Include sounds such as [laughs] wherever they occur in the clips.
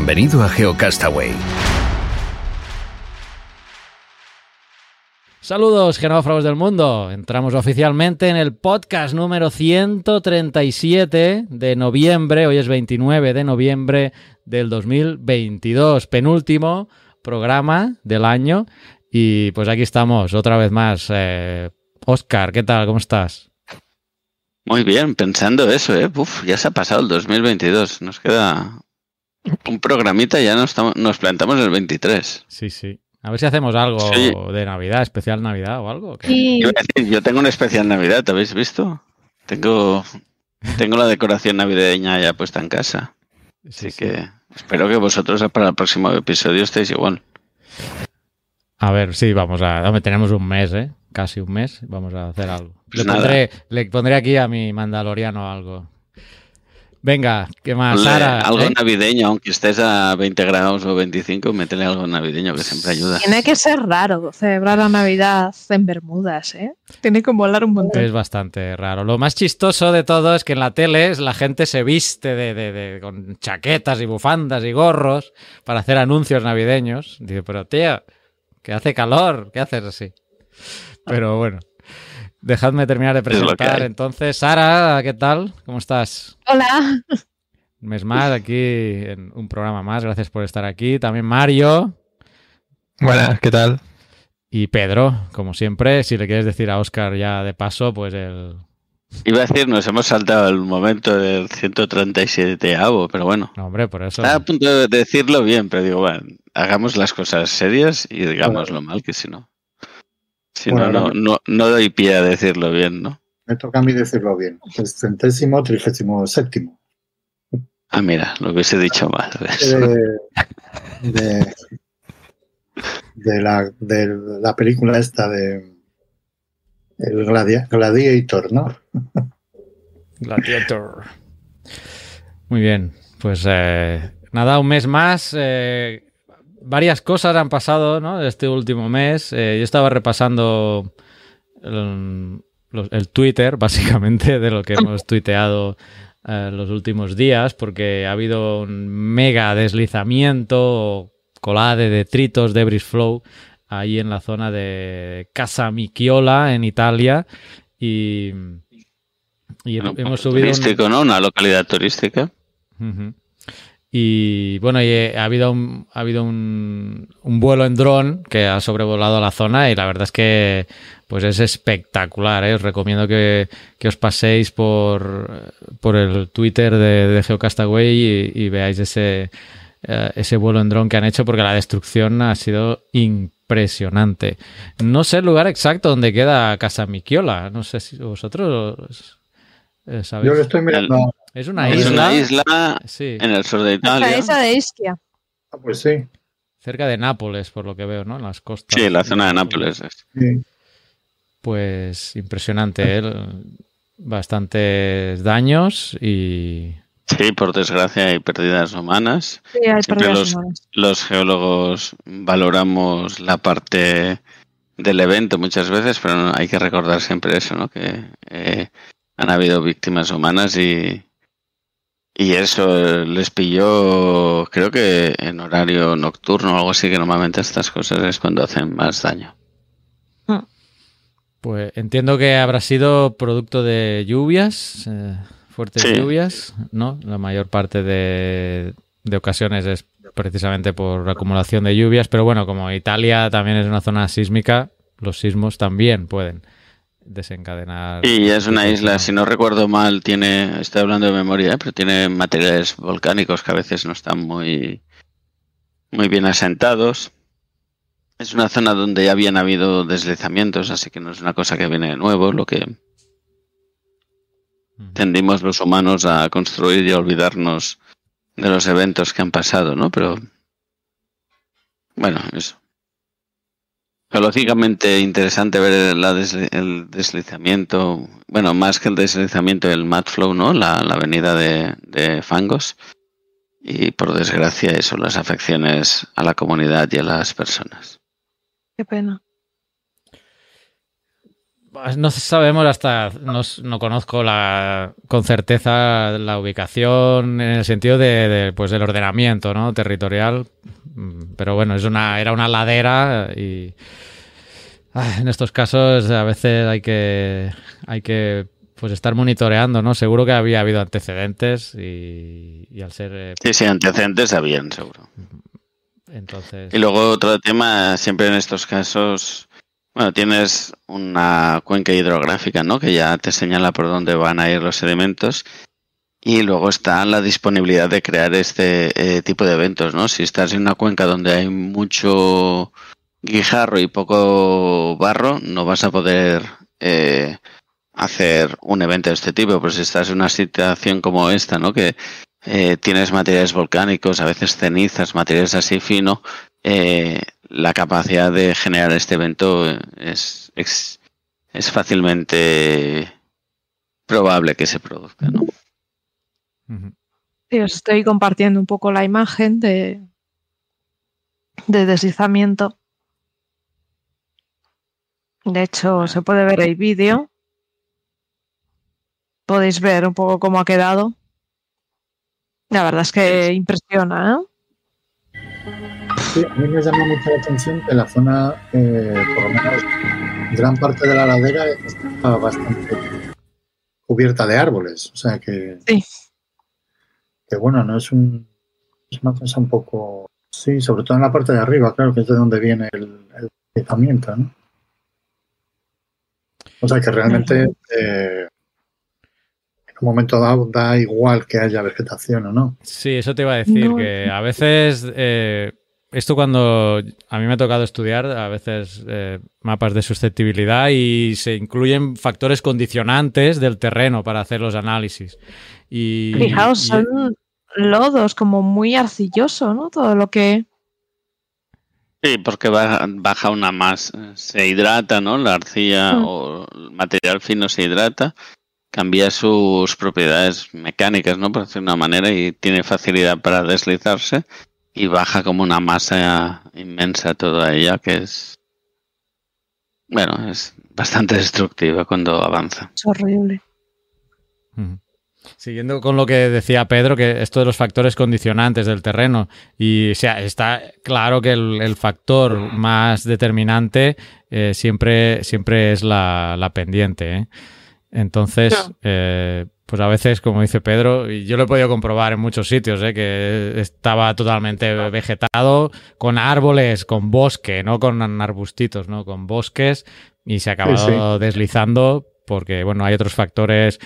Bienvenido a GeoCastaway. Saludos, genófragos del mundo. Entramos oficialmente en el podcast número 137 de noviembre. Hoy es 29 de noviembre del 2022. Penúltimo programa del año. Y pues aquí estamos, otra vez más. Eh, Oscar, ¿qué tal? ¿Cómo estás? Muy bien, pensando eso, ¿eh? Uf, ya se ha pasado el 2022. Nos queda un programita ya nos, estamos, nos plantamos el 23. Sí, sí. A ver si hacemos algo Sí. de Navidad, especial Navidad o algo. Yo tengo una especial Navidad, ¿te habéis visto? Tengo, tengo la decoración navideña ya puesta en casa. Sí, Así sí. que espero que vosotros para el próximo episodio estéis igual. A ver, sí, vamos a. tenemos un mes, ¿eh? Casi un mes. Vamos a hacer algo. Pues le, nada. pondré, le pondré aquí a mi mandaloriano algo. Venga, ¿qué más? Sara, algo ¿eh? navideño, aunque estés a 20 grados o 25, métele algo navideño que siempre ayuda. tiene que ser raro celebrar la Navidad en Bermudas, ¿eh? Tiene que molar un montón. Es bastante raro. Lo más chistoso de todo es que en la tele es la gente se viste de, de- de- con chaquetas y bufandas y gorros para hacer anuncios navideños. Digo, pero tío, que hace calor, ¿qué haces así? Pero bueno, dejadme terminar de lo presentar. Entonces, Sara, ¿qué tal? ¿Cómo estás? Hola. Un mes más aquí en un programa más. Gracias por estar aquí. También Mario Buenas, ¿qué tal? y Pedro, como siempre. Si le quieres decir a Oscar ya de paso, pues el... Iba a decir, nos hemos saltado el momento del 137 avo, pero bueno. No, hombre, por eso... Estaba a punto de decirlo bien, pero digo, bueno, hagamos las cosas serias y digámoslo mal, que si no. Si Bueno, no, no, no. no, doy pie a decirlo bien, ¿no? Me toca a mí decirlo bien. El centésimo, trigésimo séptimo. Ah, mira, lo hubiese dicho mal. ¿ves? De, de, de la, de la película esta de el Gladia- Gladiator, ¿no? Gladiator. Muy bien, pues eh, nada, un mes más. eh, varias cosas han pasado ¿no? este último mes. Eh, yo estaba repasando el, el Twitter, [laughs] básicamente, de lo que hemos tuiteado eh, los últimos días, porque ha habido un mega deslizamiento, colada de detritos, debris flow, ahí en la zona de Casa Michiola, en Italia. Y, y Bueno, hemos subido un- turístico, ¿no? Una localidad turística. Y bueno, eh, ha habido, un, ha habido un, un vuelo en dron que ha sobrevolado la zona y la verdad es que pues es espectacular. ¿eh? Os recomiendo que, que os paséis por, por el Twitter de, de Geocastaway y, y veáis ese, eh, ese vuelo en dron que han hecho porque la destrucción ha sido impresionante. No sé el lugar exacto donde queda Casa Miquiola. No sé si vosotros eh. Yo lo estoy mirando. Es una Es isla. una isla Sí, en el sur de Italia. esa de Ischia. Ah, pues sí. cerca de Nápoles, por lo que veo, ¿no? En las costas. Sí, la zona de Nápoles. es. sí. Pues impresionante, ¿eh? Bastantes daños y. Sí, por desgracia hay pérdidas humanas. Sí, hay Siempre pérdidas los- humanas. Los geólogos valoramos la parte del evento muchas veces, pero hay que recordar siempre eso, ¿no? Que eh, han habido víctimas humanas y, y eso les pilló, creo que en horario nocturno o algo así, que normalmente estas cosas es cuando hacen más daño. Pues entiendo que habrá sido producto de lluvias, eh, fuertes Sí. lluvias, ¿no? La mayor parte de, de ocasiones es precisamente por acumulación de lluvias, pero bueno, como Italia también es una zona sísmica, los sismos también pueden desencadenar. Y es una este isla, si no recuerdo mal, tiene, estoy hablando de memoria, ¿eh? pero tiene materiales volcánicos que a veces no están muy, muy bien asentados. es una zona donde ya habían habido deslizamientos, así que no es una cosa que viene de nuevo, lo que tendimos los humanos a construir y a olvidarnos de los eventos que han pasado, ¿no? Pero bueno, eso. Geológicamente interesante ver el deslizamiento, bueno, más que el deslizamiento, el flow, ¿no? La, la avenida de, de, fangos. Y por desgracia eso, las afecciones a la comunidad y a las personas. Qué pena. No sabemos hasta, no, no, conozco la, con certeza la ubicación en el sentido de, pues del ordenamiento ¿no? territorial, mm, pero bueno, es una, era una ladera y en estos casos a veces hay que, hay que pues estar monitoreando, ¿no? Seguro que había habido antecedentes y, y al ser... Eh, sí, sí, antecedentes habían, seguro. Entonces... Y luego otro tema, siempre en estos casos bueno, tienes una cuenca hidrográfica, ¿no? Que ya te señala por dónde van a ir los sedimentos. Y luego está la disponibilidad de crear este eh, tipo de eventos, ¿no? Si estás en una cuenca donde hay mucho guijarro y poco barro, no vas a poder eh, hacer un evento de este tipo. Pero si estás en una situación como esta, ¿no? Que eh, tienes materiales volcánicos, a veces cenizas, materiales así fino, eh, la capacidad de generar este evento es, es, es fácilmente probable que se produzca, ¿no? Sí, os estoy compartiendo un poco la imagen de, de deslizamiento. De hecho, se puede ver el vídeo. Podéis ver un poco cómo ha quedado. La verdad es que impresiona, ¿eh? Sí, a mí me llama mucho la atención que la zona, eh, por lo menos gran parte de la ladera está bastante cubierta de árboles. O sea que, sí. que bueno, no es un es una cosa un poco sí, sobre todo en la parte de arriba, claro, que es de donde viene el, el ¿no? O sea que realmente eh, en un momento dado da igual que haya vegetación o no. Sí, eso te iba a decir, No. que a veces eh, esto cuando a mí me ha tocado estudiar a veces eh, mapas de susceptibilidad y se incluyen factores condicionantes del terreno para hacer los análisis. Y, Fijaos, y- son lodos como muy arcilloso, ¿no? Todo lo que... Sí, porque baja, baja una más, se hidrata, ¿no? La arcilla Mm. o el material fino se hidrata, cambia sus propiedades mecánicas, ¿no? Por decir de una manera, y tiene facilidad para deslizarse y baja como una masa inmensa toda ella, que es, bueno, es bastante destructiva cuando avanza. Es horrible. Siguiendo con lo que decía Pedro, que esto de los factores condicionantes del terreno, y o sea, está claro que el, el factor más determinante eh, siempre, siempre es la, la pendiente. ¿eh? Entonces, eh, pues a veces, como dice Pedro, y yo lo he podido comprobar en muchos sitios, ¿eh? que estaba totalmente vegetado, con árboles, con bosque, no con arbustitos, ¿no? con bosques, y se ha acabado deslizando porque, bueno, hay otros factores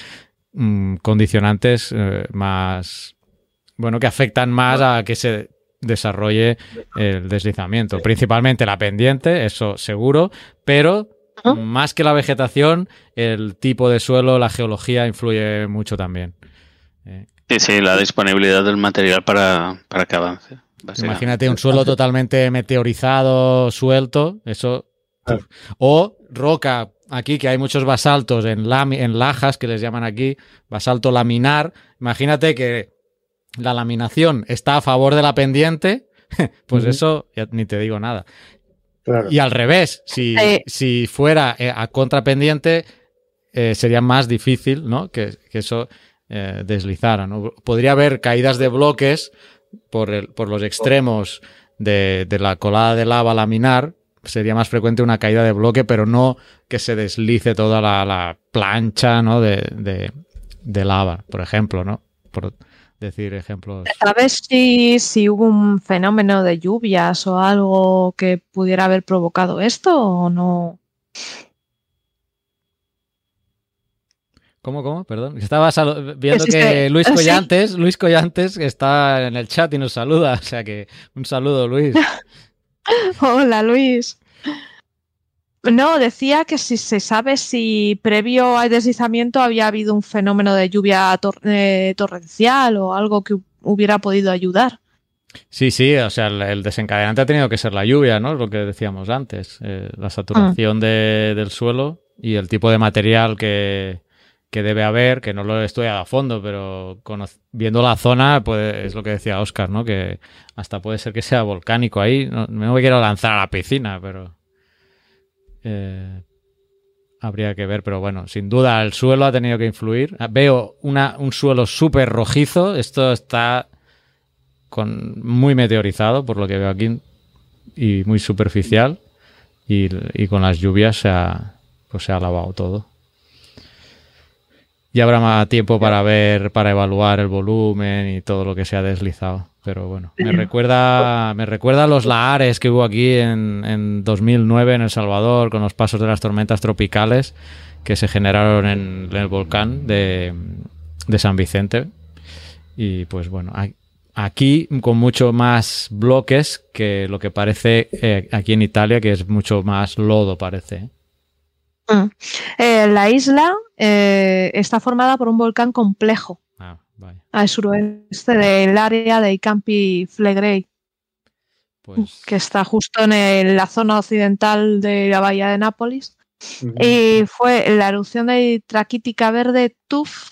mm, condicionantes eh, más, bueno, que afectan más a que se desarrolle el deslizamiento. Principalmente la pendiente, eso seguro, pero Más que la vegetación, el tipo de suelo, la geología influye mucho también. Eh, Sí, sí, la disponibilidad del material para, para que avance. Imagínate un suelo totalmente meteorizado, suelto, eso. O roca, aquí que hay muchos basaltos en, lami- en lajas, que les llaman aquí, basalto laminar. Imagínate que la laminación está a favor de la pendiente, [laughs] pues eso ya ni te digo nada. Claro. Y al revés, si, Eh. si fuera eh, a contrapendiente, eh, sería más difícil ¿no? que, que eso eh, deslizara. ¿no? Podría haber caídas de bloques por, el- por los extremos de, de la colada de lava laminar. Sería más frecuente una caída de bloque, pero no que se deslice toda la, la plancha ¿no? de, de- de lava, por ejemplo, ¿no? Por decir ejemplos. ¿Sabes si, si hubo un fenómeno de lluvias o algo que pudiera haber provocado esto o no? ¿Cómo, cómo? Perdón. Estaba salu- viendo que. Luis sí. Collantes, Luis Collantes está en el chat y nos saluda. O sea que un saludo, Luis. [laughs] Hola, Luis. No, decía que si se sabe si previo al deslizamiento había habido un fenómeno de lluvia tor eh, torrencial o algo que hubiera podido ayudar. Sí, sí, o sea, el, desencadenante ha tenido que ser la lluvia, ¿no? Lo que decíamos antes, eh, la saturación mm. de, del suelo y el tipo de material que, que, debe haber, que no lo he estudiado a fondo, pero viendo la zona, pues es lo que decía Oscar, ¿no? Que hasta puede ser que sea volcánico ahí. No, no me quiero lanzar a la piscina, pero... Eh, habría que ver, pero bueno, sin duda el suelo ha tenido que influir. Veo una, un suelo súper rojizo, esto está con, muy meteorizado, por lo que veo aquí, y muy superficial, y, y con las lluvias se ha, pues se ha lavado todo. Y habrá más tiempo para ver, para evaluar el volumen y todo lo que se ha deslizado. Pero bueno, me recuerda, me recuerda a los lahares que hubo aquí en, en 2009 en El Salvador con los pasos de las tormentas tropicales que se generaron en, en el volcán de, de, San Vicente. Y pues bueno, aquí con mucho más bloques que lo que parece eh, aquí en Italia, que es mucho más lodo, parece. Mm. Eh, la isla eh, está formada por un volcán complejo al suroeste del área de Campi Flegrei, pues... que está justo en la zona occidental de la bahía de Nápoles. Y fue la erupción de traquítica verde Tuf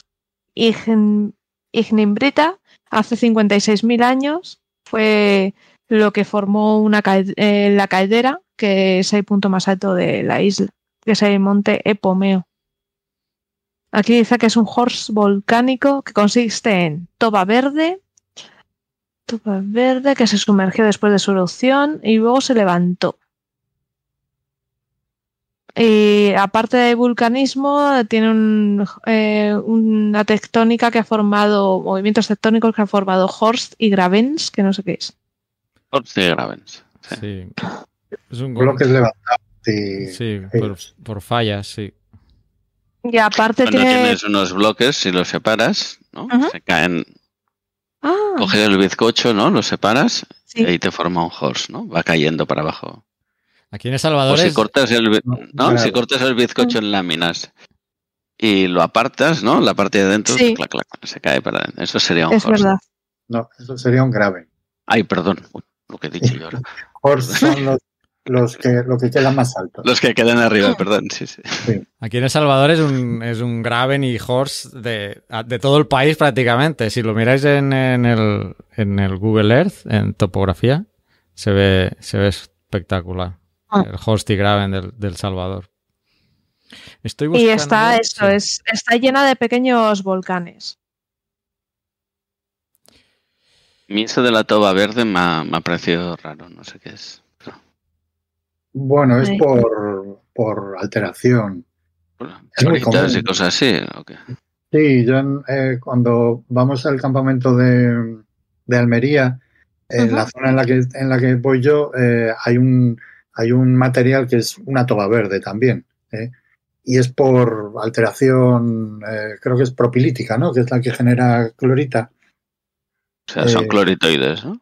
Ignimbrita hace 56.000 años. Fue lo que formó una eh, la caldera, que es el punto más alto de la isla, que es el monte Epomeo. Aquí dice que es un horse volcánico que consiste en toba verde, toba verde que se sumergió después de su erupción y luego se levantó. Y aparte de vulcanismo, tiene un, eh, una tectónica que ha formado, movimientos tectónicos que ha formado Horst y Gravens, que no sé qué es. Horst y Gravens. Sí. sí. [laughs] Es un bloque levantado. Sí, sí por, por fallas, sí. Y aparte Cuando tiene... tienes unos bloques, si los separas, ¿no? Uh -huh. Se caen. Ah. Coges el bizcocho, ¿no? Lo separas sí. y ahí te forma un horse, ¿no? Va cayendo para abajo. Aquí en El Salvador. O si es... cortas el, ¿no? Si cortas el bizcocho en láminas y lo apartas, ¿no? La parte de adentro Sí. clac, clac, se cae para adentro. Eso sería un Es horse. verdad. No, eso sería un grave. Ay, perdón. Lo que he dicho yo ahora. [laughs] Horse son los, los que, lo que queda más alto. Los que quedan arriba, perdón. Sí, sí. Aquí en El Salvador es un, es un Graven y Horse de, de todo el país prácticamente. Si lo miráis en, en, el, en el Google Earth, en topografía, se ve, se ve espectacular. Ah. El Horst y Graven del, del Salvador. Estoy Y está, esto, sí. es, está llena de pequeños volcanes. A mí eso de la toba verde me ha, me ha parecido raro. No sé qué es. Bueno, es por, por alteración. bueno, y cosas así. Sí, yo en- eh, cuando vamos al campamento de, de Almería, en la zona en la que, en la que voy yo, eh, hay, un, hay un material que es una toba verde también. ¿eh? Y es por alteración, eh, creo que es propilítica, ¿no? Que es la que genera clorita. O sea, son cloritoides, ¿no?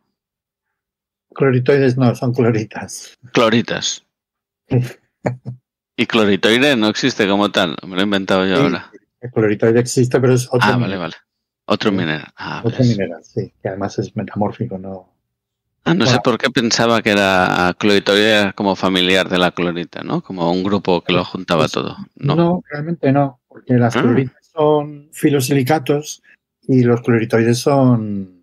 Cloritoides no, son cloritas. Cloritas. [laughs] Y cloritoide no existe como tal. Me lo he inventado yo Sí, ahora. El cloritoide existe, pero es otro, Ah, vale, mineral, vale. Otro Sí. mineral. Ah, otro ves. mineral, sí, que además es metamórfico, ¿no? Ah, no sé por qué pensaba que era cloritoide como familiar de la clorita, ¿no? Como un grupo que lo juntaba Pues, todo. No, No. realmente no, porque las Ah. cloritas son filosilicatos y los cloritoides son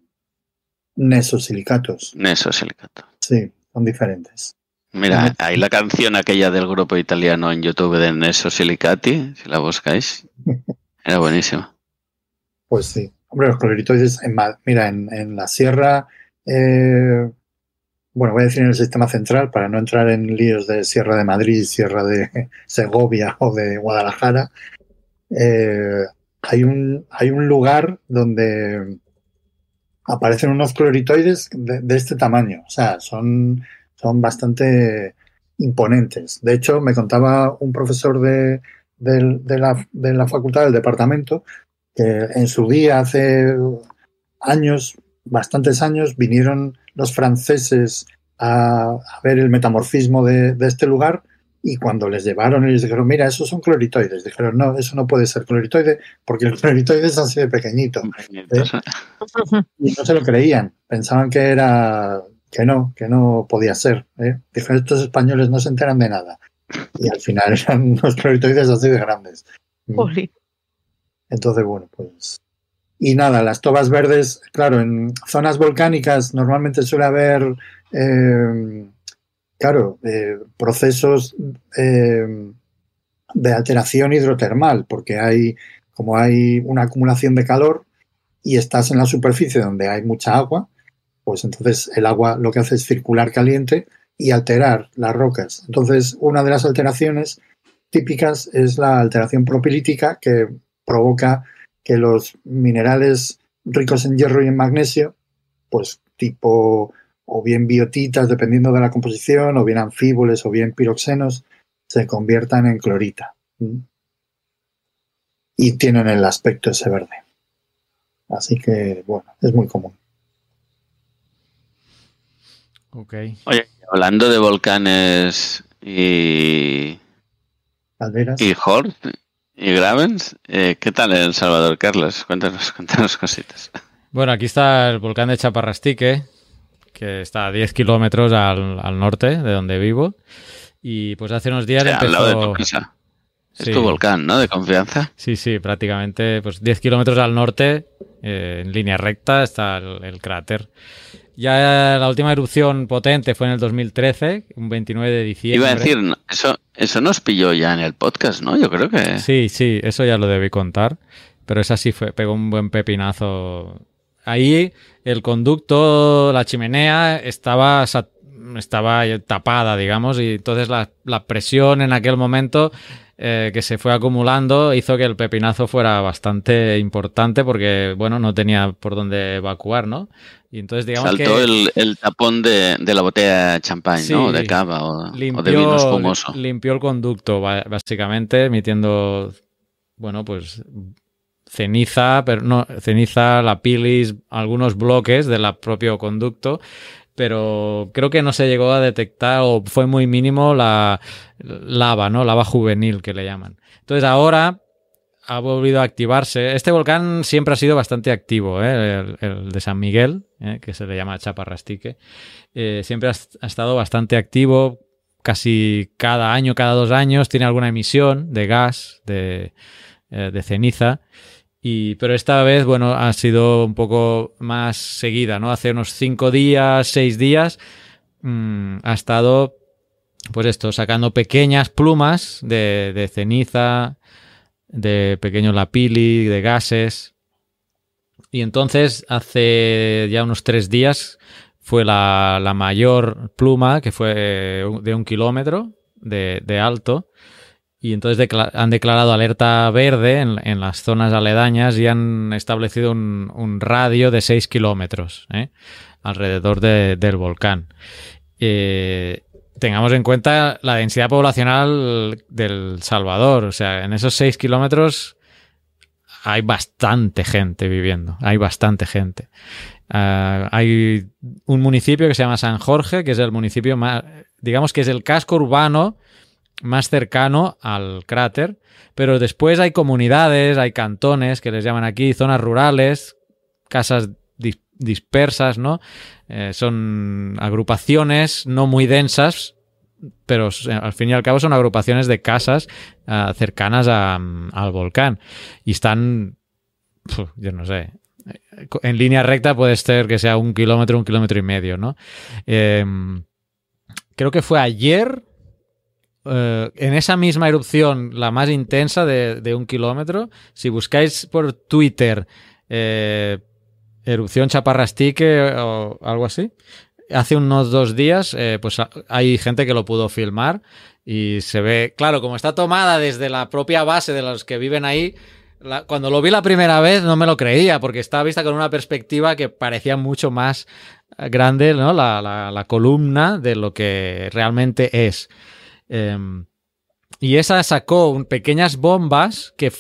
nesosilicatos. Nesosilicato. Sí, son diferentes. Mira, ahí la canción aquella del grupo italiano en YouTube de Nesosilicati, si la buscáis, [laughs] era buenísima. Pues sí. Hombre, los cloritoides, en, mira, en, en la sierra, eh, bueno, voy a decir en el sistema central para no entrar en líos de Sierra de Madrid, Sierra de [laughs] Segovia o de Guadalajara, eh, hay, un, hay un lugar donde aparecen unos cloritoides de, de este tamaño. O sea, son, son bastante imponentes. De hecho, me contaba un profesor de, de la, de la facultad del departamento que en su día, hace años, bastantes años, vinieron los franceses a, ver el metamorfismo de este lugar y cuando les llevaron y les dijeron, mira, esos son cloritoides, dijeron, no, eso no puede ser cloritoide porque el cloritoide es así de pequeñito. Y no se lo creían, pensaban que era que no, que no podía ser. ¿eh? Dijeron, estos españoles no se enteran de nada. Y al final eran [laughs] unos cloritoides así de grandes. Jolín. Entonces, bueno, pues. Y nada, las tobas verdes, claro, en zonas volcánicas normalmente suele haber, eh, claro, eh, procesos eh, de alteración hidrotermal, porque hay, como hay una acumulación de calor y estás en la superficie donde hay mucha agua, pues entonces el agua lo que hace es circular caliente y alterar las rocas. Entonces, una de las alteraciones típicas es la alteración propilítica que provoca que los minerales ricos en hierro y en magnesio, pues tipo o bien biotitas, dependiendo de la composición, o bien anfíboles, o bien piroxenos, se conviertan en clorita. ¿Mm? Y tienen el aspecto ese verde. Así que, bueno, es muy común. Ok. Oye, hablando de volcanes y, Calderas. y Horst y Gravens, eh, ¿qué tal El Salvador, Carlos? Cuéntanos, [laughs] cuéntanos cositas. Bueno, aquí está el volcán de Chaparrastique, que está a 10 kilómetros al, al norte de donde vivo. Y pues hace unos días O sea, al lado de empezó... Es tu volcán, ¿no? De confianza. Sí, sí, prácticamente pues 10 kilómetros al norte, eh, en línea recta, está el, el cráter. Ya la última erupción potente fue en el 2013, un 29 de diciembre. Iba a decir, no, eso, eso nos pilló ya en el podcast, ¿no? Yo creo que... Sí, sí, eso ya lo debí contar. Pero esa sí fue, pegó un buen pepinazo. Ahí el conducto, la chimenea, estaba, estaba tapada, digamos, y entonces la, la presión en aquel momento eh, que se fue acumulando hizo que el pepinazo fuera bastante importante porque, bueno, no tenía por dónde evacuar, ¿no? Y entonces digamos Saltó que... el, el tapón de, de la botella de champán, Sí. ¿no? O de cava o, o de vino espumoso. limpió el conducto, básicamente, emitiendo, bueno, pues ceniza, pero no, ceniza, la pilis, algunos bloques del propio conducto, pero creo que no se llegó a detectar o fue muy mínimo la lava, ¿no? Lava juvenil que le llaman. Entonces ahora ha volvido a activarse. Este volcán siempre ha sido bastante activo, ¿eh? el, de San Miguel, ¿eh? que se le llama Chaparrastique. Eh, siempre ha, ha estado bastante activo, casi cada año, cada dos años, tiene alguna emisión de gas, de, de ceniza. Y, pero esta vez, bueno, ha sido un poco más seguida, ¿no? Hace unos cinco días, seis días, mmm, ha estado, pues esto, sacando pequeñas plumas de, ceniza, de pequeños lapili, de gases. Y entonces, hace ya unos tres días, fue la, mayor pluma, que fue de un kilómetro de alto. Y entonces han declarado alerta verde en, las zonas aledañas y han establecido un, radio de 6 kilómetros ¿eh? alrededor de, del volcán. Eh, tengamos en cuenta la densidad poblacional del Salvador. O sea, en esos 6 kilómetros hay bastante gente viviendo. Hay bastante gente. Uh, hay un municipio que se llama San Jorge, que es el municipio más, digamos que es el casco urbano más cercano al cráter, pero después hay comunidades, hay cantones que les llaman aquí, zonas rurales, casas dis dispersas, ¿no? Eh, son agrupaciones no muy densas, pero al fin y al cabo son agrupaciones de casas uh, cercanas a, al volcán y están, yo no sé, en línea recta puede ser que sea un kilómetro, un kilómetro y medio, ¿no? Eh, creo que fue ayer Uh, en esa misma erupción, la más intensa de, un kilómetro, si buscáis por Twitter eh, erupción chaparrastique o algo así, hace unos dos días, eh, pues hay gente que lo pudo filmar y se ve, claro, como está tomada desde la propia base de los que viven ahí, cuando lo vi la primera vez no me lo creía porque estaba vista con una perspectiva que parecía mucho más grande, ¿no? La columna de lo que realmente es. Eh, y esa sacó pequeñas bombas que,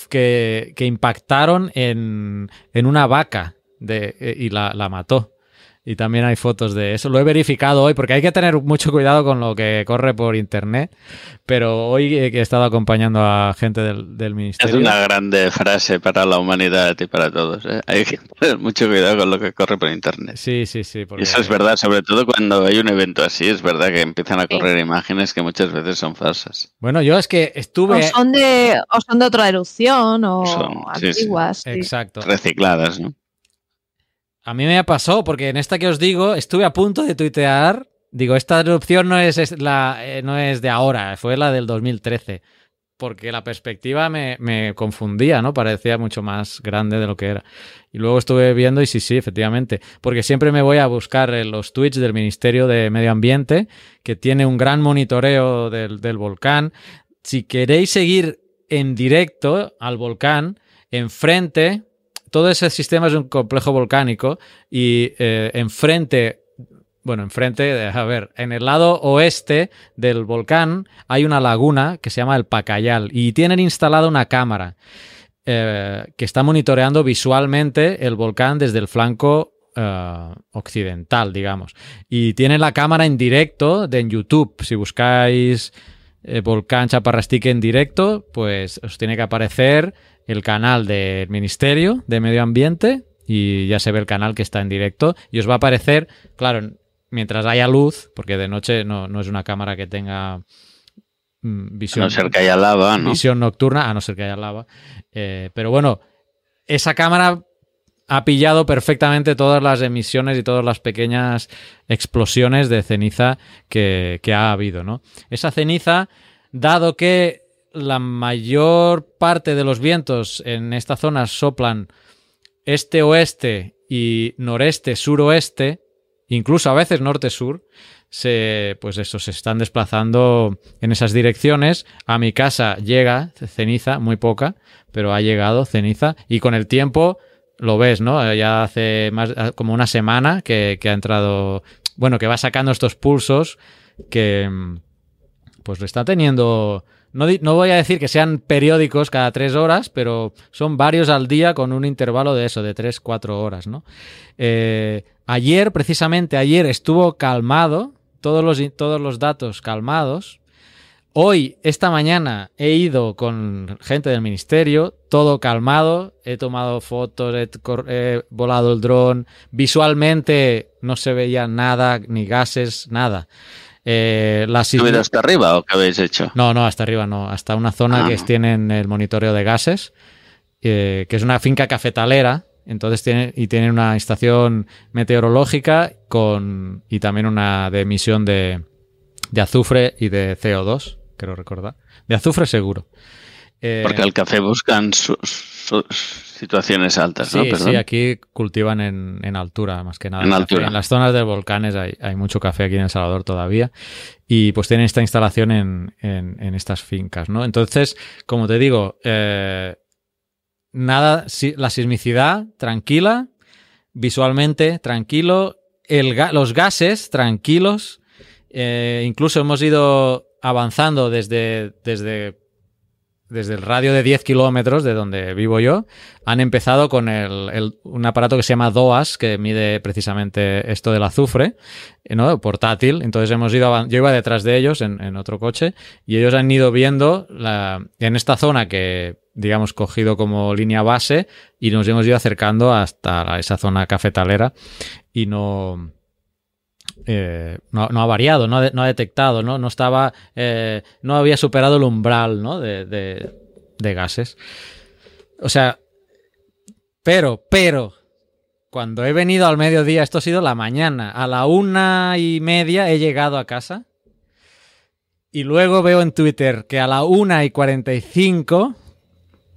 que, impactaron en, en, una vaca eh, y la, la mató. Y también hay fotos de eso. Lo he verificado hoy porque hay que tener mucho cuidado con lo que corre por internet. Pero hoy he estado acompañando a gente del, del ministerio. Es una grande frase para la humanidad y para todos. ¿eh? Hay que tener mucho cuidado con lo que corre por internet. Sí, sí, sí. Y eso es verdad, sobre todo cuando hay un evento así, es verdad que empiezan a correr imágenes que muchas veces son falsas. Bueno, yo es que estuve. O son de, o son de otra erupción o antiguas. Sí. Exacto. Recicladas, ¿no? A mí me pasó, porque en esta que os digo, estuve a punto de tuitear. Digo, esta erupción no es, la, eh, no es de ahora, fue la del 2013. Porque la perspectiva me, me, confundía, ¿no? Parecía mucho más grande de lo que era. Y luego estuve viendo y sí, sí, efectivamente. Porque siempre me voy a buscar los tweets del Ministerio de Medio Ambiente, que tiene un gran monitoreo del, del volcán. Si queréis seguir en directo al volcán, enfrente todo ese sistema es un complejo volcánico y eh, enfrente, bueno, enfrente, a ver, en el lado oeste del volcán hay una laguna que se llama el Pacayal y tienen instalada una cámara eh, que está monitoreando visualmente el volcán desde el flanco eh, occidental, digamos. Y tienen la cámara en directo de en YouTube. Si buscáis volcán Chaparrastique en directo, pues os tiene que aparecer el canal del Ministerio de Medio Ambiente y ya se ve el canal que está en directo y os va a aparecer, claro, mientras haya luz, porque de noche no, es una cámara que tenga mm, visión. A no ser que haya lava, ¿no? Visión nocturna, a no ser que haya lava. Eh, pero bueno, esa cámara ha pillado perfectamente todas las emisiones y todas las pequeñas explosiones de ceniza que, ha habido, ¿no? Esa ceniza, dado que la mayor parte de los vientos en esta zona soplan este-oeste y noreste-suroeste, incluso a veces norte-sur, se, pues eso, se están desplazando en esas direcciones. A mi casa llega ceniza, muy poca, pero ha llegado ceniza y con el tiempo lo ves, ¿no? Ya hace más como una semana que, ha entrado, bueno, que va sacando estos pulsos que pues lo está teniendo no, voy a decir que sean periódicos cada tres horas, pero son varios al día con un intervalo de eso, de tres, cuatro horas, ¿no? Eh, ayer, precisamente ayer, estuvo calmado, todos los, todos los datos calmados. Hoy, esta mañana, he ido con gente del ministerio, todo calmado, he tomado fotos, he volado el dron, visualmente no se veía nada, ni gases, nada. Eh, hasta arriba o qué habéis hecho? No, no, hasta arriba no. Hasta una zona que ah. tienen el monitoreo de gases, eh, que es una finca cafetalera. Entonces tiene, y tiene una estación meteorológica con, y también una de emisión de, de azufre y de CO2, quiero recordar. De azufre seguro. Eh, Porque el café buscan situaciones altas, sí, Sí, aquí cultivan en, altura, más que nada. En, altura. en las zonas de volcanes hay, mucho café aquí en El Salvador todavía. Y pues tienen esta instalación en, estas fincas, ¿no? Entonces, como te digo, eh, nada, la sismicidad tranquila, visualmente tranquilo, los gases tranquilos. Eh, incluso hemos ido avanzando desde, desde desde el radio de 10 kilómetros de donde vivo yo, han empezado con un aparato que se llama DOAS, que mide precisamente esto del azufre, ¿no? portátil. Entonces hemos ido, yo iba detrás de ellos en, otro coche y ellos han ido viendo la, en esta zona que, digamos, cogido como línea base y nos hemos ido acercando hasta esa zona cafetalera y no eh, no, ha variado, no ha, detectado, ¿no? No estaba. Eh, no había superado el umbral de, gases. O sea. Pero, pero. Cuando he venido al mediodía, esto ha sido la mañana. A la una y media he llegado a casa. Y luego veo en Twitter que a la una y cuarenta y cinco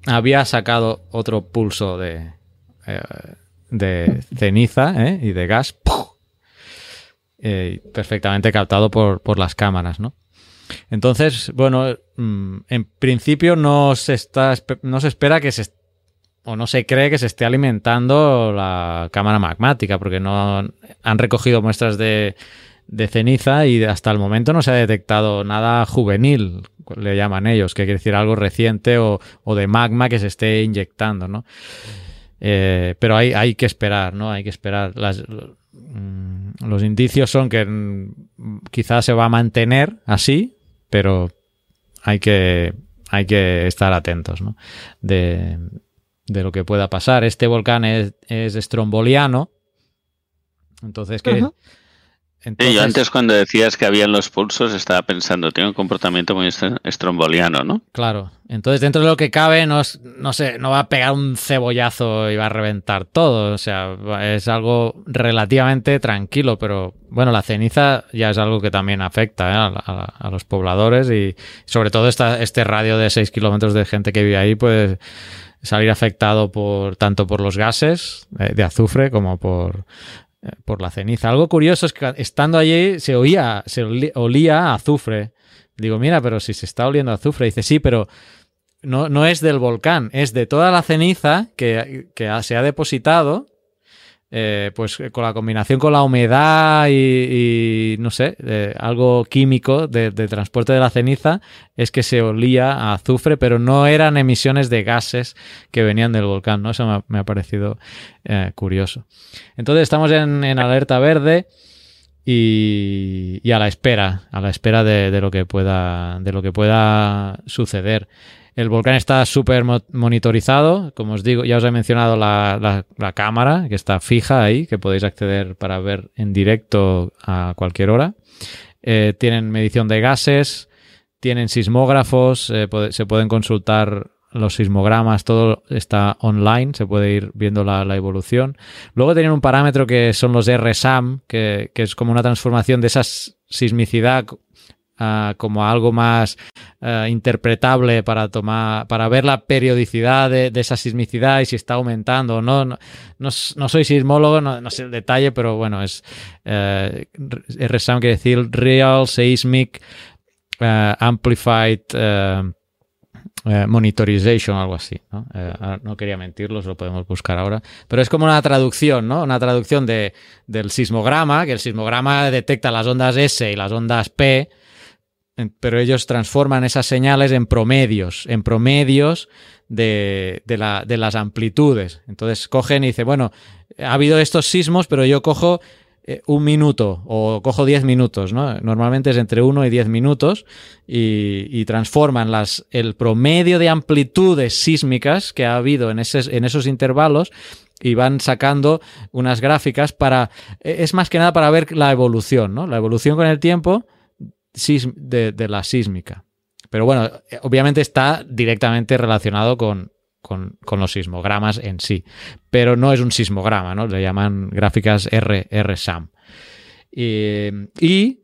había sacado otro pulso de, eh, de ceniza y de gas. Eh, perfectamente captado por, las cámaras, ¿no? Entonces, bueno, mm, en principio no se, está, no se espera que se o no se cree que se esté alimentando la cámara magmática, porque no han recogido muestras de, ceniza y hasta el momento no se ha detectado nada juvenil, le llaman ellos, que quiere decir algo reciente o, o de magma que se esté inyectando, ¿no? Eh, pero hay, hay que esperar, ¿no? Hay que esperar. Las, los indicios son que mm, quizás se va a mantener así, pero hay que, hay que estar atentos, ¿no? De, de lo que pueda pasar. Este volcán es, es estromboliano. Entonces. Ujú. Entonces, Sí, yo antes cuando decías que habían los pulsos estaba pensando, tiene un comportamiento muy est- estromboliano, ¿no? Claro. Entonces, dentro de lo que cabe, no, es- no sé, no va a pegar un cebollazo y va a reventar todo. O sea, es algo relativamente tranquilo, pero bueno, la ceniza ya es algo que también afecta ¿eh? a, a- a los pobladores y sobre todo esta, este radio de 6 kilómetros de gente que vive ahí puede salir afectado por tanto por los gases eh, de azufre como por por la ceniza. Algo curioso es que estando allí se oía, se olía azufre. Digo, mira, pero si se está oliendo azufre. Dice, sí, pero no, no es del volcán, es de toda la ceniza que, que se ha depositado, eh, pues con la combinación con la humedad y, no sé, eh, algo químico de, transporte de la ceniza, es que se olía a azufre, pero no eran emisiones de gases que venían del volcán, ¿no? Eso me ha, parecido eh, curioso. Entonces estamos en, alerta verde y, a la espera, a la espera de lo que pueda, de lo que pueda suceder. El volcán está súper mo- monitorizado, como os digo, ya os he mencionado la, cámara que está fija ahí, que podéis acceder para ver en directo a cualquier hora. Eh, tienen medición de gases, tienen sismógrafos, eh, se pueden consultar los sismogramas, todo está online, se puede ir viendo la, evolución. Luego tienen un parámetro que son los RSAM, que, que es como una transformación de esa sismicidad ah, como algo más ah, interpretable para tomar, para ver la periodicidad de, esa sismicidad y si está aumentando o no. No, no, soy sismólogo, no, sé el detalle, pero bueno, es eh, RSAM quiere decir Real Seismic eh, Amplified eh, Monitorization, algo así. ¿no? Eh, ahora no quería mentirlos, lo podemos buscar ahora. Pero es como una traducción, ¿no? Una traducción de, del sismograma, que el sismograma detecta las ondas S y las ondas P, pero ellos transforman esas señales en promedios, en promedios de, de, la- de las amplitudes. Entonces cogen y dicen, bueno, ha habido estos sismos, pero yo cojo eh, un minuto o cojo 10 minutos, ¿no? Normalmente es entre 1 y 10 minutos y, y transforman las, el promedio de amplitudes sísmicas que ha habido en, ese- en esos intervalos y van sacando unas gráficas para, eh, es más que nada para ver la evolución, ¿no? La evolución con el tiempo de, la sísmica. Pero bueno, eh, obviamente está directamente relacionado con, con, los sismogramas en sí. Pero no es un sismograma, ¿no? Le llaman gráficas RSAM. Y, y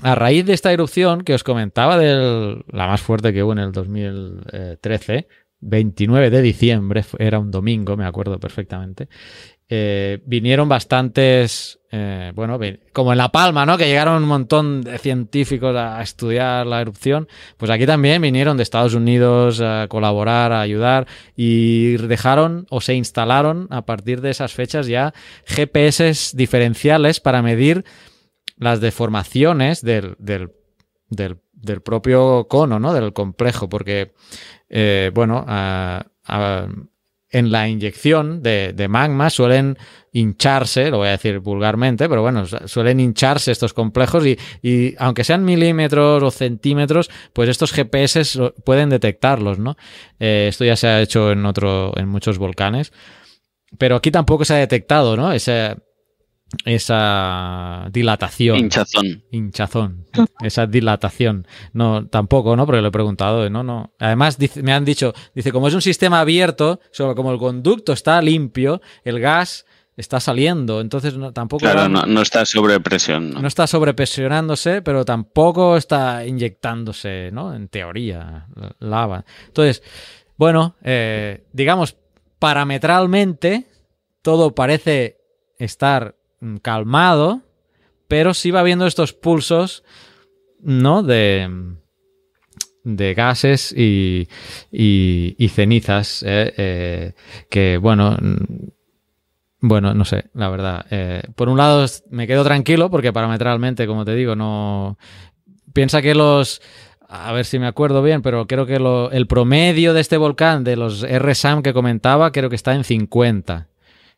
a raíz de esta erupción que os comentaba, de la más fuerte que hubo en el 2013, 29 de diciembre, era un domingo, me acuerdo perfectamente, eh, vinieron bastantes, eh, bueno, como en La Palma, ¿no? Que llegaron un montón de científicos a estudiar la erupción. Pues aquí también vinieron de Estados Unidos a colaborar, a ayudar y dejaron o se instalaron a partir de esas fechas ya GPS diferenciales para medir las deformaciones del, del, del- propio cono, ¿no? Del complejo, porque, eh, bueno, a- en la inyección de, de magma suelen hincharse, lo voy a decir vulgarmente, pero bueno, su- suelen hincharse estos complejos y, y aunque sean milímetros o centímetros, pues estos GPS pueden detectarlos, ¿no? Eh, esto ya se ha hecho en otro, en muchos volcanes, pero aquí tampoco se ha detectado, ¿no? Esa, esa dilatación Hinchazón. hinchazón, esa dilatación. No, tampoco, ¿no? Porque lo he preguntado, ¿no? no. Además, dice- me han dicho, dice, como es un sistema abierto, solo como el conducto está limpio, el gas está saliendo, entonces no, tampoco Claro, no, no está sobre presión. ¿no? no está sobrepresionándose, pero tampoco está inyectándose, ¿no? En teoría, lava. Entonces, bueno, eh, digamos, parametralmente, todo parece estar calmado, pero sí va habiendo estos pulsos, ¿no? De, gases y, cenizas, eh, eh, que, bueno, mm, bueno, no sé, la verdad. Eh, por un lado me quedo tranquilo porque parametralmente, como te digo, no... Piensa que los a ver si me acuerdo bien, pero creo que lo- el promedio de este volcán, de los RSAM que comentaba, creo que está en 50.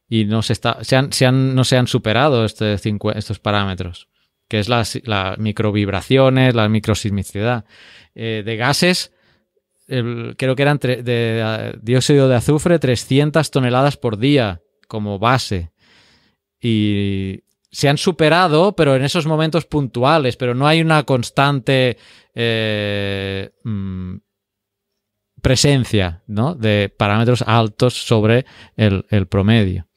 Y no se, está, se han, superado este estos parámetros, que es las, microvibraciones, la microsismicidad. Eh, de gases, creo que eran de dióxido de azufre 300 toneladas por día como base. Y se han superado, pero en esos momentos puntuales, pero no hay una constante eh, mm, presencia ¿no? de parámetros altos sobre el promedio.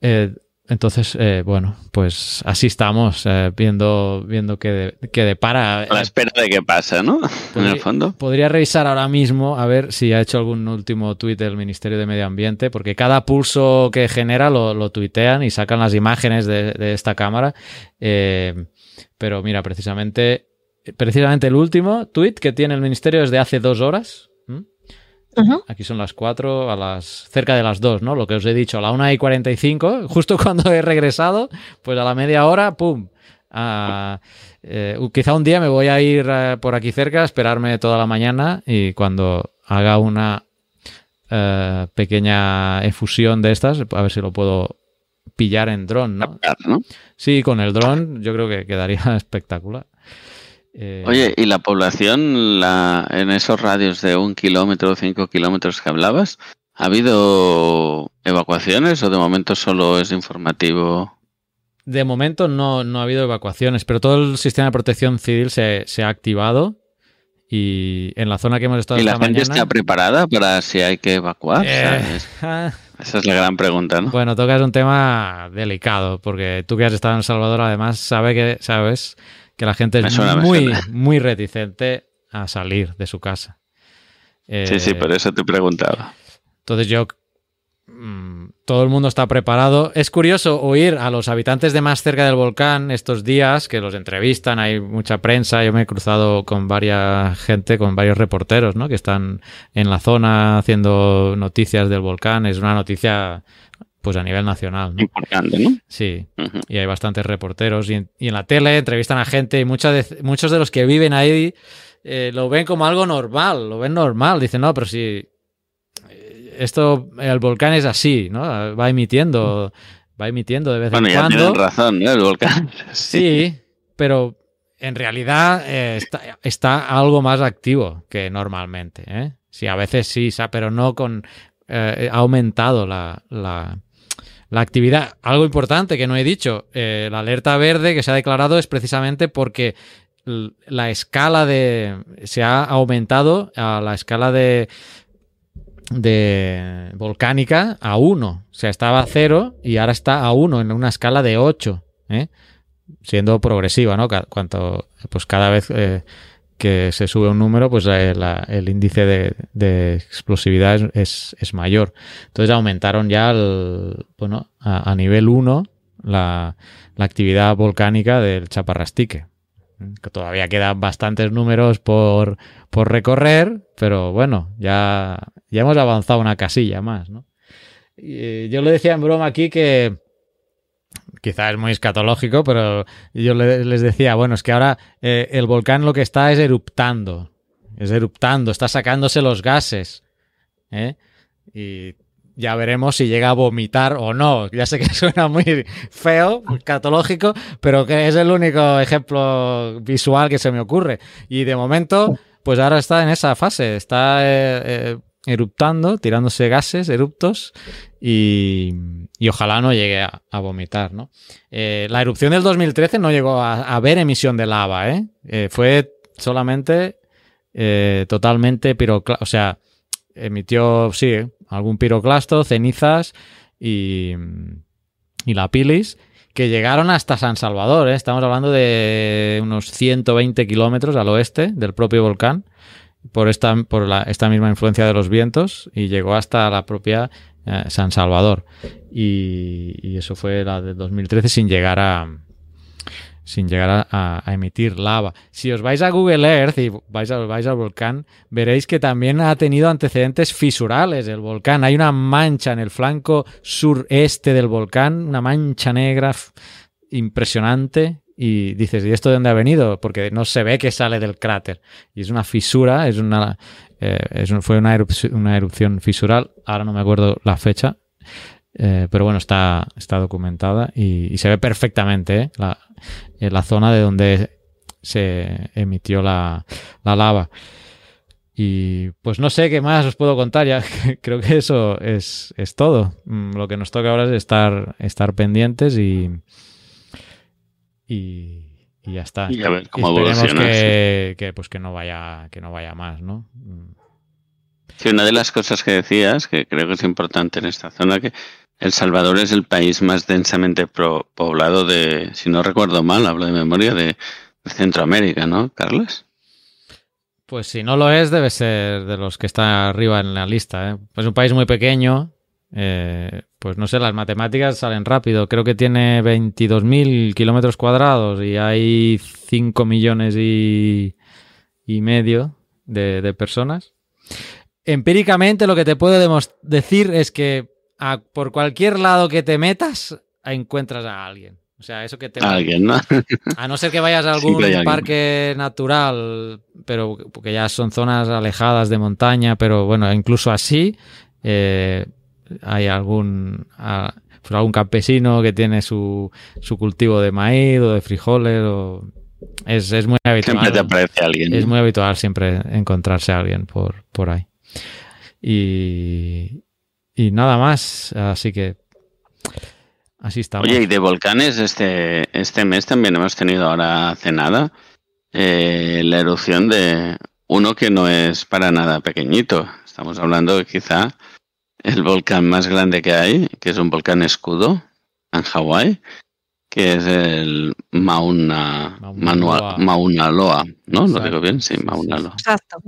Eh, entonces, eh, bueno, pues así estamos, eh, viendo, viendo que, de- que depara. A la espera de qué pasa, ¿no? En el fondo. Podría revisar ahora mismo a ver si ha hecho algún último tuit del Ministerio de Medio Ambiente, porque cada pulso que genera lo, lo tuitean y sacan las imágenes de, de esta cámara. Eh, pero mira, precisamente, precisamente el último tuit que tiene el Ministerio es de hace dos horas. Aquí son las 4, a las cerca de las 2, ¿no? Lo que os he dicho, a la 1 y 45, [laughs] justo cuando he regresado, pues a la media hora, ¡pum! Ah, eh, quizá un día me voy a ir eh, por aquí cerca, a esperarme toda la mañana y cuando haga una eh, pequeña efusión de estas, a ver si lo puedo pillar en dron, ¿no? ¿no? Sí, con el dron yo creo que quedaría [laughs] espectacular. Eh, Oye, ¿y la población la, en esos radios de un kilómetro o cinco kilómetros que hablabas? ¿Ha habido evacuaciones o de momento solo es informativo? De momento no, no ha habido evacuaciones, pero todo el sistema de protección civil se, se ha activado y en la zona que hemos estado ¿Y la esta gente mañana... está preparada para si hay que evacuar? Eh, ¿sabes? [laughs] ah, Esa es la gran pregunta, ¿no? bueno, tocas un tema delicado, porque tú que has estado en El Salvador además sabe que, sabes que la gente es suena, muy, [laughs] muy reticente a salir de su casa. Sí, sí, Eh, por eso te preguntaba. Entonces yo... mm, Todo el mundo está preparado. Es curioso oír a los habitantes de más cerca del volcán estos días que los entrevistan, hay mucha prensa, yo me he cruzado con varias gente, con varios reporteros, ¿no? Que están en la zona haciendo noticias del volcán. Es una noticia pues a nivel nacional, ¿no? Importante, ¿no? Sí, y hay bastantes reporteros y en, y en la tele entrevistan a gente y muchas de- muchos de los que viven ahí eh, lo ven como algo normal, lo ven normal, dicen, no, pero si eh, esto, el volcán es así, ¿no? Va emitiendo, va emitiendo de vez Bueno, en ya cuando. tienen razón, ¿no? El volcán. [laughs] Sí, pero en realidad eh, está, está algo más activo que normalmente. ¿eh? Sí, a veces sí, pero no con... ha aumentado la, la- la actividad. Algo importante que no he dicho, eh, la alerta verde que se ha declarado es precisamente porque la escala de... se ha aumentado a la escala de de volcánica a 1. O sea, estaba a 0 y ahora está a 1 en una escala de 8. ¿eh? Siendo progresiva, ¿no? Cuanto, pues cada vez eh, que se sube un número, pues el índice de, explosividad es, mayor. Entonces aumentaron ya el- bueno, a, a nivel 1 la, la actividad volcánica del Chaparrastique. Que todavía quedan bastantes números por, por recorrer, pero bueno, ya, ya hemos avanzado una casilla más, ¿no? Y, eh, yo le decía en broma aquí que quizás es muy escatológico, pero yo le- les decía, bueno, es que ahora eh, el volcán lo que está es eruptando, es eruptando, está sacándose los gases, ¿eh? Y ya veremos si llega a vomitar o no. Ya sé que [laughs] suena muy feo, catológico, pero que es el único ejemplo visual que se me ocurre. Y de momento, pues ahora está en esa fase, está eh, eh, eruptando, tirándose gases, eruptos, y, ojalá no llegue a, vomitar, ¿no? Eh, la erupción del 2013 no llegó a, haber emisión de lava, ¿eh? Eh, fue solamente eh, totalmente piroclasta, o sea, emitió, sí, algún piroclasto, cenizas y, y la pilis, que llegaron hasta San Salvador. ¿eh? Estamos hablando de unos 120 kilómetros al oeste del propio volcán, por esta, por la- esta misma influencia de los vientos, y llegó hasta la propia eh, San Salvador. Y, eso fue la de 2013 sin llegar a sin llegar a, emitir lava. Si os vais a Google Earth y vais, a- vais al volcán, veréis que también ha tenido antecedentes fisurales el volcán. Hay una mancha en el flanco sureste del volcán, una mancha negra impresionante y dices, ¿y esto de dónde ha venido? Porque no se ve que sale del cráter. Y es una fisura, es una, eh, es un- fue una erupción, una erupción fisural, ahora no me acuerdo la fecha, eh, pero bueno, está, está documentada y, y se ve perfectamente ¿eh? la, eh, la zona de donde se emitió la, la lava. Y pues no sé qué más os puedo contar, ya [laughs] creo que eso es, es todo. Mm, Lo que nos toca ahora es estar, estar pendientes y, y, y ya está. Y a ver cómo esperemos que, que, pues que no vaya, que no vaya más, ¿no? Mm. Sí, una de las cosas que decías, que creo que es importante en esta zona, que El Salvador es el país más densamente pro- poblado de, si no recuerdo mal, hablo de memoria, de, de Centroamérica, ¿no, Carlos? Pues si no lo es, debe ser de los que está arriba en la lista. ¿eh? Es un país muy pequeño. eh, pues no sé, las matemáticas salen rápido. Creo que tiene 22.000 kilómetros cuadrados y hay 5 millones y, y medio de, de personas. Empíricamente lo que te puedo decir es que a- por cualquier lado que te metas, encuentras a alguien. O sea, eso que te... Alguien, ¿no? [laughs] A no ser que vayas a algún alguien. parque natural, pero porque ya son zonas alejadas de montaña, pero bueno, incluso así eh, hay algún, pues algún campesino que tiene su, su cultivo de maíz o de frijoles. O, es, es muy habitual. Siempre te aparece alguien. Es muy habitual siempre encontrarse a alguien por, por ahí. Y, y nada más, así que así estamos. Oye, y de volcanes, este, este mes también hemos tenido ahora hace nada eh, la erupción de uno que no es para nada pequeñito. Estamos hablando de quizá el volcán más grande que hay, que es un volcán escudo en Hawái, que es el Mauna, Mauna Loa. Mauna Loa, ¿no? Lo digo bien, sí, Mauna. Loa. Exacto.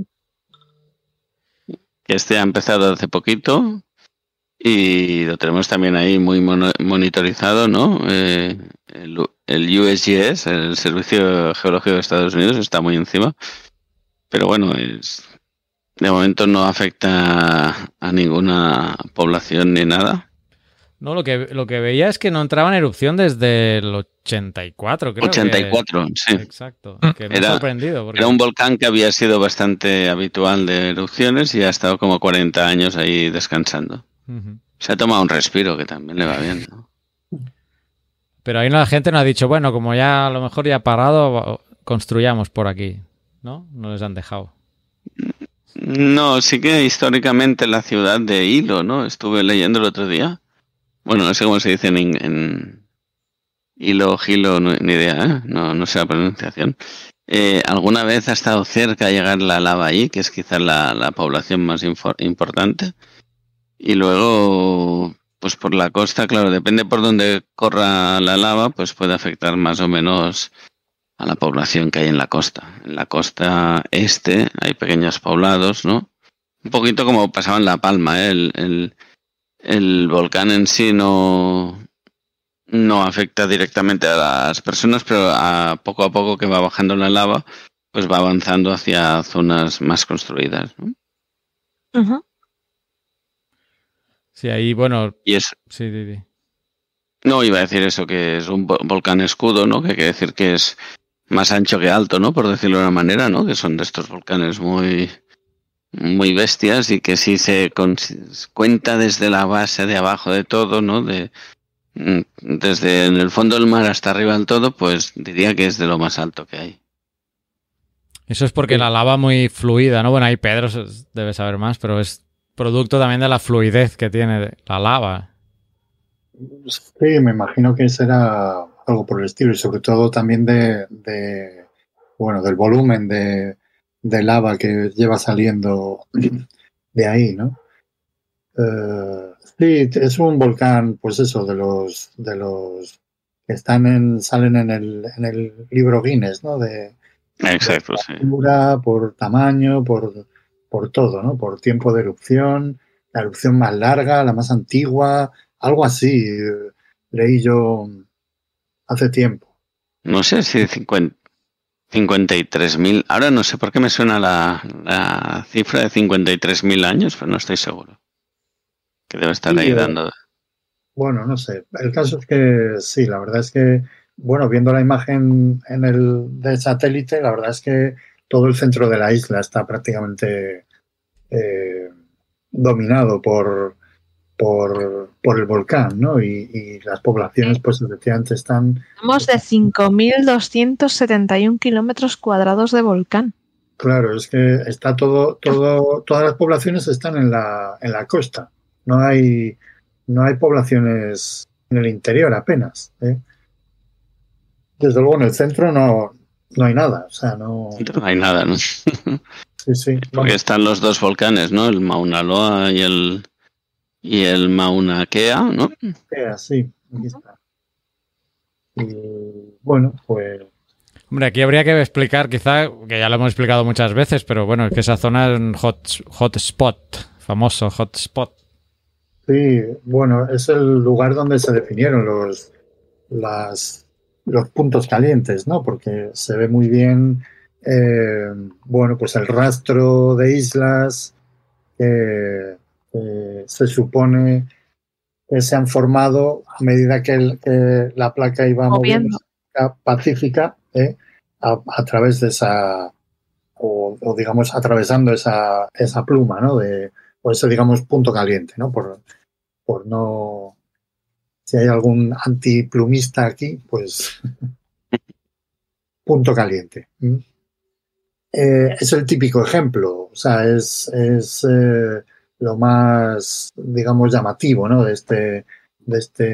que este ha empezado hace poquito y lo tenemos también ahí muy mono- monitorizado, ¿no? Eh, el, el USGS, el Servicio Geológico de Estados Unidos, está muy encima, pero bueno, es de momento no afecta a ninguna población ni nada. No, lo que, lo que veía es que no entraba en erupción desde el 84, creo. que- 84, sí. Exacto. Que me Era- sorprendido. Porque, Era un volcán que había sido bastante habitual de erupciones y ha estado como 40 años ahí descansando. Se ha tomado un respiro que también le va bien, ¿no? Pero ahí la gente no ha dicho, bueno, como ya a lo mejor ya ha parado, construyamos por aquí. ¿No? No les han dejado. No, sí que históricamente la ciudad de Hilo, ¿no? Estuve leyendo el otro día. Bueno, no sé cómo se dice en, en Hilo, Gilo, no- ni idea, ¿eh? No, no sé la pronunciación. Eh, alguna vez ha estado cerca de llegar la lava ahí, que es quizás la, la población más importante. Y luego, pues por la costa, claro, depende por donde corra la lava, pues puede afectar más o menos a la población que hay en la costa. En la costa este hay pequeños poblados, ¿no? Un poquito como pasaba en La Palma, ¿eh? el, el, el volcán en sí no, no afecta directamente a las personas, pero a poco a poco que va bajando la lava, pues va avanzando hacia zonas más construidas. ¿no? Ujú. Sí, ahí, bueno, Y es, sí, sí, sí. no iba a decir eso, que es un vo- volcán escudo, ¿no? Que quiere decir que es más ancho que alto, ¿no? Por decirlo de una manera, ¿no? Que son de estos volcanes muy, muy bestias y que si se con- cuenta desde la base de abajo de todo, ¿no? De, mm, desde en el fondo del mar hasta arriba del todo, pues diría que es de lo más alto que hay. Eso es porque la lava muy fluida, ¿no? Bueno, ahí Pedro debe saber más, pero es producto también de la fluidez que tiene la lava. Sí, me imagino que será algo por el estilo y sobre todo también de, de, bueno, del volumen de, de lava que lleva saliendo de ahí, ¿no? Eh, sí, es un volcán, pues eso, de los, de los que están en, salen en el, en el libro Guinness, ¿no? De, Exacto, por sí. altura, por tamaño, por, por todo, ¿no? Por tiempo de erupción, la erupción más larga, la más antigua, algo así, eh, leí yo hace tiempo. No sé si 50 53.000. Ahora no sé por qué me suena la, la cifra de 53.000 años, pero no estoy seguro. Que debe estar Sí, ahí eh, dando. Bueno, no sé. El caso es que sí, la verdad es que bueno, viendo la imagen en el del satélite, la verdad es que todo el centro de la isla está prácticamente eh, dominado por, por, por, el volcán, ¿no? Y, y, las poblaciones, pues efectivamente están... Estamos de 5.271 kilómetros cuadrados de volcán. Claro, es que está todo, todo, todas las poblaciones están en la, en la costa. No hay, no hay poblaciones en el interior apenas. ¿eh? Desde luego en el centro no, no hay nada. O sea, no... no hay nada, ¿no? Sí, sí. [laughs] Porque están los dos volcanes, ¿no? El Mauna Loa y el, y el Mauna Kea, ¿no? Kea, sí. Aquí está. Y bueno, pues Hombre, aquí habría que explicar, quizá, que ya lo hemos explicado muchas veces, pero bueno, es que esa zona es un hot, hotspot, famoso hotspot. Sí, bueno, es el lugar donde se definieron los, las, los puntos calientes, ¿no? Porque se ve muy bien, eh, bueno, pues el rastro de islas que eh, se supone que se han formado a medida que, el, que la placa iba moviendo pacífica ¿eh? a, a, través de esa, o, o, digamos, atravesando esa, esa pluma, ¿no? De, o ese, digamos, punto caliente, ¿no? Por, por no. Si hay algún antiplumista aquí, pues. [laughs] punto caliente. Eh, es el típico ejemplo, o sea, es, es eh, lo más, digamos, llamativo, ¿no? De este, de este,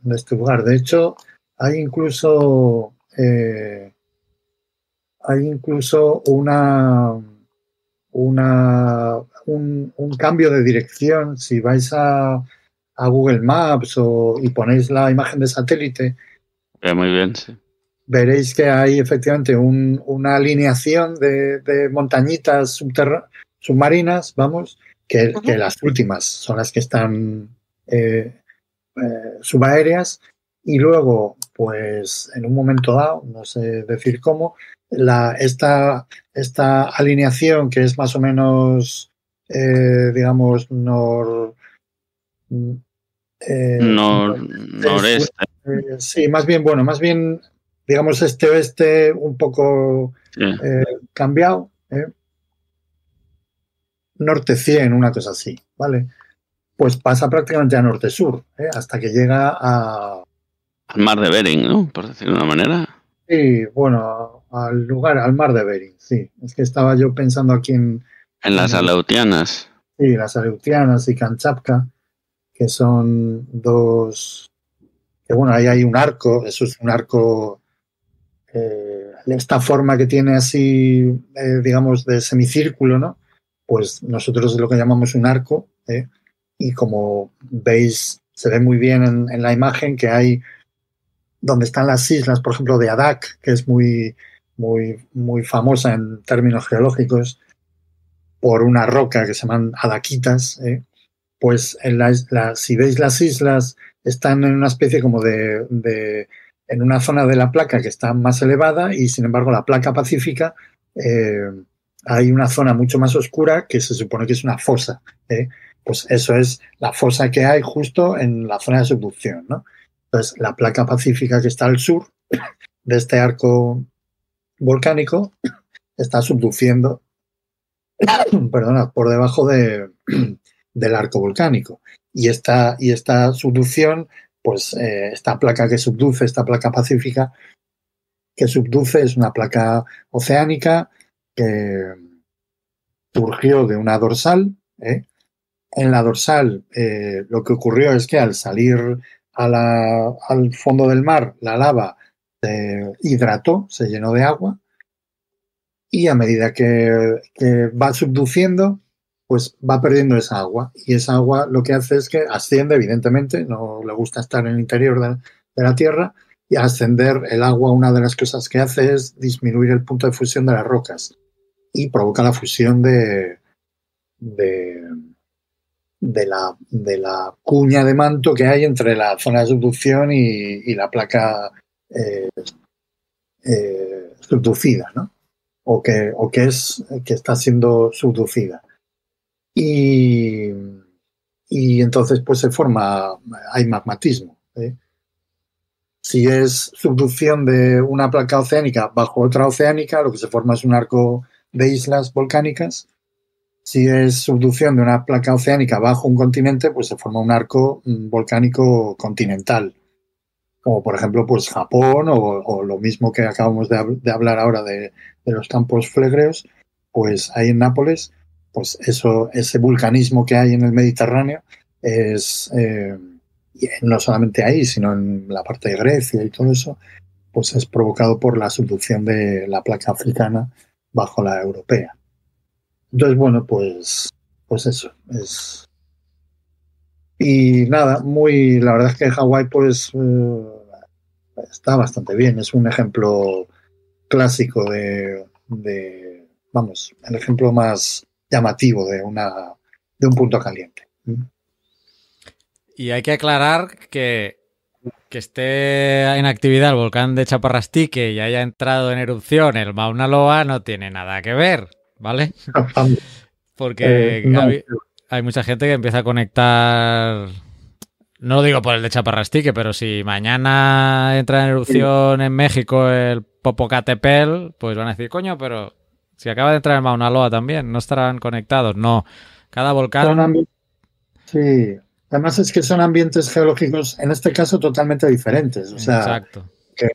de este lugar. De hecho, hay incluso eh, hay incluso una, una un, un, cambio de dirección. Si vais a, a Google Maps o, y ponéis la imagen de satélite, eh, muy bien, sí. veréis que hay efectivamente un, una alineación de, de montañitas submarinas, vamos, que, uh -huh. que, las últimas son las que están eh, eh, subaéreas y luego, pues en un momento dado, no sé decir cómo, la, esta, esta alineación que es más o menos, eh, digamos, nor, eh, nor, noreste. Eh, sí, más bien, bueno, más bien, digamos, este oeste un poco Sí. cambiado. Norte 100, una cosa así, ¿vale? Pues pasa prácticamente a norte-sur, hasta que llega a, al mar de Bering, ¿no? Por decirlo de una manera. Sí, bueno, al lugar, al mar de Bering, sí. Es que estaba yo pensando aquí en... En las Aleutianas. Sí, las Aleutianas y Kamchatka, que son dos... Que bueno, ahí hay un arco, eso es un arco... Eh, esta forma que tiene así, eh, digamos, de semicírculo, ¿no? Pues nosotros lo que llamamos un arco, ¿eh? Y como veis, se ve muy bien en, la imagen que hay donde están las islas, por ejemplo, de Adak, que es muy, muy, muy famosa en términos geológicos, por una roca que se llaman Adaquitas, ¿eh? pues en si veis las islas, están en una especie como de, de, en una zona de la placa que está más elevada y sin embargo la placa pacífica eh, hay una zona mucho más oscura que se supone que es una fosa. ¿eh? Pues eso es la fosa que hay justo en la zona de subducción. Entonces, la placa pacífica que está al sur de este arco volcánico está subduciendo, [coughs] perdona, por debajo de, [coughs] del arco volcánico. Y esta, y esta subducción, pues eh, esta placa que subduce, esta placa pacífica que subduce es una placa oceánica que surgió de una dorsal. ¿eh? En la dorsal eh, lo que ocurrió es que al salir al fondo del mar, la lava se hidrató, se llenó de agua, y a medida que, va subduciendo, pues va perdiendo esa agua. Y esa agua lo que hace es que asciende, evidentemente, no le gusta estar en el interior de, de la Tierra, y ascender el agua, una de las cosas que hace es disminuir el punto de fusión de las rocas y provoca la fusión de, de la, de la cuña de manto que hay entre la zona de subducción y, y la placa eh, eh, subducida, ¿no? O que, o que es que está siendo subducida. Y, y entonces pues se forma, hay magmatismo. ¿eh? Si es subducción de una placa oceánica bajo otra oceánica, lo que se forma es un arco de islas volcánicas. Si es subducción de una placa oceánica bajo un continente, pues se forma un arco mm, volcánico continental. Como por ejemplo, pues Japón o, lo mismo que acabamos de, hab- de hablar ahora de, los campos flegreos, pues ahí en Nápoles, pues eso, ese vulcanismo que hay en el Mediterráneo es eh, no solamente ahí, sino en la parte de Grecia y todo eso, pues es provocado por la subducción de la placa africana bajo la europea. Entonces, bueno, pues, pues eso, es. Y nada, muy, la verdad es que Hawái, pues, eh, está bastante bien. Es un ejemplo clásico de, de, vamos, el ejemplo más llamativo de una, de un punto caliente. Y hay que aclarar que que esté en actividad el volcán de Chaparrastique y haya entrado en erupción el Mauna Loa no tiene nada que ver, ¿vale? [laughs] Porque Eh, no, hay, hay mucha gente que empieza a conectar. No lo digo por el de Chaparrastique, pero si mañana entra en erupción en México el Popocatépetl, pues van a decir, coño, pero si acaba de entrar el Mauna Loa también, no estarán conectados. No, cada volcán. Sí, además es que son ambientes geológicos, en este caso, totalmente diferentes. O sea, Exacto. que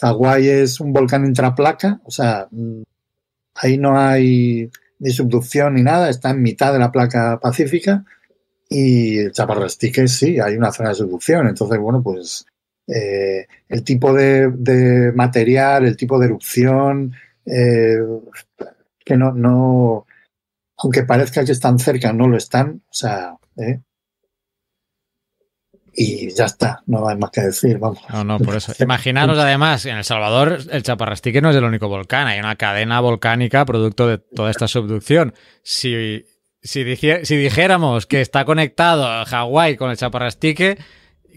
Hawái es un volcán intraplaca, o sea, mm, ahí no hay ni subducción ni nada, está en mitad de la placa pacífica y el Chaparrastique sí, hay una zona de subducción. Entonces, bueno, pues eh, el tipo de, de material, el tipo de erupción, eh, que no, no, aunque parezca que están cerca, no lo están, o sea, ¿eh? Y ya está, no hay más que decir, vamos. Imaginaros además, en El Salvador el Chaparrastique no es el único volcán, hay una cadena volcánica producto de toda esta subducción. Si, si, dije- si dijéramos que está conectado a Hawái con el Chaparrastique,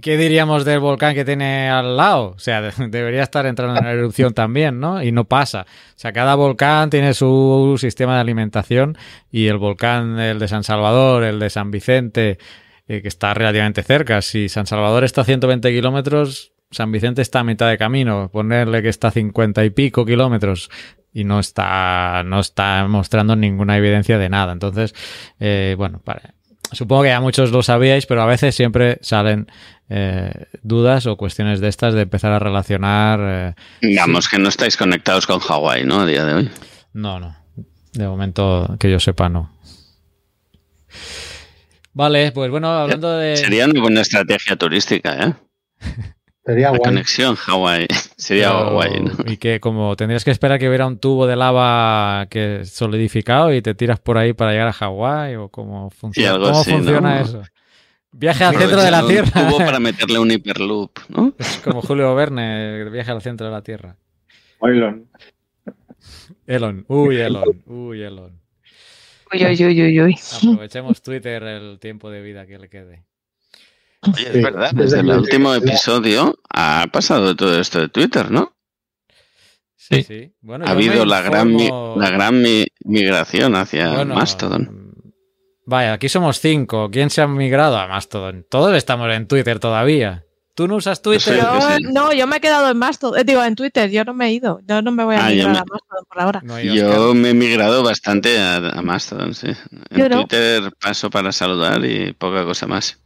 ¿qué diríamos del volcán que tiene al lado? O sea, de- debería estar entrando en erupción también, ¿no? Y no pasa. O sea, cada volcán tiene su sistema de alimentación y el volcán, el de San Salvador, el de San Vicente, eh, que está relativamente cerca. Si San Salvador está a 120 kilómetros, San Vicente está a mitad de camino. Ponerle que está a 50 y pico kilómetros y no está, no está mostrando ninguna evidencia de nada. Entonces, eh, bueno, para- supongo que ya muchos lo sabíais, pero a veces siempre salen eh, dudas o cuestiones de estas de empezar a relacionar. Digamos que no estáis conectados con Hawái, ¿no? A día de hoy. no, no. De momento, que yo sepa, no. Vale, pues bueno, hablando de. Sería una buena estrategia turística, ¿eh? [laughs] Sería La guay. conexión Hawái. [laughs] Sería Pero- guay, ¿no? Y que como tendrías que esperar que hubiera un tubo de lava que solidificado y te tiras por ahí para llegar a Hawái o cómo funciona, algo ¿Cómo así, funciona ¿no? eso. Viaje al [laughs] centro de la Aprovechar un Tierra. tubo para meterle un hiperloop, ¿no? Es como Julio Verne, el viaje al centro de la Tierra. Elon. Elon, uy, Elon, uy, Elon. Uy, uy, uy, uy, uy. [laughs] Aprovechemos Twitter el tiempo de vida que le quede. Oye, es verdad, desde el último episodio ha pasado todo esto de Twitter, ¿no? Sí, Sí. sí. Bueno, Ha habido la gran, mi- informo- la gran mi- migración hacia Bueno, Mastodon. Vaya, aquí somos cinco. ¿Quién se ha migrado a Mastodon? Todos estamos en Twitter todavía. ¿Tú no usas Twitter? Yo, sí. no, yo me he quedado en Mastodon, eh, digo, en Twitter, yo no me he ido, yo no me voy a Ah, yo migrar me- a Mastodon por ahora. No Yo Oscar. me he migrado bastante a, a Mastodon, sí. En Yo no. Twitter paso para saludar y poca cosa más.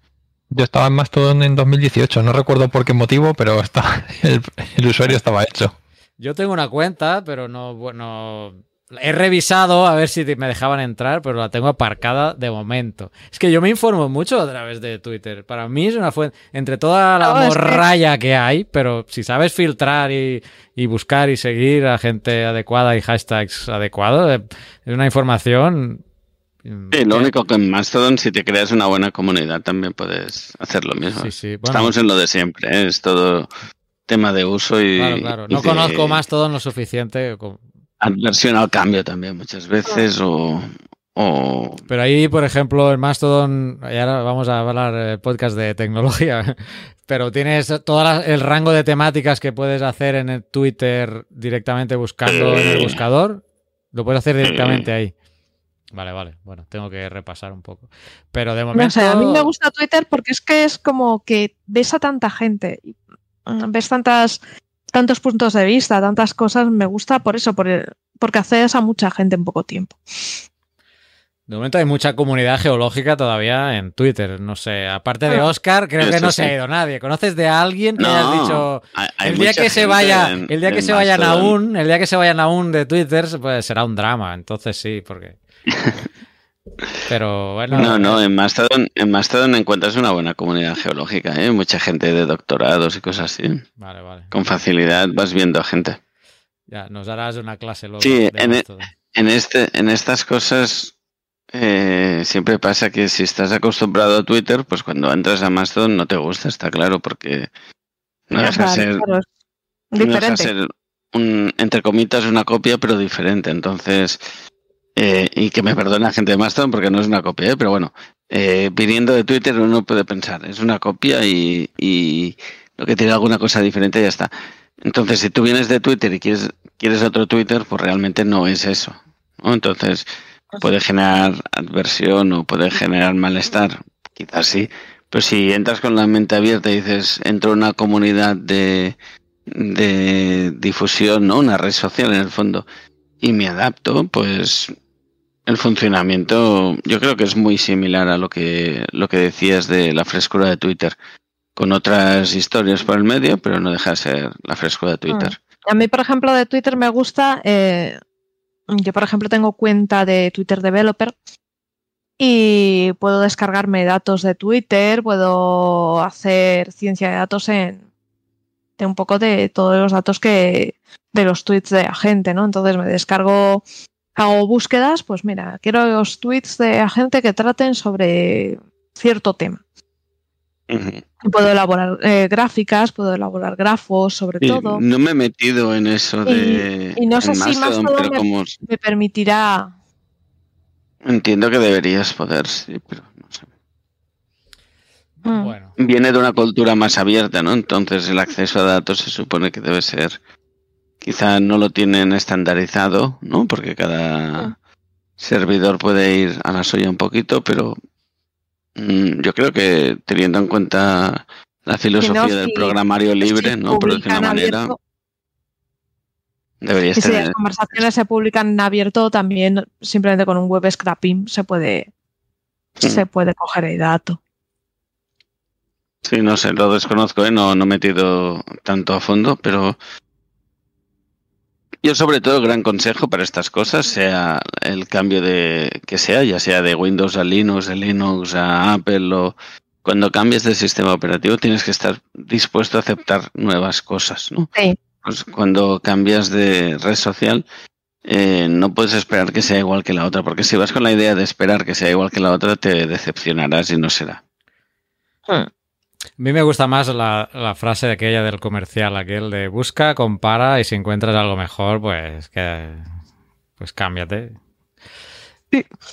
Yo estaba en Mastodon en 2018, no recuerdo por qué motivo, pero estaba, [laughs] el, el usuario estaba hecho. Yo tengo una cuenta, pero no, bueno, he revisado a ver si me dejaban entrar, pero la tengo aparcada de momento. Es que yo me informo mucho a través de Twitter. Para mí es una fuente, entre toda la No, es que- morralla que hay, pero si sabes filtrar y, y buscar y seguir a gente adecuada y hashtags adecuados, eh, es una información... mm, Sí, lo único que en Mastodon, si te creas una buena comunidad, también puedes hacer lo mismo. Sí, sí, bueno. Estamos en lo de siempre, ¿eh? es todo tema de uso y, Claro, claro. y No de conozco más todo lo suficiente. como- adversión al cambio también muchas veces o, o Pero ahí, por ejemplo, en Mastodon, y ahora vamos a hablar el podcast de tecnología, [laughs] pero tienes todo el rango de temáticas que puedes hacer en el Twitter directamente buscando en el buscador. Lo puedes hacer directamente ahí. Vale, vale. Bueno, tengo que repasar un poco. Pero de momento. No a mí me gusta Twitter porque es que es como que ves a tanta gente. mm, ves tantas, tantos puntos de vista, tantas cosas, me gusta por eso, por el- porque accedes a mucha gente en poco tiempo. De momento hay mucha comunidad geológica todavía en Twitter. No sé, aparte de Ah. Oscar, creo que no se ha ido nadie. ¿Conoces de alguien que No, hayas dicho hay- hay el día que se vaya, en- el día que se vayan Mastodon. aún, el día que se vayan aún de Twitter, pues será un drama. Entonces sí, porque. [laughs] Pero bueno. No, no, en Mastodon, en Mastodon encuentras una buena comunidad geológica, ¿eh? mucha gente de doctorados y cosas así. Vale, vale. Con facilidad vas viendo gente. Ya, nos darás una clase luego. Sí, de en e-. En, este, en estas cosas eh, siempre pasa que si estás acostumbrado a Twitter, pues cuando entras a Mastodon no te gusta, está claro, porque no deja sea, ser, claro, no deja diferente. ser un, entre comitas, una copia, pero diferente. Entonces, eh, y que me perdone la gente de Mastodon porque no es una copia, ¿eh? pero bueno, eh, viniendo de Twitter uno puede pensar, es una copia y, y lo que tiene alguna cosa diferente ya está. Entonces, si tú vienes de Twitter y quieres, quieres otro Twitter, pues realmente no es eso. Entonces, puede generar adversión o puede generar malestar, quizás sí. Pero si entras con la mente abierta y dices, entro en una comunidad de, de difusión, ¿no? Una red social en el fondo, y me adapto, pues el funcionamiento yo creo que es muy similar a lo que, lo que decías de la frescura de Twitter, con otras historias por el medio, pero no deja de ser la frescura de Twitter. A mí, por ejemplo, de Twitter me gusta. eh, yo, por ejemplo, tengo cuenta de Twitter Developer y puedo descargarme datos de Twitter, puedo hacer ciencia de datos en de un poco de todos los datos que de los tweets de la gente, ¿no? Entonces me descargo, hago búsquedas, pues mira, quiero los tweets de la gente que traten sobre cierto tema. Puedo elaborar eh, gráficas, puedo elaborar grafos sobre Sí, todo. no me he metido en eso de y no sé si Mastodon, Mastodon pero me- como me permitirá. entiendo que deberías poder, sí, pero no sé. Mm. Bueno, Viene de una cultura más abierta, ¿no? Entonces el acceso a datos se supone que debe ser, quizá no lo tienen estandarizado, ¿no? Porque cada Mm. servidor puede ir a la suya un poquito, pero mm, yo creo que teniendo en cuenta la filosofía si- del programario libre, si ¿no? Por decirlo de una manera, abierto, deberías y si las conversaciones se publican en abierto, también simplemente con un web scrapping se puede, Mm. se puede coger el dato. Sí, no sé, lo desconozco, ¿eh? no, no he metido tanto a fondo, pero yo sobre todo el gran consejo para estas cosas, sea el cambio de que sea, ya sea de Windows a Linux, de Linux a Apple o cuando cambies de sistema operativo tienes que estar dispuesto a aceptar nuevas cosas, ¿no? Sí. Pues cuando cambias de red social eh, no puedes esperar que sea igual que la otra, porque si vas con la idea de esperar que sea igual que la otra te decepcionarás y no será. A mí me gusta más la, la frase de aquella del comercial, aquel de busca, compara y si encuentras algo mejor, pues que pues cámbiate.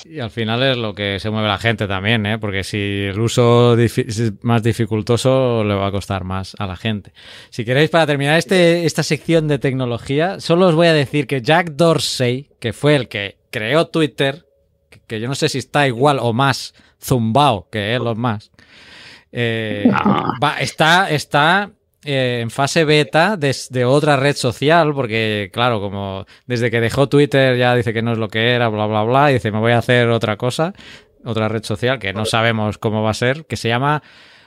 Y al final es lo que se mueve la gente también, ¿eh? porque si el uso difi- es más dificultoso le va a costar más a la gente. Si queréis, para terminar este, esta sección de tecnología, solo os voy a decir que Jack Dorsey, que fue el que creó Twitter, que, que yo no sé si está igual o más zumbao que Elon Musk, eh, Ah. va- está, está eh, en fase beta de, de otra red social, porque claro, como desde que dejó Twitter ya dice que no es lo que era, bla, bla, bla, y dice me voy a hacer otra cosa, otra red social que no sabemos cómo va a ser, que se llama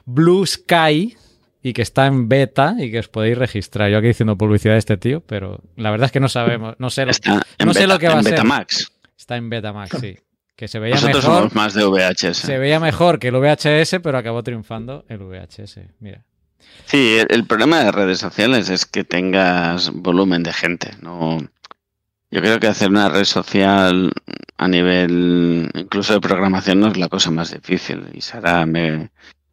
Blue Sky y que está en beta y que os podéis registrar. Yo aquí diciendo publicidad de este tío, pero la verdad es que no sabemos, no sé lo, Está en, no sé beta, lo que va en a ser. Betamax. Está en Betamax, sí. Que se veía Nosotros mejor. somos más de VHS. Se veía mejor que el VHS, pero acabó triunfando el VHS. Mira. Sí, el, el problema de redes sociales es que tengas volumen de gente. No, yo creo que hacer una red social a nivel incluso de programación no es la cosa más difícil. Y Sara me,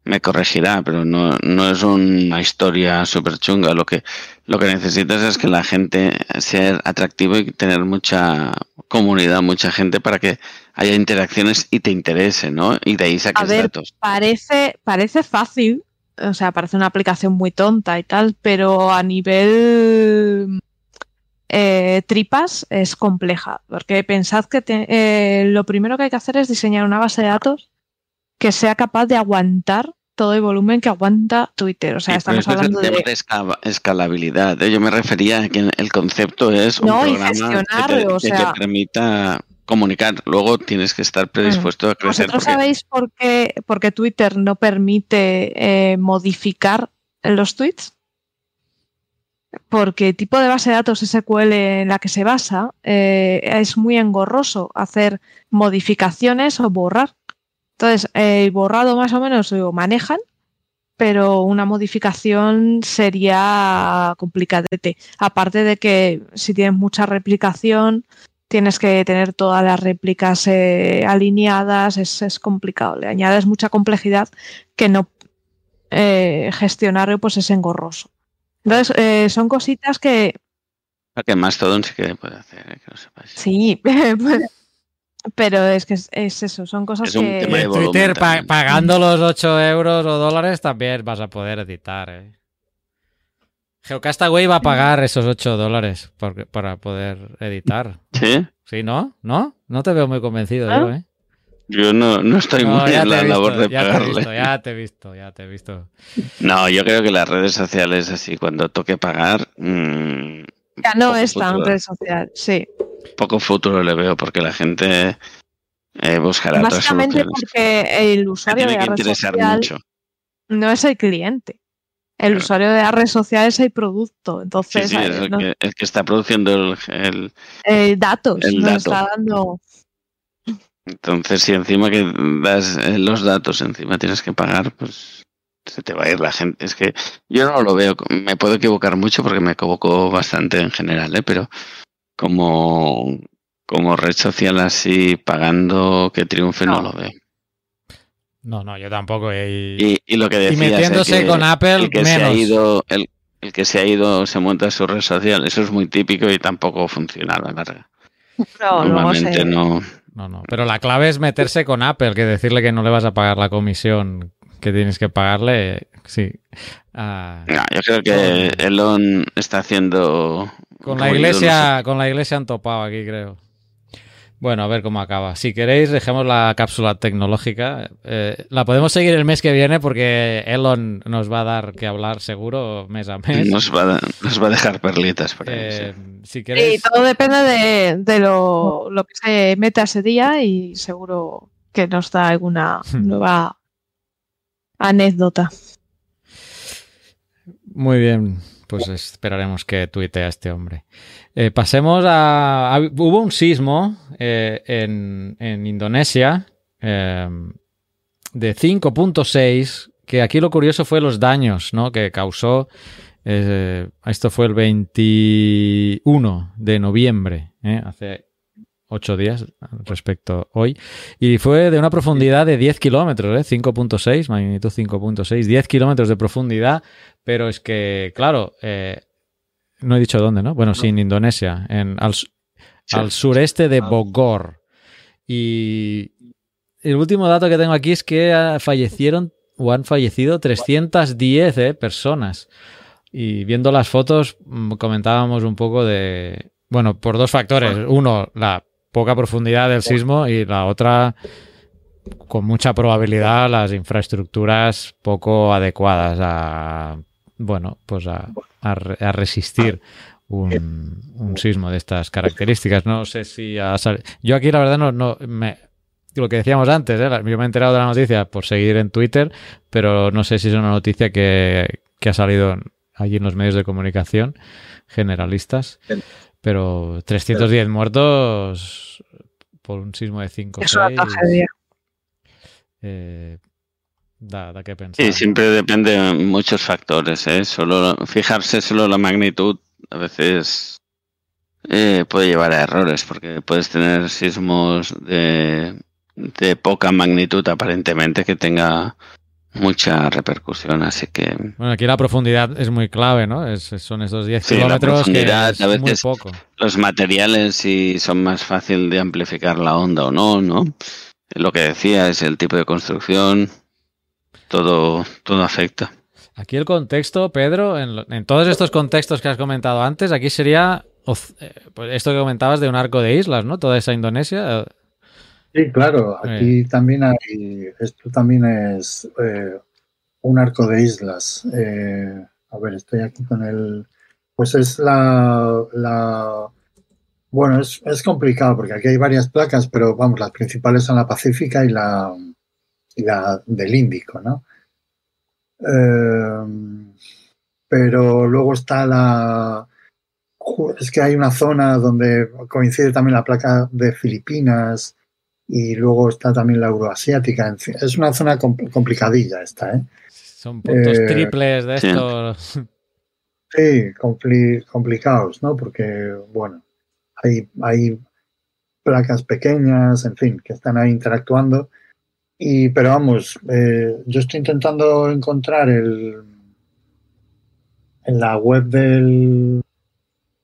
me corregirá, pero no, no es una historia súper chunga. Lo que, lo que necesitas es que la gente sea atractivo y tener mucha comunidad, mucha gente para que haya interacciones y te interese, ¿no? Y de ahí saques A ver, datos. Parece, parece fácil, o sea, parece una aplicación muy tonta y tal, pero a nivel eh, tripas es compleja, porque pensad que te- eh, lo primero que hay que hacer es diseñar una base de datos que sea capaz de aguantar todo el volumen que aguanta Twitter. O sea, Sí, estamos pero eso es el hablando tema de... de esca- escalabilidad. ¿eh? Yo me refería a que el concepto es un No, programa que te, o que sea- te permita comunicar. Luego tienes que estar predispuesto a crecer. ¿Vosotros porque- sabéis por qué, por qué Twitter no permite eh, modificar los tweets? Porque el tipo de base de datos SQL en la que se basa eh, es muy engorroso hacer modificaciones o borrar. Entonces, el borrado más o menos lo manejan, pero una modificación sería complicadete. Aparte de que si tienes mucha replicación, tienes que tener todas las réplicas eh, alineadas, es, es complicado. Le añades mucha complejidad que no eh, gestionar pues es engorroso. Entonces, eh, son cositas que que Mastodon sí que puede hacer, ¿eh? que lo sepáis. sí, [laughs] pero es que es, es eso, son cosas Es un que... tema de En volumen Twitter, pa- pagando los 8 euros o dólares, también vas a poder editar. ¿eh? Geocastaway va a pagar esos 8 dólares por- para poder editar. ¿Sí? ¿Sí, no? ¿No? No te veo muy convencido ¿Ah? yo, ¿eh? Yo no, no estoy No, muy en te la labor de ya te he pagarle. visto, ya te he visto, ya te he visto. No, yo creo que las redes sociales, así, cuando toque pagar, mm, Ya no poco es tan futuro. red social, sí. poco futuro le veo, porque la gente eh, buscará Básicamente porque el usuario de la que red social mucho. no es el cliente. El Claro. usuario de la red social es el producto. Entonces, sí, es eh, el, no- que, el que está produciendo el, el- eh, datos el nos dato. está dando. Entonces, si encima que das los datos, encima tienes que pagar, pues se te va a ir la gente. Es que yo no lo veo. Me puedo equivocar mucho porque me equivoco bastante en general, ¿eh? pero como, como red social así, pagando que triunfe, no, No. lo veo. No, no, yo tampoco. Y, Y, y lo que y decías, metiéndose el que- con Apple, el que se ha menos. ido, el, el que se ha ido se monta su red social, eso es muy típico y tampoco funciona a la larga. No, Normalmente no. No, no. Pero la clave es meterse con Apple, que decirle que no le vas a pagar la comisión que tienes que pagarle. Sí. Ah, No, yo creo que Elon está haciendo. con la iglesia, con la iglesia han topado aquí, creo. Bueno, a ver cómo acaba. Si queréis, dejemos la cápsula tecnológica. Eh, la podemos seguir el mes que viene porque Elon nos va a dar que hablar seguro mes a mes. Nos va, a, nos va a dejar perlitas por ahí. Eh, sí. si queréis, todo depende de, de lo, lo que se meta ese día y seguro que nos da alguna [laughs] nueva anécdota. Muy bien, pues esperaremos que tuitea este hombre. Eh, pasemos a, a- Hubo un sismo eh, en, en Indonesia eh, de 5.6, que aquí lo curioso fue los daños ¿no? que causó. eh, esto fue el 21 de noviembre, hace ocho días respecto hoy. Y fue de una profundidad de 10 kilómetros, ¿eh? 5.6, magnitud 5.6, 10 kilómetros de profundidad. Pero es que, claro, eh, no he dicho dónde, ¿no? Bueno, sí, en Indonesia, en, al, al sureste de Bogor. Y el último dato que tengo aquí es que ah, fallecieron o han fallecido 310 eh, personas. Y viendo las fotos mm, comentábamos un poco de, bueno, por dos factores. Uno, la poca profundidad del sismo y la otra, con mucha probabilidad, las infraestructuras poco adecuadas a, bueno, pues a, a a resistir un, un sismo de estas características. No sé si ha sal- Yo aquí la verdad no, no me... Lo que decíamos antes, ¿eh? yo me he enterado de la noticia por seguir en Twitter, pero no sé si es una noticia que, que ha salido allí en los medios de comunicación generalistas. Pero 310 muertos por un sismo de 5 Es una tragedia. eh, da, da que pensar. Sí, siempre depende de muchos factores. ¿eh? Solo fijarse solo la magnitud a veces eh, puede llevar a errores porque puedes tener sismos de, de poca magnitud aparentemente que tenga mucha repercusión. Así que Bueno, aquí la profundidad es muy clave, ¿no? Es- son esos 10 Sí, la kilómetros que profundidad, es a muy veces- poco. los materiales si son más fácil de amplificar la onda o no, ¿no? Lo que decía es el tipo de construcción, todo, todo afecta. Aquí el contexto, Pedro, en, en todos estos contextos que has comentado antes, aquí sería eh, pues esto que comentabas de un arco de islas, ¿no? Toda esa Indonesia. Sí, claro, aquí también hay, esto también es eh, un arco de islas. Eh, a ver, estoy aquí con el. Pues es la. la bueno, es, es, complicado porque aquí hay varias placas, pero vamos, las principales son la Pacífica y la, y la del Índico, ¿no? Eh, pero luego está la. Es que hay una zona donde coincide también la placa de Filipinas y luego está también la euroasiática. Es una zona complicadilla esta, ¿eh? Son puntos eh, triples de estos. Sí, complicados, ¿no? Porque, bueno, hay, hay placas pequeñas, en fin, que están ahí interactuando. Y, pero vamos, eh, yo estoy intentando encontrar el en la web del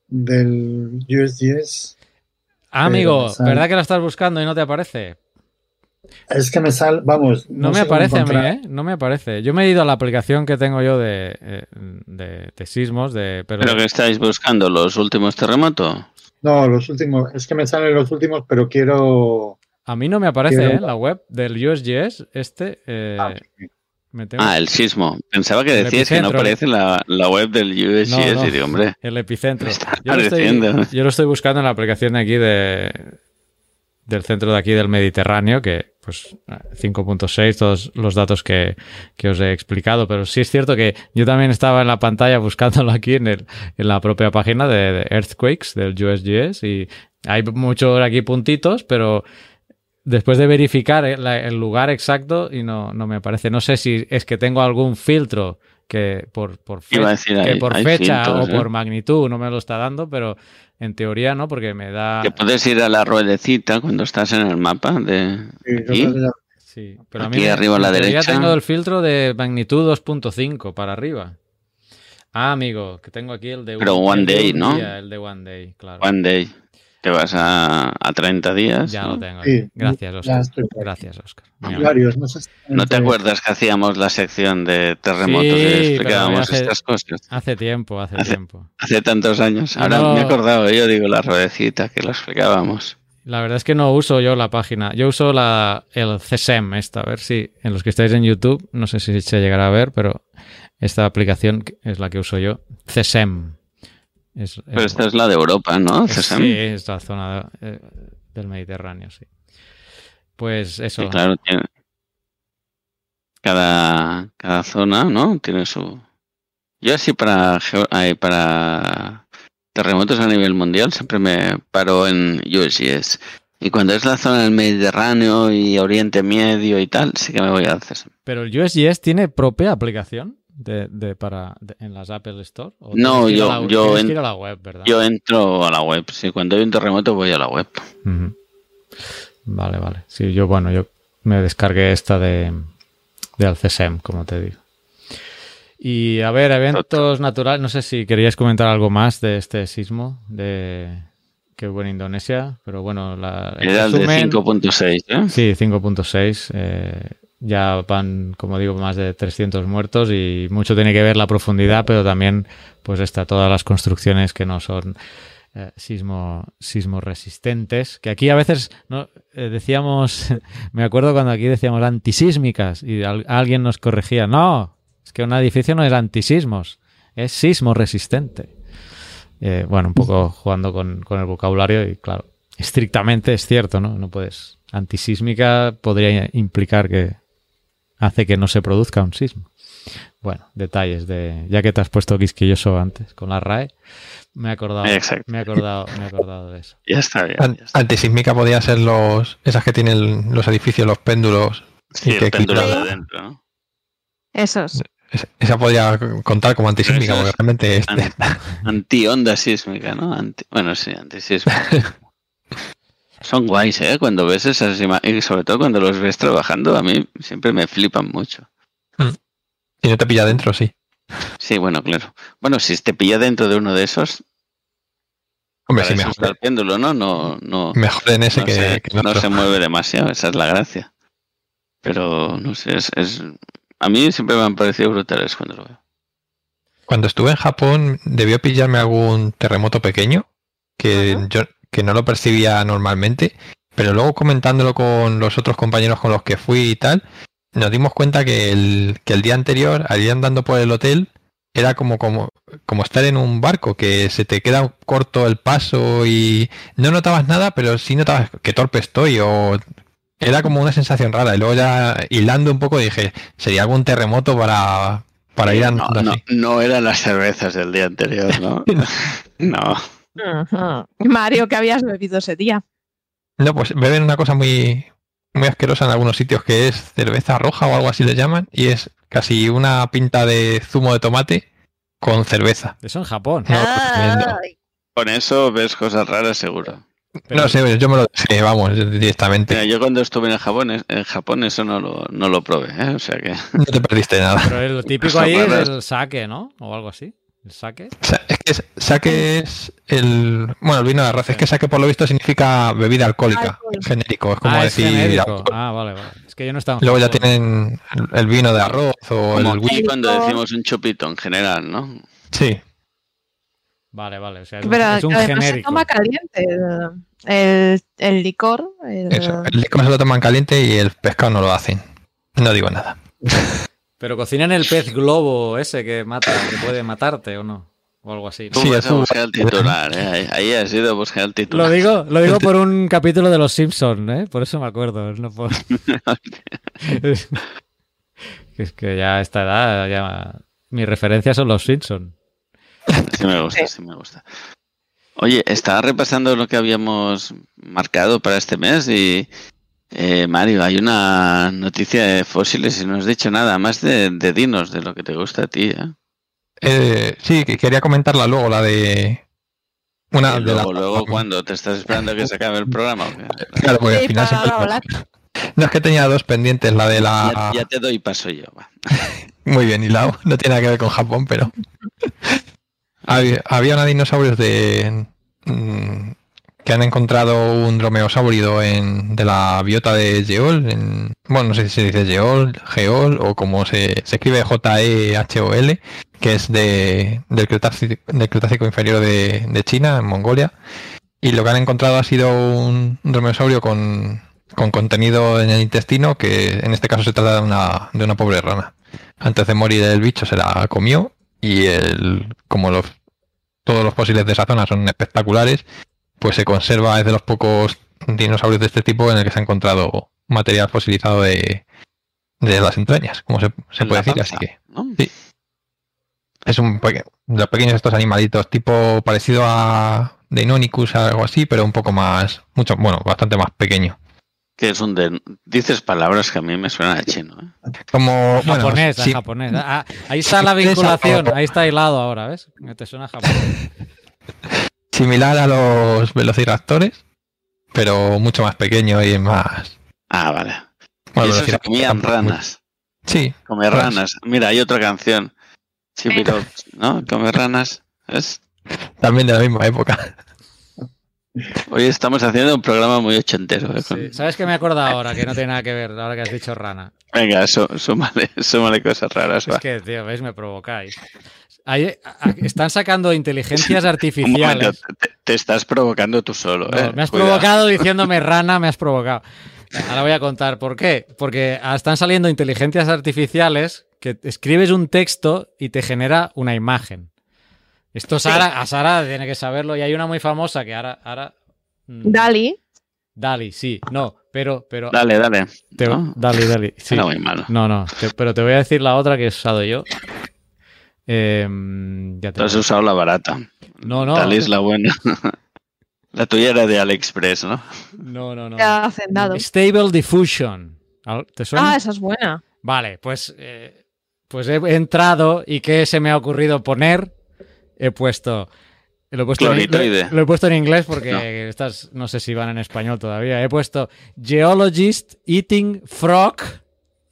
del USGS. Ah, amigo, ¿verdad que lo estás buscando y no te aparece? Es que me sale, vamos. No, me aparece a mí, ¿eh? No me aparece. Yo me he ido a la aplicación que tengo yo de, eh, de, sismos. De, pero... ¿Pero que estáis buscando? ¿Los últimos terremotos? No, los últimos. Es que me salen los últimos, pero quiero. A mí no me aparece, ¿eh? La web del USGS, este. Eh, ah, ah, el sismo. Pensaba que decías que no aparece la, la web del USGS. y digo, hombre. El epicentro. Yo lo, estoy, yo lo, estoy, buscando en la aplicación de aquí de, del centro de aquí del Mediterráneo, que pues 5.6, todos los datos que, que, os he explicado, pero sí es cierto que yo también estaba en la pantalla buscándolo aquí en, el, en la propia página de, Earthquakes del USGS y hay muchos aquí puntitos, pero después de verificar el, lugar exacto y no, no me aparece. No sé si es que tengo algún filtro que por, por, que por fecha o por ¿eh? magnitud no me lo está dando, pero en teoría no, porque me da... Que puedes ir a la ruedecita cuando estás en el mapa de aquí. Sí, pero a mí arriba a la derecha. Ya tengo el filtro de magnitud 2.5 para arriba. Ah, amigo, que tengo aquí el de... Pero One Day, ¿no? el de One Day, claro. One Day vas a, a 30 días. Ya lo tengo. Gracias, Oscar. Gracias, Oscar. no, te acuerdas que hacíamos la sección de terremotos y explicábamos estas cosas? Hace tiempo, hace, tiempo. Hace tantos años. Ahora me he acordado, yo digo la ruedecita que lo explicábamos. La verdad es que no uso yo la página. Yo uso la, el CSEM, esta. A ver si en los que estáis en YouTube, no sé si se llegará a ver, pero esta aplicación es la que uso yo. CSEM. Pero esta es la de Europa, ¿no? sí, es la zona eh, del Mediterráneo, sí. Pues eso. claro, tiene... cada, cada zona, ¿no? Tiene su... Yo así para, para terremotos a nivel mundial siempre me paro en USGS. Y cuando es la zona del Mediterráneo y Oriente Medio y tal, sí que me voy a hacer. Pero el USGS tiene propia aplicación de, de para en las Apple Store? no, yo, yo, a la web, ¿verdad? yo entro a la web. Sí, cuando hay un terremoto voy a la web. Vale, vale. Sí, yo, bueno, yo me descargué esta de, de Alcesem, como te digo. Y a ver, eventos naturales, no sé si queríais comentar algo más de este sismo de que hubo en Indonesia, pero bueno, la, Era el de 5.6, ¿eh? Sí, 5.6. Eh, ya van, como digo, más de 300 muertos y mucho tiene que ver la profundidad, pero también pues está todas las construcciones que no son eh, sismo, sismo resistentes, que aquí a veces ¿no? Eh, decíamos, [laughs] me acuerdo cuando aquí decíamos antisísmicas y alguien nos corregía, no, es que un edificio no es antisismos, es sismo resistente. Eh, bueno, un poco jugando con, con el vocabulario y claro, estrictamente es cierto, ¿no? No puedes. Antisísmica podría implicar que hace que no se produzca un sismo. Bueno, detalles de. Ya que te has puesto quisquilloso antes con la RAE, me he acordado, me he acordado, me he acordado de eso. [laughs] Ya está bien. Antisísmica podía ser los esas que tienen los edificios, los péndulos. Sí, el péndulo de dentro, ¿no? Esos. Esa podría contar como antisísmica, porque realmente es. Anti-onda sísmica, ¿no? bueno, sí, antisísmica. [laughs] Son guays, ¿eh? Cuando ves esas imágenes, y sobre todo cuando los ves trabajando, a mí siempre me flipan mucho. Y no te pilla dentro, sí. Sí, bueno, claro. Bueno, si te pilla dentro de uno de esos. Hombre, sí, mejor. el péndulo, ¿no? No, no, mejor en ese que, no se mueve demasiado, esa es la gracia. Pero, no sé, es, es, a mí siempre me han parecido brutales cuando lo veo. Cuando estuve en Japón, debió pillarme algún terremoto pequeño que yo que no lo percibía normalmente, pero luego comentándolo con los otros compañeros con los que fui y tal, nos dimos cuenta que el, que el día anterior, al ir andando por el hotel, era como, como, como estar en un barco, que se te queda corto el paso y no notabas nada, pero sí notabas que torpe estoy o era como una sensación rara. Y luego ya hilando un poco dije, sería algún terremoto para, para ir no, andando no, así. no eran las cervezas del día anterior, ¿no? [laughs] [laughs] no. Mario, ¿qué habías bebido ese día? No, pues beben una cosa muy, muy asquerosa en algunos sitios que es cerveza roja o algo así le llaman y es casi una pinta de zumo de tomate con cerveza. Eso en Japón. No, lo recomiendo. Ay, Con eso ves cosas raras seguro. Pero- No sé, yo me lo dejé, vamos, directamente. Mira, yo cuando estuve en Japón, en Japón eso no lo, no lo probé, ¿eh? O sea que... No te perdiste nada. Pero lo típico ahí es el sake, ¿no? O algo así. ¿El sake? Sa- Es que sake es el. Bueno, el vino de arroz. Es que sake, por lo visto, significa bebida alcohólica. Alcohol. Genérico. Es como ah, es decir. genérico. Ah, vale, vale. Es que yo no estaba en Luego ya tienen el, vino de arroz o Como el whisky. cuando decimos un chupito en general, ¿no? Sí. Vale, vale. O sea, es un, Pero es un además se genérico. toma caliente el, el- el licor. el- Eso. El licor se lo toman caliente y el pescado no lo hacen. No digo nada. [laughs] Pero cocinan el pez globo ese que mata, que puede matarte o no. O algo así. ¿no? Tú Sí, eso- buscar el titular, [laughs] ¿eh? Ahí, ahí has ido a buscar el titular. Lo digo, lo digo por un capítulo de Los Simpsons, ¿eh? Por eso me acuerdo. no por- es, [laughs] es que ya a esta edad, ya mis referencias son Los Simpsons. Sí me gusta, sí me gusta. Oye, estaba repasando lo que habíamos marcado para este mes y eh, Mario, hay una noticia de fósiles y no has dicho nada más de, de dinos, de lo que te gusta a ti, ¿eh? Eh, sí, que quería comentarla luego, la de. Una Y de luego, las- luego, ¿cuándo? ¿Te estás esperando que se acabe el programa? [laughs] Claro, porque al Sí, final para siempre- hablar. [laughs] No es que tenía dos pendientes, la de la. Ya, ya te doy paso yo. va. [laughs] Muy bien hilado, no tiene nada que ver con Japón, pero. había, había una dinosaurios de. Que han encontrado un dromeosáurido en, de la biota de Geol. En, bueno, no sé si se dice Geol, Geol o como se, se escribe J-E-H-O-L, que es de, del, Cretácico, del inferior de, de China, en Mongolia. Y lo que han encontrado ha sido un, un dromeosaurio con, con contenido en el intestino, que en este caso se trata de una, de una pobre rana antes de morir el bicho se la comió y el, como los, todos los fósiles de esa zona son espectaculares, pues se conserva, es de los pocos dinosaurios de este tipo en el que se ha encontrado material fosilizado de, de las entrañas, como se, puede la decir, panza, así que ¿no? Sí. es un los pequeños estos animalitos tipo parecido a Deinonychus, algo así, pero un poco más, mucho, bueno, bastante más pequeño. Que es un de... Dices palabras que a mí me suenan a chino, ¿eh? Como, bueno, Japonés, sí, japonés. Ah, ahí está la [laughs] vinculación, ahí está hilado ahora, ¿ves? Te suena japonés. [laughs] similar a los velociraptores, pero mucho más pequeño y más. Ah, vale. Bueno, y eso comían tampoco es muy- ranas. Sí, Come Ranas. ranas. Mira, hay otra canción. Chipirops, ¿no? Come ranas. ¿Ves? también de la misma época. Hoy estamos haciendo un programa muy ochentero. ¿eh? Sí. ¿Sabes qué me acuerdo ahora? Que no tiene nada que ver, ahora que has dicho rana. Venga, sú- súmale, súmale cosas raras. Es va. que, tío, ¿veis? Me provocáis. Ahí, a- están sacando inteligencias [laughs] Un momento, artificiales. te, te estás provocando tú solo. No, ¿eh? me has Cuidado. provocado [laughs] diciéndome rana, me has provocado. Ahora voy a contar por qué. Porque están saliendo inteligencias artificiales que escribes un texto y te genera una imagen. Esto Sara, a Sara tiene que saberlo y hay una muy famosa que ahora... ahora mm, Dali. Dali, sí, no, pero... pero Dale, dale. te- ¿no? Dali, Dali. [laughs] Sí. Era muy malo. No, no, te- pero te voy a decir la otra que he usado yo. Eh, ya te Tú has usado la barata. No, no. Dale es la buena. [laughs] la tuya era de AliExpress, ¿no? No, no, no. Ha hacendado. Stable Diffusion. ¿Al- ¿Te suena? Ah, esa es buena. Vale, pues, eh, pues he entrado y ¿qué se me ha ocurrido poner? He puesto... Lo he puesto, en, lo he puesto en inglés porque No. estas no sé si van en español todavía. He puesto Geologist Eating Frog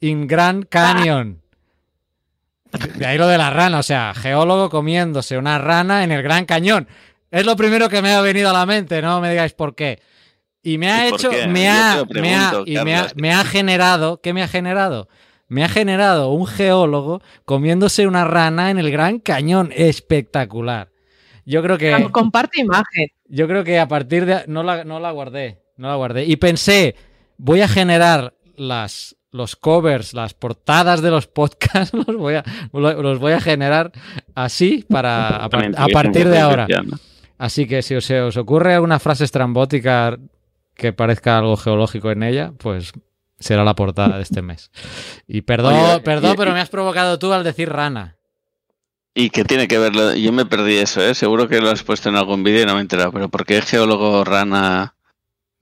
in Grand Canyon. De ahí lo de la rana, o sea, geólogo comiéndose una rana en el Gran Cañón. Es lo primero que me ha venido a la mente, no me digáis por qué. Y me ha ¿Y por hecho, me ha, me ha- y me ha, me ha generado, ¿qué me ha generado? Me ha generado un geólogo comiéndose una rana en el Gran Cañón. Espectacular. Yo creo que, Comparte imagen. yo creo que a partir de no la, no la guardé, no la guardé y pensé voy a generar las los covers, las portadas de los podcasts [laughs] los voy a, los voy a generar así para a, par- a partir de ahora. Así que si os, se os ocurre alguna frase estrambótica que parezca algo geológico en ella, pues será la portada de este mes. [laughs] Y perdón, Oye, perdón, y- pero me has provocado tú al decir rana. ¿Y qué tiene que ver? Yo me perdí eso, ¿eh? Seguro que lo has puesto en algún vídeo y no me he enterado. Pero ¿por qué geólogo rana?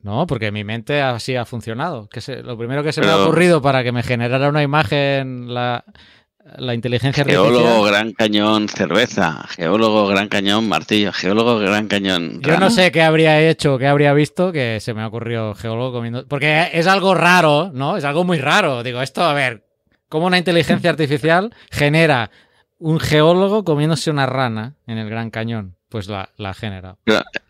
No, porque mi mente así ha funcionado. Que se- lo primero que se me ha ocurrido para que me generara una imagen la, la inteligencia Geólogo artificial. Gran Cañón cerveza, geólogo Gran Cañón martillo, geólogo Gran Cañón. Yo no sé qué habría hecho, qué habría visto, que se me ha ocurrido geólogo comiendo. Porque es algo raro, ¿no? Es algo muy raro. Digo, esto, a ver, ¿cómo una inteligencia artificial genera un geólogo comiéndose una rana en el Gran Cañón? Pues la, la ha generado.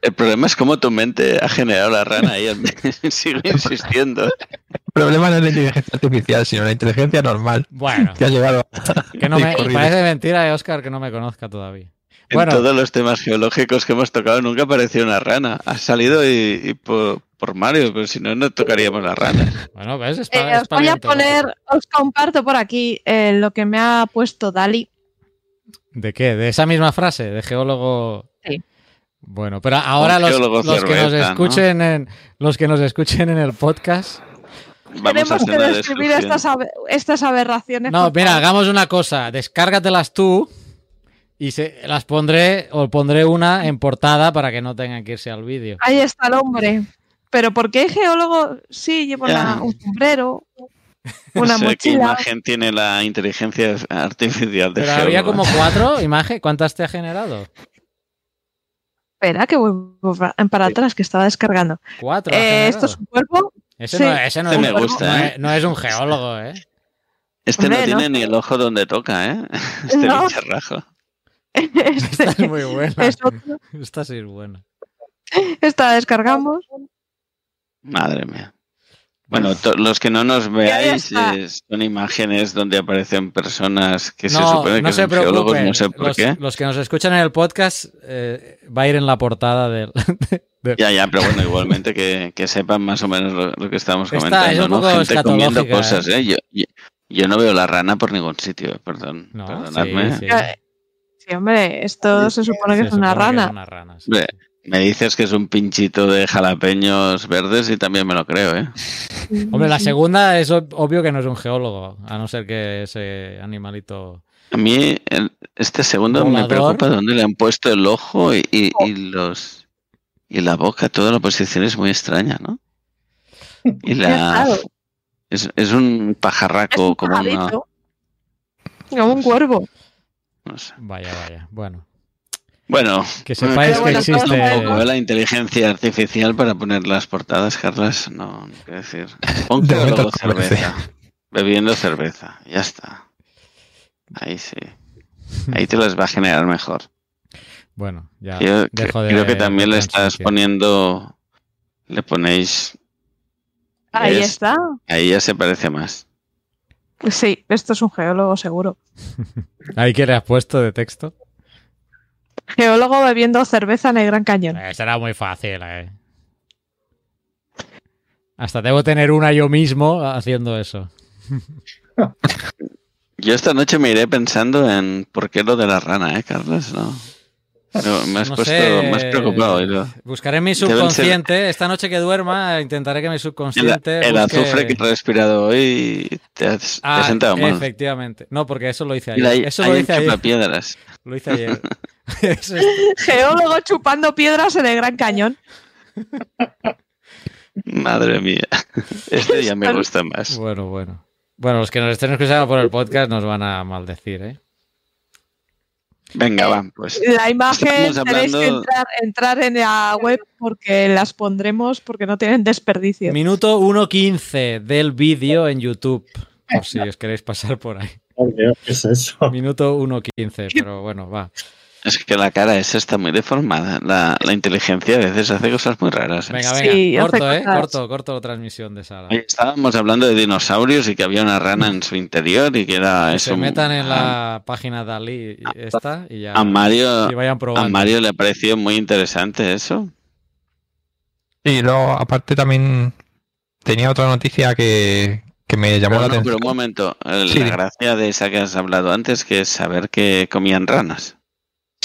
El problema es cómo tu mente ha generado la rana y [laughs] sigo insistiendo. El problema no es la inteligencia artificial, sino la inteligencia normal Bueno, que ha llegado. que no me, parece mentira, eh, Oscar, que no me conozca todavía. En Bueno. todos los temas geológicos que hemos tocado nunca apareció una rana. Ha salido y, y por, por Mario, pero si no, no tocaríamos las ranas. Bueno, ¿ves? Es Eh, os voy a poner, os comparto por aquí eh, lo que me ha puesto Dali. ¿De qué? ¿De esa misma frase? ¿De geólogo? Sí. Bueno, pero ahora los, que nos escuchen en los que nos escuchen en el podcast. Vamos a Tenemos que describir estas, abe- estas aberraciones. No, mira, favor. hagamos una cosa. Descárgatelas tú y se, las pondré o pondré una en portada para que no tengan que irse al vídeo. Ahí está el hombre. Pero ¿por qué hay geólogo? Sí, una- un sombrero, [laughs] una No sé qué mochila. imagen tiene la inteligencia artificial de Pero había geólogo. como cuatro [laughs] imágenes. ¿Cuántas te ha generado? Espera, que voy para- atrás, que estaba descargando. Cuatro. Eh, esto es un cuerpo. Ese, sí. no, ese no Este es, me un- gusta, no ¿eh? es- no es un geólogo, ¿eh? Este Hombre, no tiene no ni el ojo donde toca, ¿eh? Este No. bicharrajo. [laughs] Este Esta es muy buena. es. Esta sí es buena. Esta descargamos. Madre mía. Bueno, los que no nos veáis eh, son imágenes donde aparecen personas que se supone que no se son geólogos, no sé por los, qué. los que nos escuchan en el podcast eh, va a ir en la portada del. de- Ya, ya, pero bueno, igualmente que, que sepan más o menos lo, lo que estamos Esta comentando, es ¿no? Gente comiendo escatológica, cosas, ¿eh? Yo, yo, yo no veo la rana por ningún sitio, perdón. No, perdonadme. sí, sí. Eh, Sí, hombre, esto se supone que Se es una supone que rana. es una rana, sí. Me dices que es un pinchito de jalapeños verdes y también me lo creo, ¿eh? Hombre, la segunda es ob- obvio que no es un geólogo, a no ser que ese animalito. A mí el- este segundo me preocupa dónde le han puesto el ojo y, y- y los y la boca, toda la posición es muy extraña, ¿no? [laughs] Y la es, es un Es pajarraco un como una. Como un cuervo. no sé. Vaya, vaya. Bueno, Bueno, que sepáis que existe. ve la inteligencia artificial para poner las portadas, Carlas, no, no quiero decir. Pon De cerveza. Bebiendo cerveza, ya está. Ahí sí. Ahí te las va a generar mejor. Bueno, ya Yo cre- dejo de. creo que también le estás poniendo, le ponéis, Ahí está. ahí ya se parece más. Sí, esto es un geólogo seguro. [laughs] ¿Ahí qué le has puesto de texto? Geólogo bebiendo cerveza en el Gran Cañón. Eh, será muy fácil, eh. Hasta debo tener una yo mismo haciendo eso. [laughs] Yo esta noche me iré pensando en por qué lo de la rana, ¿eh, Carlos? No. No, me has No puesto, sé, has preocupado. Buscaré mi ser- subconsciente. Esta noche que duerma intentaré que mi subconsciente. el busque- azufre que he respirado hoy te has, te Ah, has sentado mal. efectivamente. No, porque eso lo hice ayer. ahí, Eso ahí lo hice ayer. Chupapiedras. Lo hice ayer. [laughs] Eso es- Geólogo chupando piedras en el Gran Cañón. Madre mía. Este ya me gusta más. Bueno, bueno. Bueno, los que nos estén escuchando por el podcast nos van a maldecir, ¿eh? Venga, va, pues. La imagen tenéis que entrar, entrar en la web porque las pondremos porque no tienen desperdicio. Minuto 1.15 del vídeo en YouTube. Por si os queréis pasar por ahí. Por Dios, ¿Qué es eso? Minuto 1.15, pero bueno, va. Es que la cara esa está muy deformada. La, la inteligencia a veces hace cosas muy raras. ¿eh? Venga, venga. Sí, corto, ¿eh? Corto, corto la transmisión de sala. Oye, Estábamos hablando de dinosaurios y que había una rana en su interior y que era Que eso. se metan en la página Dalí y- esta y ya A Mario, y vayan a. Mario le ha parecido muy interesante eso. Y luego, aparte, también tenía otra noticia que, que me llamó Pero la no, atención. pero un momento, Sí, la gracia de esa que has hablado antes, que es saber que comían ranas.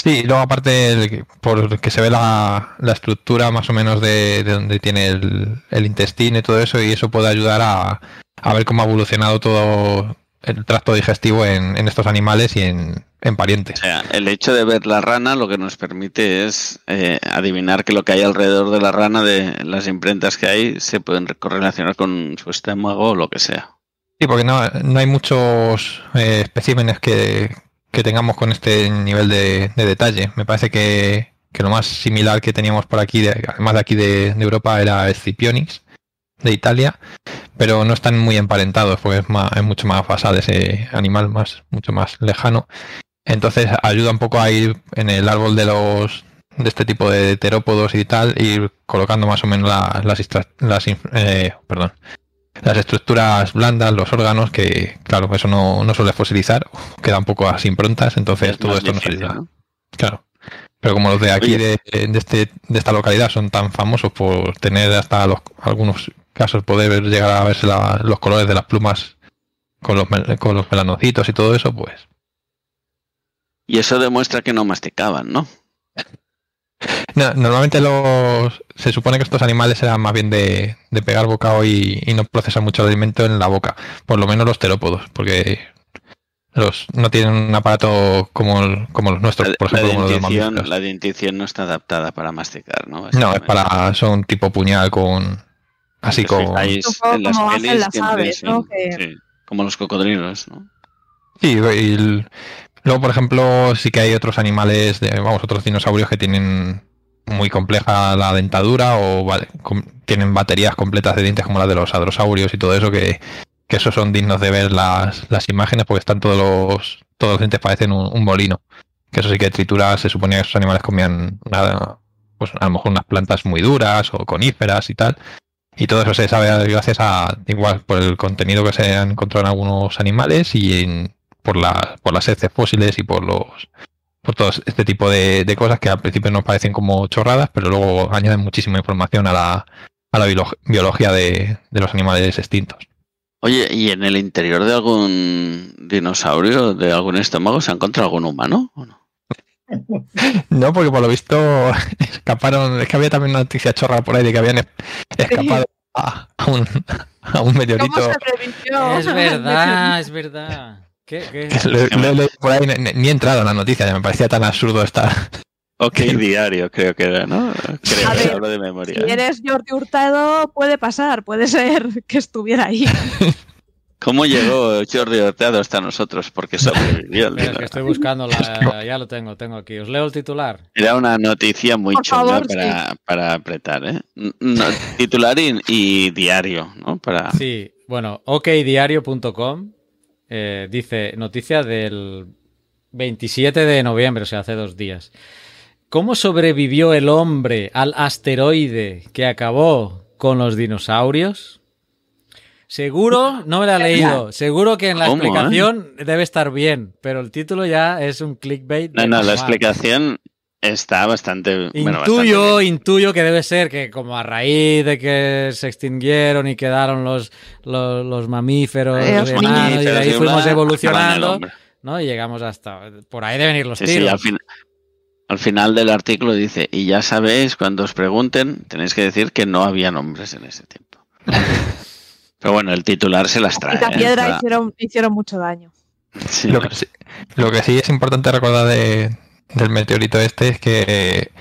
Sí, luego aparte el- porque se ve la, la estructura más o menos de, de donde tiene el, el intestino y todo eso y eso puede ayudar a, a ver cómo ha evolucionado todo el tracto digestivo en, en estos animales y en, en O parientes. sea, el hecho de ver la rana lo que nos permite es eh, adivinar que lo que hay alrededor de la rana, de las imprentas que hay, se pueden correlacionar con su estómago o lo que sea. Sí, porque no, no hay muchos eh, especímenes que, que tengamos con este nivel de, de detalle. Me parece que, que lo más similar que teníamos por aquí, de- además de aquí de, de Europa, era Scipionix de Italia, pero no están muy emparentados porque es, más- es mucho más basal ese animal, más mucho más lejano. Entonces ayuda un poco a ir en el árbol de los de este tipo de terópodos y tal, ir colocando más o menos la- las, las eh, perdón, las estructuras blandas, los órganos, que claro, eso no, no suele fosilizar, queda un poco así improntas, entonces Es todo esto nos difícil, ayuda. ¿no? Claro. Pero como los de aquí, de, de este, de esta localidad, son tan famosos por tener hasta los, algunos casos poder llegar a verse la- los colores de las plumas con los, con los melanocitos y todo eso, pues Y eso demuestra que no masticaban, ¿no? No, normalmente los se supone que estos animales eran más bien de, de pegar bocado y, y no procesan mucho el alimento en la boca, por lo menos los terópodos, porque los no tienen un aparato como, el- como los nuestros, La, por la ejemplo, como los dentición, la dentición no está adaptada para masticar, ¿no? No, es para son tipo puñal con así en las como hacen las aves, ¿no? son- Que- sí, como los cocodrilos, ¿no? Sí, y el- luego, por ejemplo, sí que hay otros animales, de, vamos, otros dinosaurios que tienen muy compleja la dentadura o va- com- tienen baterías completas de dientes como las de los hadrosaurios y todo eso, que, que esos son dignos de ver las, las imágenes porque están todos los, todos los dientes parecen un, molino. Que eso sí que tritura, se suponía que esos animales comían nada, pues a lo mejor unas plantas muy duras o coníferas y tal. Y todo eso se sabe gracias a, igual, por el contenido que se han encontrado en algunos animales y en- por, la, por las heces fósiles y por los por todo este tipo de, de cosas que al principio nos parecen como chorradas, pero luego añaden muchísima información a la, a la biolo- biología de, de los animales extintos. Oye, ¿y en el interior de algún dinosaurio, de algún estómago, se ha encontrado algún humano? ¿O no? [laughs] No, porque por lo visto [laughs] escaparon, es que había también una noticia chorra por ahí de que habían es- escapado a, a un, [laughs] a un meteorito. Es verdad, es verdad. ¿Qué, qué? [laughs] lo- lo he leído por ahí, ni, ni he entrado en la noticia, ya me parecía tan absurdo estar. Ok, [laughs] diario, creo que era, ¿no? Creo ver, hablo de memoria. Si eres Jordi Hurtado, puede pasar, puede ser que estuviera ahí. [laughs] ¿Cómo llegó Jordi Hurtado hasta nosotros? Porque sobrevivió. el que estoy buscando la... Ya lo tengo, tengo aquí. Os leo el titular. Era una noticia muy Por chunga favor, para, para apretar, ¿eh? No, titular y, y diario, ¿no? Para... Sí, bueno, okdiario.com eh, dice noticia del 27 de noviembre, o sea, hace dos días. ¿Cómo sobrevivió el hombre al asteroide que acabó con los dinosaurios? Seguro, no me la he leído. [laughs] Seguro que en la ¿Cómo, eh? explicación debe estar bien, pero el título ya es un clickbait. No, no, la explicación está bastante... bueno, Intuyo, bastante bien. intuyo que debe ser que como a raíz de que se extinguieron y quedaron los, los, los mamíferos Eh, los y de ahí y fuimos evolucionando. ¿no? Y llegamos hasta... Por ahí deben ir los Sí, sí, tiros. al, fin- al final del artículo dice, y ya sabéis, cuando os pregunten, tenéis que decir que no había nombres en ese tiempo. [laughs] Pero bueno, el titular se las trae. Esta ¿eh? piedra hicieron, hicieron mucho daño. sí, Lo que, sí, lo que sí es importante recordar de- del meteorito este es que,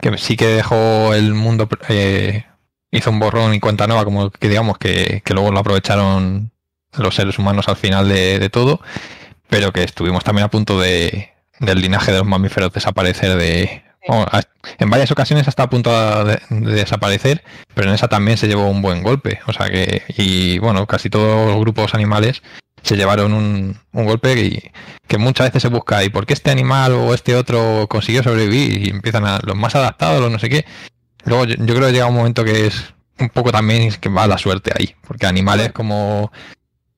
que sí que dejó el mundo, eh, hizo un borrón y cuenta nueva, como que digamos que, que luego lo aprovecharon los seres humanos al final de, de todo, pero que estuvimos también a punto de del linaje de los mamíferos desaparecer de... bueno, en varias ocasiones hasta a punto de, de desaparecer, pero en esa también se llevó un buen golpe. O sea que, y bueno, casi todos los grupos animales se llevaron un, un golpe y que muchas veces se busca y por qué este animal o este otro consiguió sobrevivir y empiezan a los más adaptados, los no sé qué. Luego yo, yo creo que llega un momento que es un poco también que va la suerte ahí, porque animales como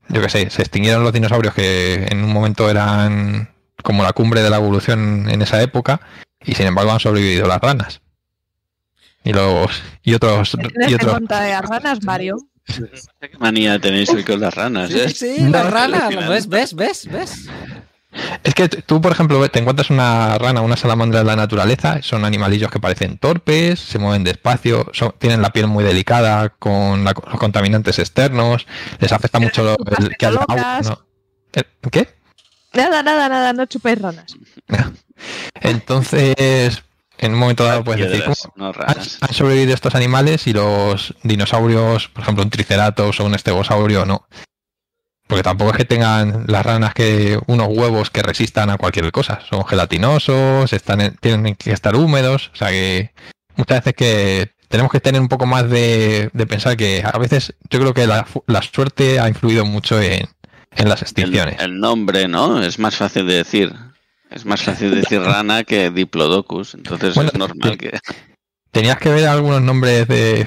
yo qué sé, se extinguieron los dinosaurios que en un momento eran como la cumbre de la evolución en esa época y sin embargo han sobrevivido las ranas. Y los y otros y en otros cuenta de las ranas, Mario. ¿Qué manía tenéis hoy con las ranas? Sí, eh? sí, No, la rana. alucinante. ¿Ves, ves, ves, ves? Es que tú, por ejemplo, te encuentras una rana, una salamandra en la naturaleza, son animalillos que parecen torpes, se mueven despacio, son- tienen la piel muy delicada con la- los contaminantes externos, les afecta Pero mucho lo- el, que agua. locas. ¿no? ¿El- ¿Qué? Nada, nada, nada, no chupéis ranas. [laughs] Entonces, en un momento dado puedes decir, Piedras, ¿cómo no han, sobrevivido estos animales y los dinosaurios, por ejemplo, un triceratops o un estegosaurio, no? Porque tampoco es que tengan las ranas que unos huevos que resistan a cualquier cosa. Son gelatinosos, están en- tienen que estar húmedos. O sea que muchas veces que tenemos que tener un poco más de, de pensar que a veces yo creo que la, suerte ha influido mucho en, en las El, extinciones. el nombre, ¿no? Es más fácil de decir. Es más fácil decir rana que diplodocus. Entonces Bueno, es normal que. Tenías que ver algunos nombres de,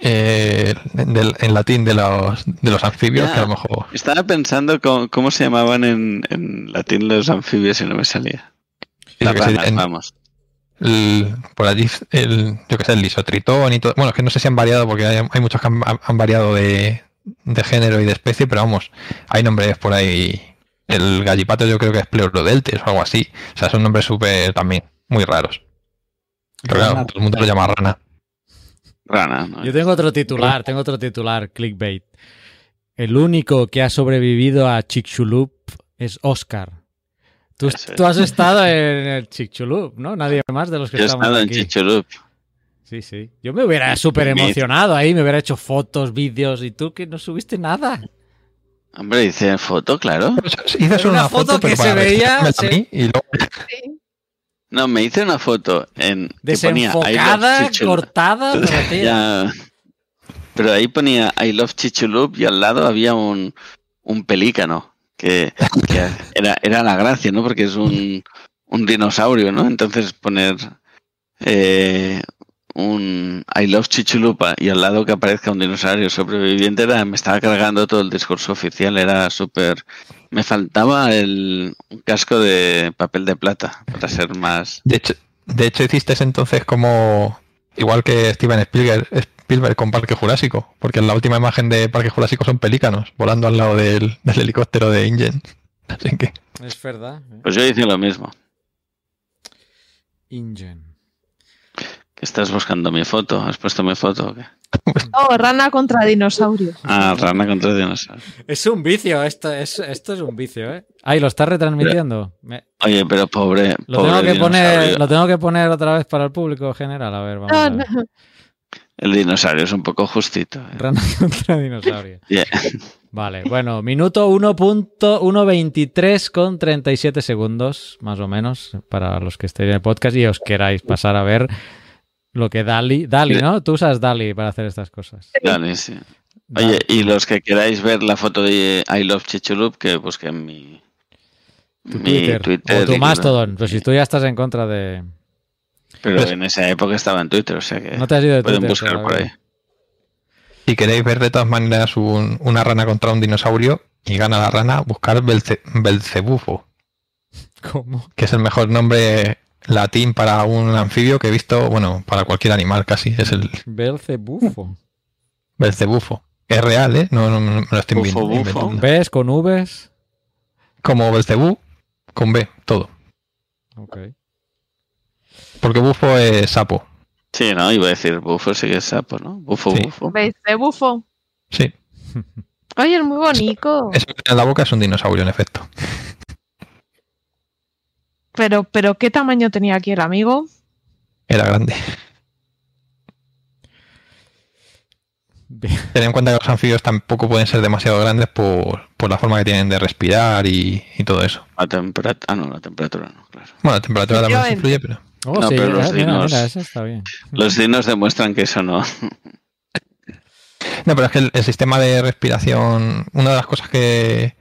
eh, del- en latín de los, de los anfibios Ya. que a lo mejor... Estaba pensando cómo, cómo se llamaban en, en latín los anfibios y no me salía. sé, ranas, en- vamos. el- por allí el, yo que sé, el lisotritón y todo. Bueno, es que no sé si han variado porque hay, hay muchos que han, han variado de, de género y de especie, pero vamos, hay nombres por ahí. El gallipato yo creo que es pleurodeltes o algo así. O sea, son nombres súper también muy raros. Pero claro, todo el mundo lo llama rana. Rana, ¿no? Yo tengo otro titular, tengo otro titular, clickbait. El único que ha sobrevivido a Chicxulub es Oscar. Tú, tú has estado en el Chicxulub, ¿no? Nadie más de los que Yo he estamos estado en. Chichurup. Sí, sí. Yo me hubiera súper emocionado ahí, me hubiera hecho fotos, vídeos y tú que no subiste nada. Hombre, hice foto, claro. Hice solo una una foto foto, que pero se veía- se- mí y luego No, me hice una foto en. que ponía, "I love Desenfocada, Chichulup". cortada, pero [laughs] Ya. Pero ahí ponía I love Chichulup y al lado había un, un pelícano. Que, que era, era la gracia, ¿no? Porque es un, un dinosaurio, ¿no? Entonces poner eh, un I love Chichulupa y al lado que aparezca un dinosaurio sobreviviente era, me estaba cargando todo el discurso oficial, era súper... Me faltaba el un casco de papel de plata para ser más... De hecho, de hecho hiciste entonces como igual que Steven Spielberg, Spielberg con Parque Jurásico, porque en la última imagen de Parque Jurásico son pelícanos volando al lado del, del helicóptero de Ingen. [laughs] Así que es verdad. ¿eh? Pues yo hice lo mismo. Ingen. ¿Qué estás buscando mi foto? ¿Has puesto mi foto o qué? [laughs] Oh, rana contra dinosaurio. Ah, rana contra dinosaurio. Es un vicio, esto es, esto es un vicio, ¿eh? Ahí, ¿lo estás retransmitiendo? Me- Oye, pero pobre. lo, pobre tengo que poner, lo tengo que poner otra vez para el público general. A ver, vamos No, a ver. no. El dinosaurio es un poco justito. ¿eh? Rana [laughs] contra dinosaurio. Yeah. Vale, bueno, minuto 1.123 con 37 segundos, más o menos, para los que estéis en el podcast y os queráis pasar a ver lo que Dali... Dali, ¿no? Tú usas Dali para hacer estas cosas. Dale, sí. Dali. Oye, y los que queráis ver la foto de I Love Chichulup, que busquen mi, Tu mi Twitter, Twitter. o tu Mastodon, pues si tú ya estás en contra de... Pero en esa época estaba en Twitter, o sea que No te has ido de pueden Twitter buscar por ahí. si queréis ver de todas maneras un- una rana contra un dinosaurio y gana la rana, buscar Belce- Belcebufo, [laughs] ¿Cómo? que es el mejor nombre latín para un anfibio que he visto, bueno, para cualquier animal casi, es el Belcebufo. Belcebufo. Es real, ¿eh? No, no, no me lo estoy Bufo, invent- bufo. inventando. ¿Ves con Vs? Como Belcebú, con B, todo. Ok. Porque bufo es sapo. Sí, no, iba a decir bufo, sí que es sapo, ¿no? Bufo, Sí. bufo. ¿Veis? De bufo. Sí. Oye, es muy bonito. Eso que tiene en la boca es un dinosaurio, en efecto. Pero, pero, ¿qué tamaño tenía aquí el amigo? Era grande. Ten en cuenta que los anfibios tampoco pueden ser demasiado grandes por, por la forma que tienen de respirar y, y todo eso. La temperatura. Ah, no, la temperatura no, claro. Bueno, la temperatura también se influye, pero. Oh, No, sí, pero los dinos- mira, eso está bien. Los dinos demuestran que eso no. No, pero es que el, el sistema de respiración, una de las cosas que,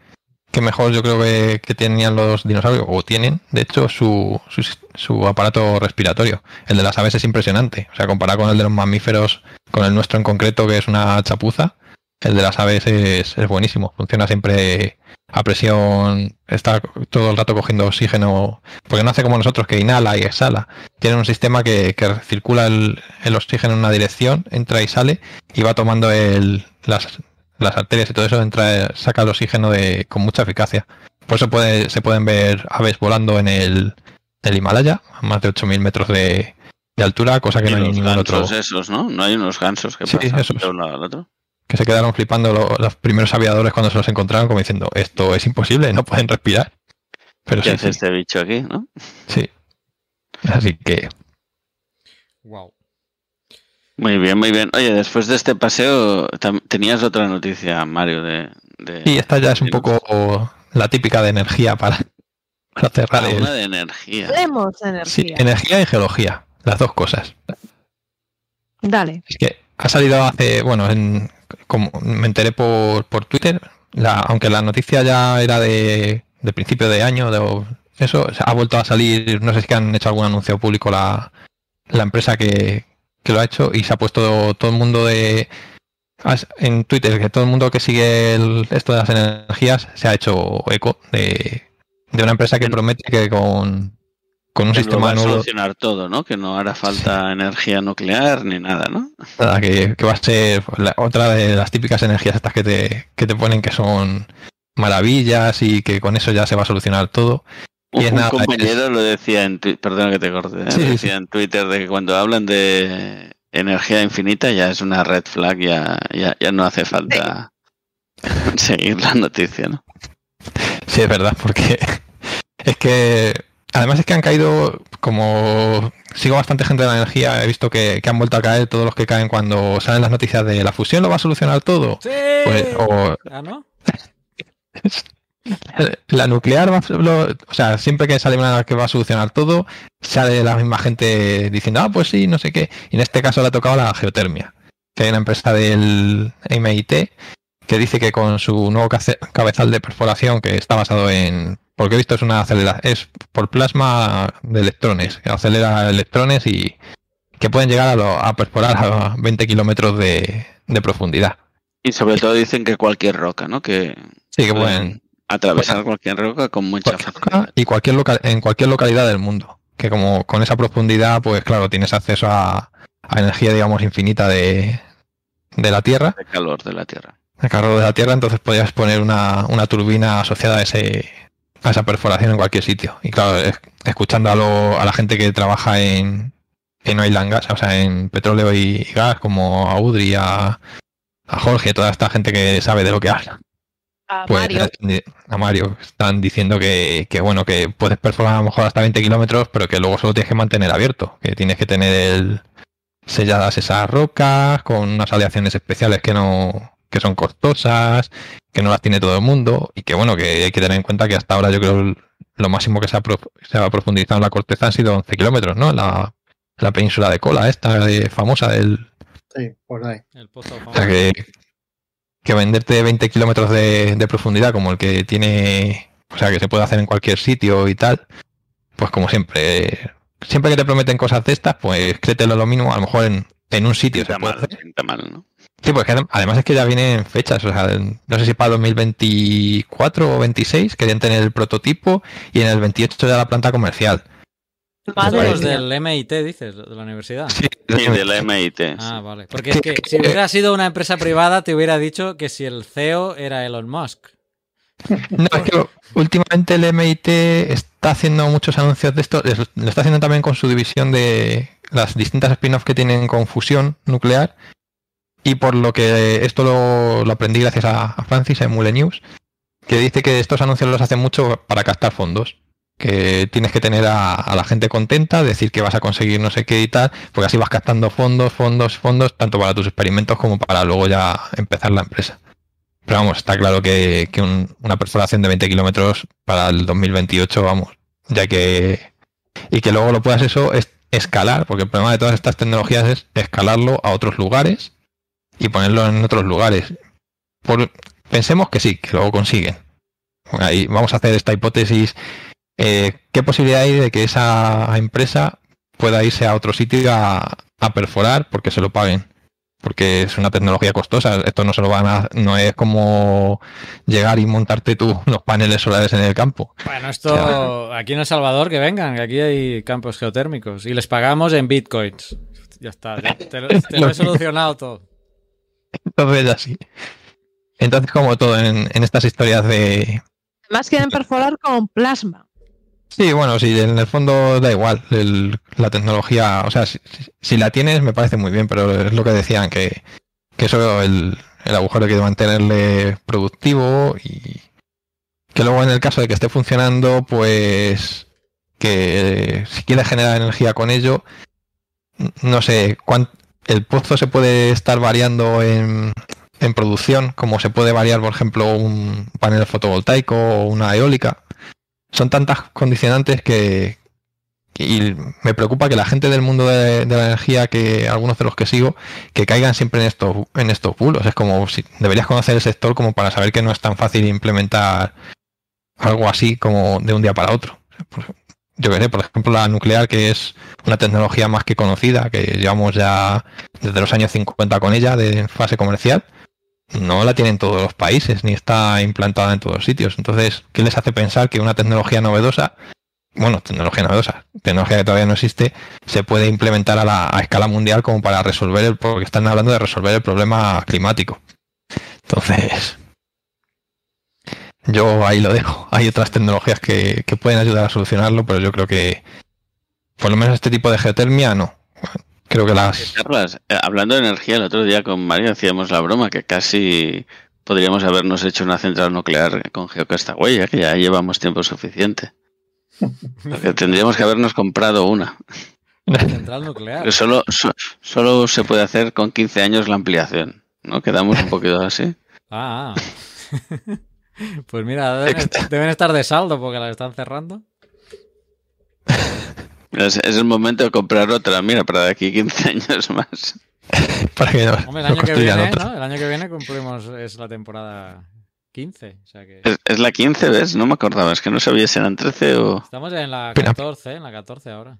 que mejor yo creo que, que tenían los dinosaurios, o tienen, de hecho, su, su, su aparato respiratorio. El de las aves es impresionante. O sea, comparado con el de los mamíferos, con el nuestro en concreto, que es una chapuza, el de las aves es, es buenísimo. Funciona siempre a presión, está todo el rato cogiendo oxígeno, porque no hace como nosotros que inhala y exhala. Tiene un sistema que, que circula el, el, oxígeno en una dirección, entra y sale, y va tomando el, las, las arterias y todo eso, entra, saca el oxígeno de, con mucha eficacia. Por eso puede, se pueden ver aves volando en el, el Himalaya, a más de 8.000 metros de, de altura, cosa que Y no hay los ningún otro. esos, ¿no? No hay unos gansos que Sí, pasan esos. de un lado al otro. que se quedaron flipando lo- los primeros aviadores cuando se los encontraron, como diciendo, esto es imposible, no pueden respirar. Pero ¿Qué sí, hace sí, este bicho aquí, no? sí. Así que. Muy bien, muy bien. Oye, después de este paseo, tenías otra noticia, Mario, de... de y esta ya es un poco la típica de energía para, para cerrar Ah, el- una de energía. Hablemos de Sí, energía. energía y geología, las dos cosas. Dale. Es que ha salido hace, bueno, en- como me enteré por, por Twitter, la, aunque la noticia ya era de, de principio de año, de, eso ha vuelto a salir, no sé si han hecho algún anuncio público la, la empresa que, que lo ha hecho y se ha puesto todo el mundo de en Twitter, que todo el mundo que sigue el- esto de las energías se ha hecho eco de, de una empresa que promete que con, con un Que sistema va a nuevo solucionar todo, ¿no? Que no hará falta energía nuclear ni nada, ¿no? Nada, que, que va a ser la- otra de las típicas energías estas que te, que te ponen que son maravillas y que con eso ya se va a solucionar todo. Y es Un nada, compañero lo decía en perdona que te corte, ¿eh? Sí, sí, decía en Twitter de que cuando hablan de energía infinita ya es una red flag, ya, ya, ya no hace falta [laughs] seguir la noticia, ¿no? Sí, es verdad, porque [laughs] es que además es que han caído, como sigo bastante gente de la energía, he visto que, que han vuelto a caer todos los que caen cuando salen las noticias de la fusión lo va a solucionar todo. ¡Sí! Pues, o ¿Ah, no? [laughs] la nuclear va lo- o sea, siempre que sale una que va a solucionar todo, sale la misma gente diciendo, ah, pues sí, no sé qué. Y en este caso le ha tocado la geotermia, que hay una empresa del MIT que dice que con su nuevo cabezal de perforación, que está basado en, porque he visto es una acelera, es por plasma de electrones, que acelera electrones y que pueden llegar a, lo- a perforar a 20 kilómetros de, de profundidad. Y sobre todo dicen que cualquier roca, ¿no? Que Sí, que pueden atravesar cualquier roca con mucha cualquier facilidad. roca y cualquier local, en cualquier localidad del mundo. Que como con esa profundidad, pues claro, tienes acceso a, a energía, digamos, infinita de, de la Tierra, de calor de la Tierra. de calor de la Tierra, entonces podrías poner una, una turbina asociada a ese a esa perforación en cualquier sitio. Y claro, es- escuchando a, lo- a la gente que trabaja en, en oil and gas, o sea, en petróleo y gas, como a Udri, a, a Jorge, toda esta gente que sabe de lo que habla. A Pues Mario. eh, a Mario están diciendo que, que, bueno, que puedes perforar a lo mejor hasta 20 kilómetros, pero que luego solo tienes que mantener abierto, que tienes que tener el, selladas esas rocas con unas aleaciones especiales que no que son costosas, que no las tiene todo el mundo y que bueno, que hay que tener en cuenta que hasta ahora yo creo lo máximo que se ha, prof- se ha profundizado en la corteza han sido 11 kilómetros, ¿no? La, la península de cola esta de- famosa del, Sí, por ahí. El pozo o sea que, que venderte 20 kilómetros de, de profundidad como el que tiene, o sea, que se puede hacer en cualquier sitio y tal, pues como siempre, siempre que te prometen cosas de estas, pues créetelo lo mínimo, a lo mejor en, en un sitio se puede mal, hacer. mal, ¿no? Sí, pues que además es que ya vienen fechas, o sea, no sé si para 2024 o 26 querían tener el prototipo y en el 28 ya la planta comercial. Madre los del MIT, dices, de la universidad. Sí, Sí, de la MIT. Ah, vale. Porque es que si hubiera sido una empresa privada, te hubiera dicho que si el CEO era Elon Musk. No, es que últimamente el MIT está haciendo muchos anuncios de esto, es- lo está haciendo también con su división de las distintas spin-offs que tienen con fusión nuclear y por lo que esto lo, lo aprendí gracias a, a Francis en Mule News, que dice que estos anuncios los hacen mucho para captar fondos, que tienes que tener a, la gente contenta, decir que vas a conseguir no sé qué y tal, porque así vas captando fondos, fondos, fondos, tanto para tus experimentos como para luego ya empezar la empresa. Pero vamos, está claro que, que un- una perforación de 20 kilómetros para el 2028, vamos, ya que... Y que luego lo puedas eso es escalar, porque el problema de todas estas tecnologías es escalarlo a otros lugares y ponerlo en otros lugares. Por, pensemos que sí, que luego consiguen. Ahí vamos a hacer esta hipótesis. Eh, ¿Qué posibilidad hay de que esa empresa pueda irse a otro sitio a, a perforar porque se lo paguen? porque es una tecnología costosa. Esto no se lo van a, no es como llegar y montarte tú unos paneles solares en el campo. Bueno, esto aquí en El Salvador que vengan, que aquí hay campos geotérmicos y les pagamos en bitcoins. Ya está, ya te, lo, te lo he solucionado todo. Entonces así. Entonces, como todo en, en estas historias de, Además quieren perforar con plasma. Sí, bueno, sí, en el fondo da igual. el- la tecnología, o sea, si, si- la tienes me parece muy bien, pero es lo que decían, que, que eso el, el agujero hay que mantenerle productivo y que luego en el caso de que esté funcionando, pues que si quieres generar energía con ello, no sé, cuán- el pozo se puede estar variando en, en producción, como se puede variar, por ejemplo, un panel fotovoltaico o una eólica son tantas condicionantes que, que- y me preocupa que la gente del mundo de, la energía, que algunos de los que sigo, que caigan siempre en estos en estos bulos. Es como si deberías conocer el sector como para saber que no es tan fácil implementar algo así como de un día para otro. Yo qué sé, por ejemplo, la nuclear, que es una tecnología más que conocida, que llevamos ya desde los años 50 con ella de fase comercial, no la tienen todos los países, ni está implantada en todos los sitios. Entonces, ¿qué les hace pensar que una tecnología novedosa, bueno, tecnología novedosa, tecnología que todavía no existe, se puede implementar a, la, a escala mundial como para resolver el, porque están hablando de resolver el problema climático. Entonces, yo ahí lo dejo. Hay otras tecnologías que, que pueden ayudar a solucionarlo, pero yo creo que, por lo menos este tipo de geotermia, no. Creo que las... Carlas, eh, hablando de energía, el otro día con Mario hacíamos la broma que casi podríamos habernos hecho una central nuclear con geocastaway, que ya llevamos tiempo suficiente. [laughs] Porque tendríamos que habernos comprado una. Central nuclear. Que solo, so- solo se puede hacer con 15 años la ampliación. ¿No? Quedamos un poquito así. Ah. ah. [laughs] Pues mira, deben, deben estar de saldo porque las están cerrando. Es, es el momento de comprar otra, mira, para de aquí 15 [laughs] años más. [laughs] Para que no, Hombre, el no año que viene. ¿no? El año que viene cumplimos, es la temporada 15. O sea que Es, es la 15, ¿ves? No me acordaba, es que no sabía si eran 13 o... estamos en la Pero- 14, en la 14 ahora.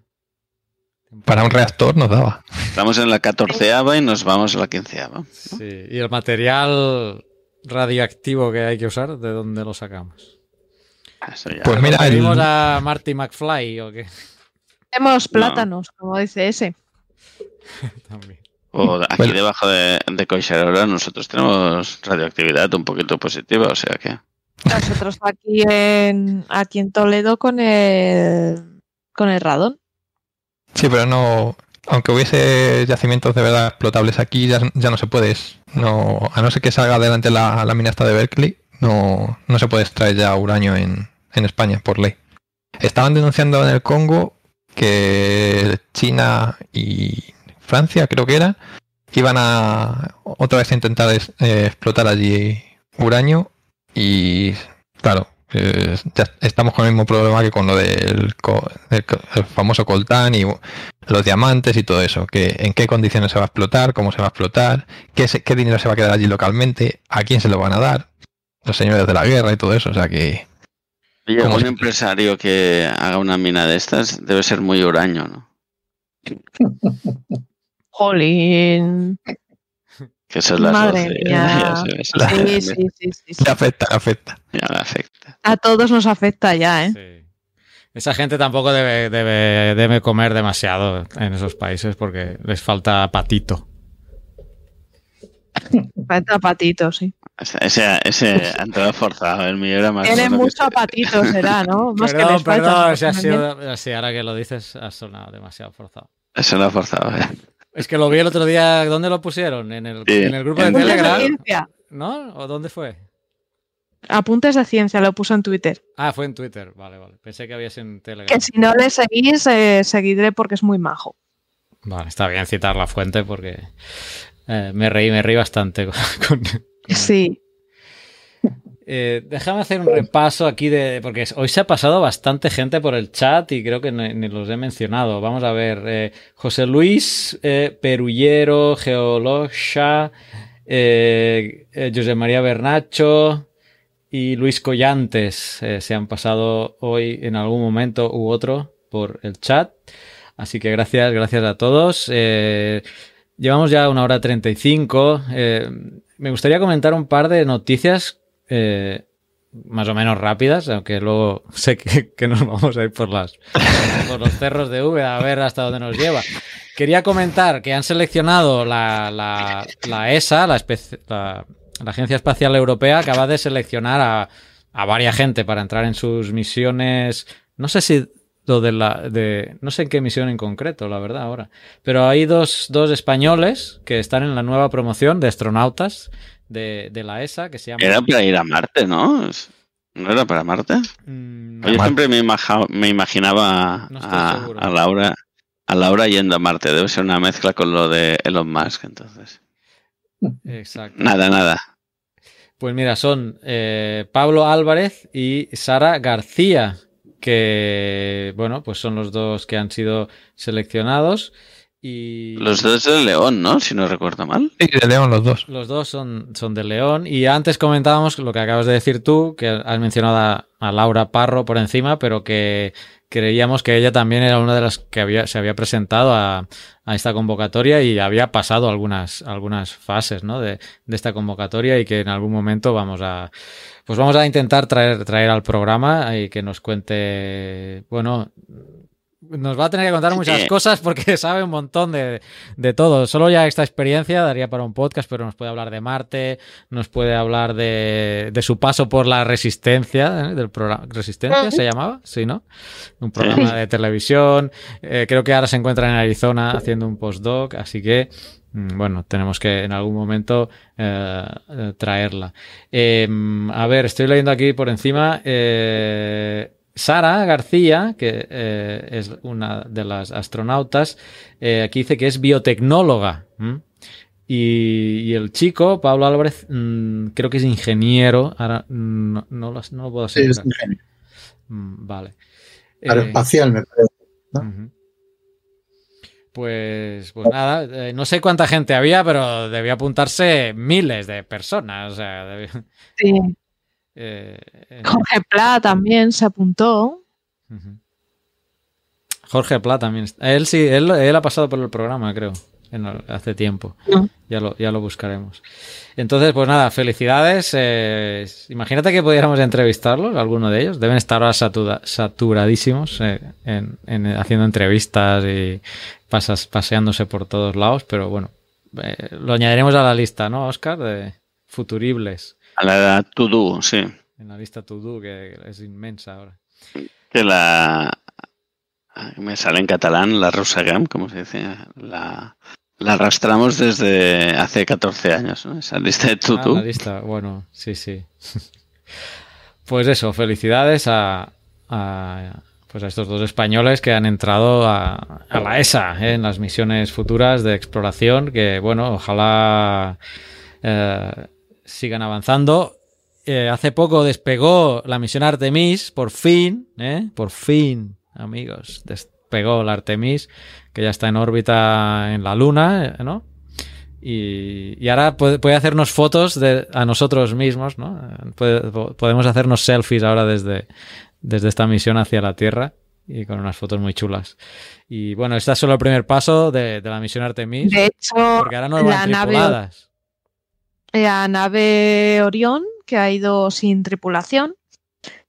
Para un reactor nos daba. Estamos en la 14 y nos vamos a la 15 Sí, y el material radioactivo que hay que usar, ¿de dónde lo sacamos? Eso ya. Pues mira, el- ¿Pedimos a Marty McFly o qué? Tenemos plátanos, como dice ese. [laughs] También. O aquí Bueno. debajo de, de Coixarola nosotros tenemos radioactividad un poquito positiva, o sea que... Nosotros aquí en aquí en Toledo con el con el radón. Sí, pero no. Aunque hubiese yacimientos de verdad explotables aquí, ya, ya no se puede. No, a no ser que salga adelante la, la mina esta de Berkeley, no, no se puede extraer ya uranio en, en España por ley. Estaban denunciando en el Congo que China y Francia, creo que era, iban a otra vez a intentar eh, explotar allí uranio y claro, ya estamos con el mismo problema que con lo del co- el famoso coltán y los diamantes y todo eso, que en qué condiciones se va a explotar, cómo se va a explotar, qué, se- qué dinero se va a quedar allí localmente, a quién se lo van a dar, los señores de la guerra y todo eso, o sea que Oye, ¿Cómo un se- empresario que haga una mina de estas debe ser muy huraño, ¿no? [laughs] Jolín. Que son las Madre 12. mía. [laughs] Ya se ve, se Sí, sí, sí, sí, sí. le afecta, le afecta. Ya le afecta. A todos nos afecta ya, ¿eh? Sí. Esa gente tampoco debe, debe, debe comer demasiado en esos países porque les falta patito. Falta patito, sí. Ese, ese, [laughs] entrado forzado, el mío era más... Que mucho ese. patito, será, ¿no? [laughs] Más que Perdón, les falta. perdón, si ha sido- sí, ahora que lo dices ha sonado demasiado forzado. Ha forzado, ¿eh? Es que lo vi el otro día, ¿dónde lo pusieron? En el, Sí, en el grupo de en- Apuntes de Telegram, ciencia. ¿no? ¿O dónde fue? Apuntes de ciencia lo puso en Twitter. Ah, fue en Twitter, vale, vale. Pensé que había sido en Telegram. Que si no le seguís, eh, seguiré porque es muy majo. Vale, está bien citar la fuente porque eh, me reí, me reí bastante [laughs] con, con- Sí. Eh, déjame hacer un repaso aquí de. Porque hoy se ha pasado bastante gente por el chat y creo que ni, ni los he mencionado. Vamos a ver. eh, José Luis eh, Perullero, Geolosha, eh, eh, José María Bernacho y Luis Collantes eh, se han pasado hoy en algún momento u otro por el chat. Así que gracias, gracias a todos. Eh, llevamos ya una hora 35. Eh, me gustaría comentar un par de noticias eh, más o menos rápidas, aunque luego [laughs] sé que, nos vamos a ir por, las, por los cerros de V a ver hasta dónde nos lleva. Quería comentar que han seleccionado la, la, la ESA, la, la, la, Agencia Espacial Europea, acaba de seleccionar a, a varias gente para entrar en sus misiones. No sé si lo de la. De, no sé en qué misión en concreto, la verdad, ahora. Pero hay dos, dos españoles que están en la nueva promoción de astronautas de, de la ESA que se llama. Era para ir a Marte, ¿no? ¿No era para Marte? Mm, Yo siempre me, imaja- me imaginaba No a Laura a Laura yendo a Marte. Debe ser una mezcla con lo de Elon Musk, entonces. Exacto. Nada, nada. Pues mira, son eh, Pablo Álvarez y Sara García, que, bueno, pues son los dos que han sido seleccionados. Y Los dos de León, ¿no? Si no recuerdo mal. Sí, de León los dos. los dos son, son de León. Y antes comentábamos lo que acabas de decir tú, que has mencionado a, a Laura Parro por encima, pero que creíamos que ella también era una de las que había, se había presentado a, a esta convocatoria y había pasado algunas, algunas fases ¿no? de, de esta convocatoria y que en algún momento vamos a pues vamos a intentar traer, traer al programa y que nos cuente, bueno, nos va a tener que contar muchas Sí. cosas porque [laughs] sabe un montón de, de todo. Solo ya esta experiencia daría para un podcast, pero nos puede hablar de Marte, nos puede hablar de, de su paso por la Resistencia, ¿eh? del programa Resistencia se llamaba, sí, ¿no? Un programa de televisión. Eh, creo que ahora se encuentra en Arizona haciendo un postdoc, así que mm, bueno, tenemos que en algún momento eh, eh, traerla. Eh, a ver, estoy leyendo aquí por encima. eh, Sara García, que eh, es una de las astronautas, eh, aquí dice que es biotecnóloga. Y, y el chico, Pablo Álvarez, mm, creo que es ingeniero. Ahora mm, no, no lo, no lo puedo Sí, es asegurar. ingenio. Mm, vale. Eh, Aeroespacial, me parece. Pues, pues nada, eh, no sé cuánta gente había, pero debía apuntarse miles de personas. O sea, debía- Sí. Eh, eh, Jorge Pla también se apuntó. Jorge Pla también. Él sí, él, él ha pasado por el programa, creo, en el- hace tiempo. No. Ya lo, ya lo buscaremos. Entonces, pues nada, felicidades. eh, imagínate que pudiéramos entrevistarlos, alguno de ellos. Deben estar ahora satura- saturadísimos eh, en, en- haciendo entrevistas y pasas, paseándose por todos lados, pero bueno, eh, lo añadiremos a la lista, ¿no, Oscar? De futuribles. A la to do, sí. En la lista to do, que es inmensa ahora. Que la. Me sale en catalán, la Rosegam, como se dice. La, la arrastramos desde hace 14 años, ¿no? Esa lista de Ah, tutu. la lista, bueno, sí, sí. [laughs] Pues eso, felicidades a, a, pues a estos dos españoles que han entrado a, a la ESA ¿eh? en las misiones futuras de exploración, que bueno, ojalá eh, sigan avanzando. Eh, hace poco despegó la misión Artemis, por fin, ¿eh? por fin, amigos, despegó la Artemis, que ya está en órbita en la Luna, ¿eh? ¿no? Y, y ahora puede, puede hacernos fotos de, a nosotros mismos, ¿no? Puede- podemos hacernos selfies ahora desde, desde esta misión hacia la Tierra y con unas fotos muy chulas. Y bueno, este es solo el primer paso de, de la misión Artemis, De hecho, porque ahora no la van nave, tripuladas. La nave Orión, que ha ido sin tripulación,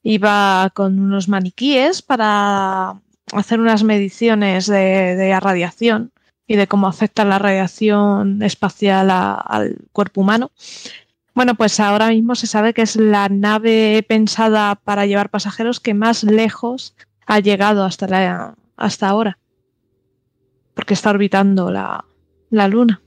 iba con unos maniquíes para hacer unas mediciones de, de radiación y de cómo afecta la radiación espacial al cuerpo humano. Bueno, pues ahora mismo se sabe que es la nave pensada para llevar pasajeros que más lejos ha llegado hasta, la, hasta ahora, porque está orbitando la, la Luna.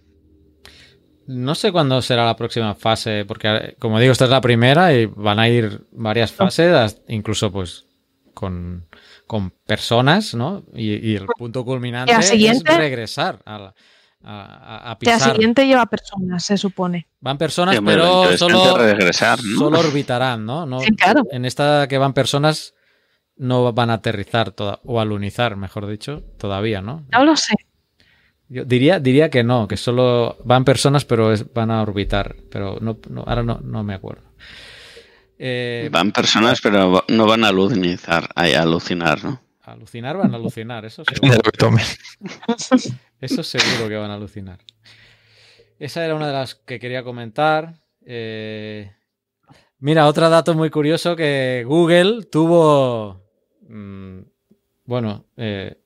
No sé cuándo será la próxima fase, porque como digo, esta es la primera y van a ir varias fases, incluso pues con, con personas, ¿no? Y, y el punto culminante la es regresar a, la- a, a- a La pisar. siguiente lleva personas, se supone. Van personas, Sí, pero solo, regresar, ¿no? solo orbitarán, ¿no? no Sí, claro. En esta que van personas no van a aterrizar toda, o alunizar, mejor dicho, todavía, ¿no? No lo sé. Yo diría, diría que no, que solo van personas, pero es- van a orbitar. Pero no, no- ahora no, no me acuerdo. Eh, Van personas, pero no van a alucinizar, a alucinar, ¿no? alucinar van a alucinar, eso [laughs] seguro. Eso seguro que van a alucinar. Esa era una de las que quería comentar. Eh, mira, otro dato muy curioso que Google tuvo, mm, bueno, eh,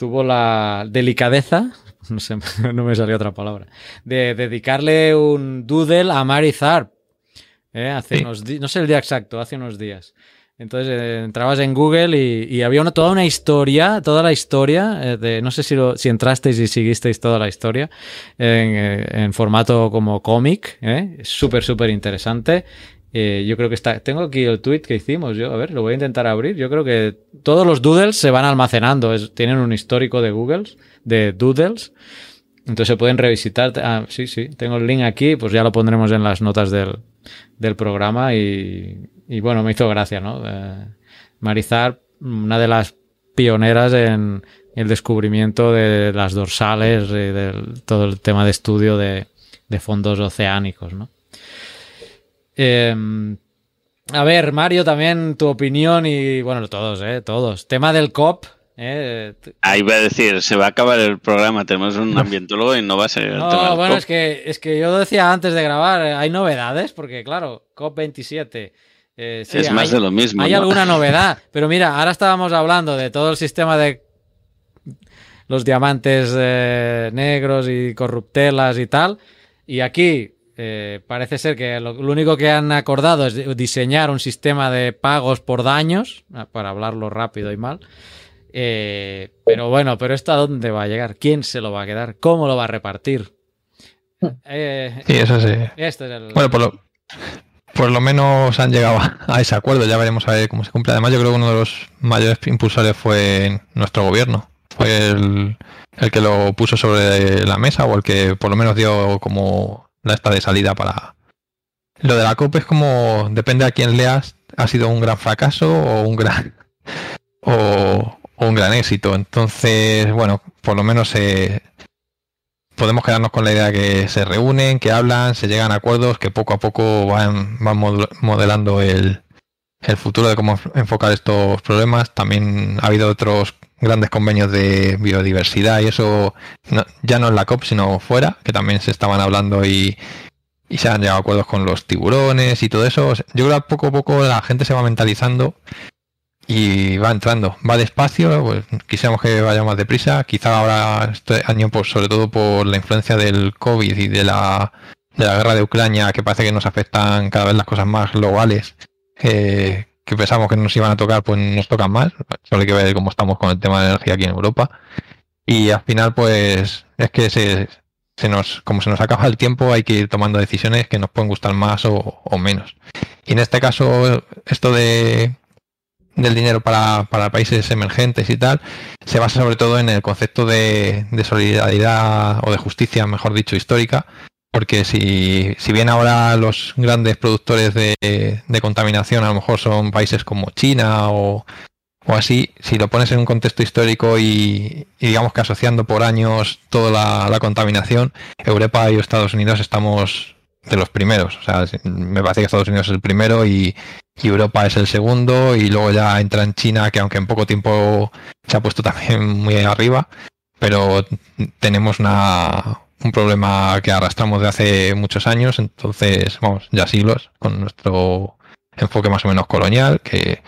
tuvo la delicadeza, [laughs] no, sé, [laughs] no me salió otra palabra, de dedicarle un doodle a Mary Zarp. eh, hace Sí. unos no sé el día exacto, hace unos días. Entonces eh, entrabas en Google y, y había una, toda una historia, toda la historia, eh, de, no sé si, lo- si entrasteis y seguisteis toda la historia, en, eh, en formato como cómic, ¿eh? Súper, súper interesante. Eh, yo creo que está. Tengo aquí el tweet que hicimos. Yo, a ver, lo voy a intentar abrir. Yo creo que todos los doodles se van almacenando. tienen un histórico de Google, de doodles. Entonces se pueden revisitar. Ah, sí, sí. Tengo el link aquí. Pues ya lo pondremos en las notas del, del programa. Y, y bueno, me hizo gracia, ¿no? Eh, Marizar, una de las pioneras en el descubrimiento de las dorsales y del todo el tema de estudio de, de fondos oceánicos, ¿no? Eh, a ver, Mario, también tu opinión y bueno, todos, ¿eh? Todos. Tema del COP. ¿eh? Ahí va a decir, se va a acabar el programa, tenemos un ambientólogo y no va a ser el tema No, del bueno, COP. es que, es que yo decía antes de grabar, eh, hay novedades, porque claro, COP27. eh, sí, es más hay- de lo mismo. hay ¿no? alguna [laughs] novedad, pero mira, ahora estábamos hablando de todo el sistema de los diamantes eh, negros y corruptelas y tal, y aquí eh, parece ser que lo, lo único que han acordado es diseñar un sistema de pagos por daños, ah, para hablarlo rápido y mal. Eh, pero bueno, pero esto a dónde va a llegar? ¿Quién se lo va a quedar? ¿Cómo lo va a repartir? [laughs] Eh, Sí, eso sí. este es el... Bueno, por lo, por lo menos han llegado a, a ese acuerdo. Ya veremos a ver cómo se cumple. Además, yo creo que uno de los mayores impulsores fue nuestro gobierno. Fue el, el que lo puso sobre la mesa o el que por lo menos dio como la esta de salida para... Lo de la COP es como, depende a quién leas, ha sido un gran fracaso o un gran... o, un gran éxito. Entonces, bueno, por lo menos eh, podemos quedarnos con la idea que se reúnen, que hablan, se llegan a acuerdos, que poco a poco van, van mod- modelando el, el futuro de cómo enfocar estos problemas. También ha habido otros grandes convenios de biodiversidad y eso no- ya no en la COP, sino fuera, que también se estaban hablando y, y se han llegado a acuerdos con los tiburones y todo eso. Yo creo que poco a poco la gente se va mentalizando y va entrando, va despacio, pues, quisiéramos que vaya más deprisa, quizá ahora este año pues sobre todo por la influencia del COVID y de la, de la guerra de Ucrania que parece que nos afectan cada vez las cosas más globales eh, que pensamos que nos iban a tocar pues nos tocan más, solo hay que ver cómo estamos con el tema de energía aquí en Europa. Y al final pues es que se, se nos, como se nos acaba el tiempo hay que ir tomando decisiones que nos pueden gustar más o, menos. Y en este caso esto de del dinero para, para países emergentes y tal, se basa sobre todo en el concepto de solidaridad o de justicia, mejor dicho, histórica, porque si, si bien ahora los grandes productores de, de contaminación a lo mejor son países como China o, o así, si lo pones en un contexto histórico y, digamos que asociando por años toda la, la contaminación, Europa y Estados Unidos estamos de los primeros. O sea, me parece que Estados Unidos es el primero y, y Europa es el segundo y luego ya entra en China que aunque en poco tiempo se ha puesto también muy arriba pero tenemos una, un problema que arrastramos de hace muchos años entonces vamos ya siglos con nuestro enfoque más o menos colonial que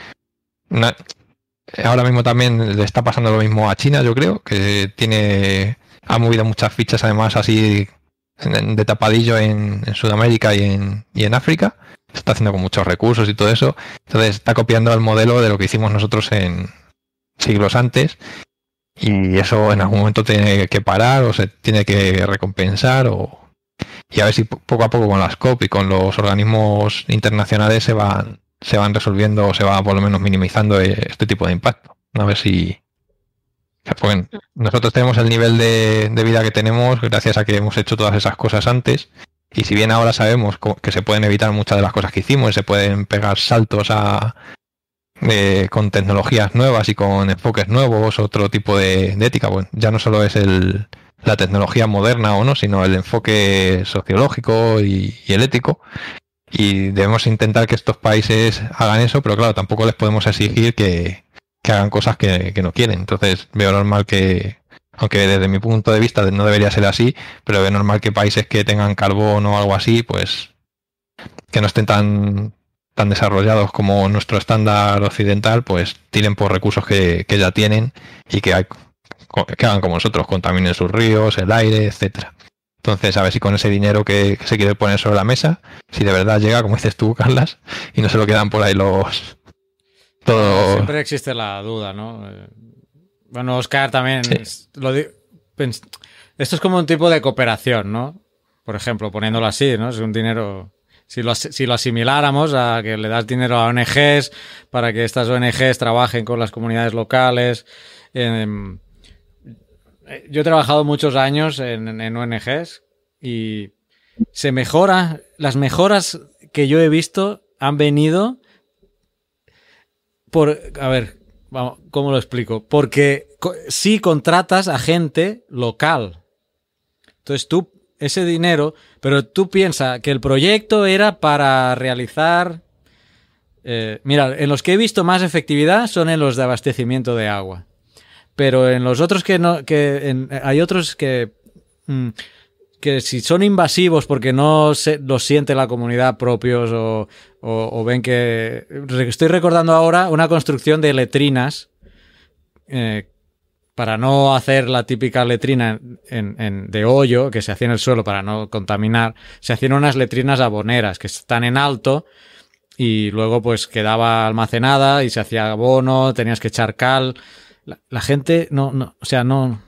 ahora mismo también le está pasando lo mismo a China yo creo que tiene ha movido muchas fichas además así de tapadillo en, en Sudamérica y en, y en África está haciendo con muchos recursos y todo eso. Entonces está copiando el modelo de lo que hicimos nosotros en siglos antes. Y eso en algún momento tiene que parar o se tiene que recompensar o y a ver si po- poco a poco con las COP y con los organismos internacionales se van se van resolviendo o se va por lo menos minimizando eh, este tipo de impacto. A ver si nosotros tenemos el nivel de, de vida que tenemos gracias a que hemos hecho todas esas cosas antes y si bien ahora sabemos que se pueden evitar muchas de las cosas que hicimos y se pueden pegar saltos a, eh, con tecnologías nuevas y con enfoques nuevos, otro tipo de, ética, bueno, ya no solo es el, la tecnología moderna o no, sino el enfoque sociológico y, y el ético. Y debemos intentar que estos países hagan eso, pero claro, tampoco les podemos exigir que, que hagan cosas que, que no quieren. Entonces veo normal que, aunque desde mi punto de vista no debería ser así, pero veo normal que países que tengan carbón o algo así, pues que no estén tan tan desarrollados como nuestro estándar occidental, pues tiren por recursos que, que ya tienen y que, hay, que hagan como nosotros, contaminen sus ríos, el aire, etcétera. Entonces, a ver si con ese dinero que, que se quiere poner sobre la mesa, si de verdad llega, como dices tú, Carlas, y no se lo quedan por ahí los... Todo... Siempre existe la duda, ¿no? Eh, Bueno, Oscar también... Sí. Lo di- pens- Esto es como un tipo de cooperación, ¿no? Por ejemplo, poniéndolo así, ¿no? Es un dinero... Si lo, si lo asimiláramos a que le das dinero a ONGs para que estas ONGs trabajen con las comunidades locales. em, yo he trabajado muchos años en, en ONGs y se mejora. Las mejoras que yo he visto han venido por. A ver, vamos, ¿cómo lo explico? Porque sí contratas a gente local. Entonces tú, ese dinero, pero tú piensas que el proyecto era para realizar. eh, mira, en los que he visto más efectividad son en los de abastecimiento de agua. Pero en los otros que no. que hay otros que. mm, que si son invasivos porque no se, los siente la comunidad propios o, o- ven que... Estoy recordando ahora una construcción de letrinas eh, para no hacer la típica letrina en- de hoyo que se hacía en el suelo para no contaminar, se hacían unas letrinas aboneras que están en alto y luego pues quedaba almacenada y se hacía abono, tenías que echar cal. La, gente no, no, o sea, no...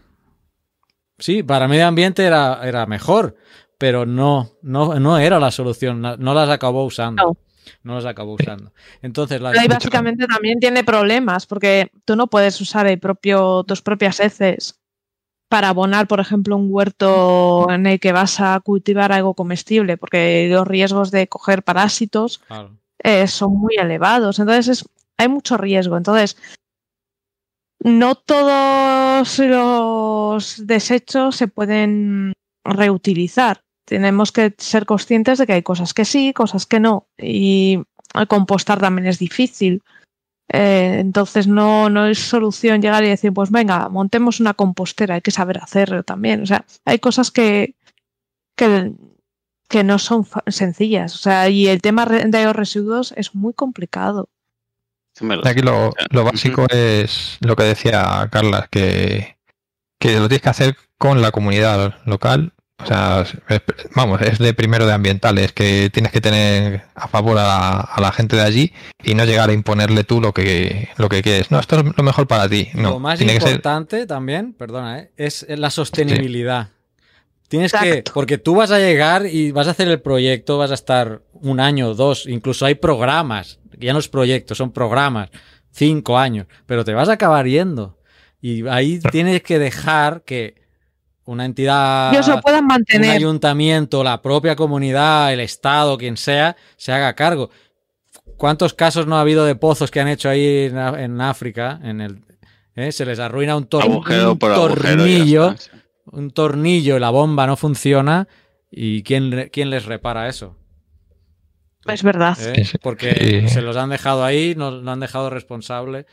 Sí, para medio ambiente era, era mejor, pero no, no, no era la solución, no, las acabó usando. No las acabó usando. Entonces, las, ahí básicamente también tiene problemas, porque tú no puedes usar el propio, tus propias heces para abonar, por ejemplo, un huerto en el que vas a cultivar algo comestible, porque los riesgos de coger parásitos Claro. eh, son muy elevados. Entonces es, hay mucho riesgo. Entonces, no todos los desechos se pueden reutilizar. Tenemos que ser conscientes de que hay cosas que sí, cosas que no. Y el compostar también es difícil. Eh, entonces no, no es solución llegar y decir, pues venga, montemos una compostera, hay que saber hacerlo también. O sea, hay cosas que, que, que no son sencillas. O sea, y el tema de los residuos es muy complicado. Aquí lo, lo básico es lo que decía Carla, que, que lo tienes que hacer con la comunidad local. O sea, es- vamos, es de primero de ambientales, que tienes que tener a favor a la, a la gente de allí y no llegar a imponerle tú lo que, lo que quieres. No, esto es lo mejor para ti. No, Lo más tiene que ser importante también, perdona, ¿eh? es la sostenibilidad. Tienes que, porque tú vas a llegar y vas a hacer el proyecto, vas a estar un año, dos, incluso hay programas, ya no es proyectos, son programas, cinco años, pero te vas a acabar yendo. Y ahí tienes que dejar que una entidad, Ellos lo puedan un ayuntamiento, la propia comunidad, el Estado, quien sea, se haga cargo. ¿Cuántos casos no ha habido de pozos que han hecho ahí en, África? En el, ¿eh? Se les arruina un, tor- Agujero un tornillo, un tornillo y la bomba no funciona. ¿Y quién, quién les repara eso? Es verdad. ¿Eh? Porque Sí. se los han dejado ahí, no, no han dejado responsable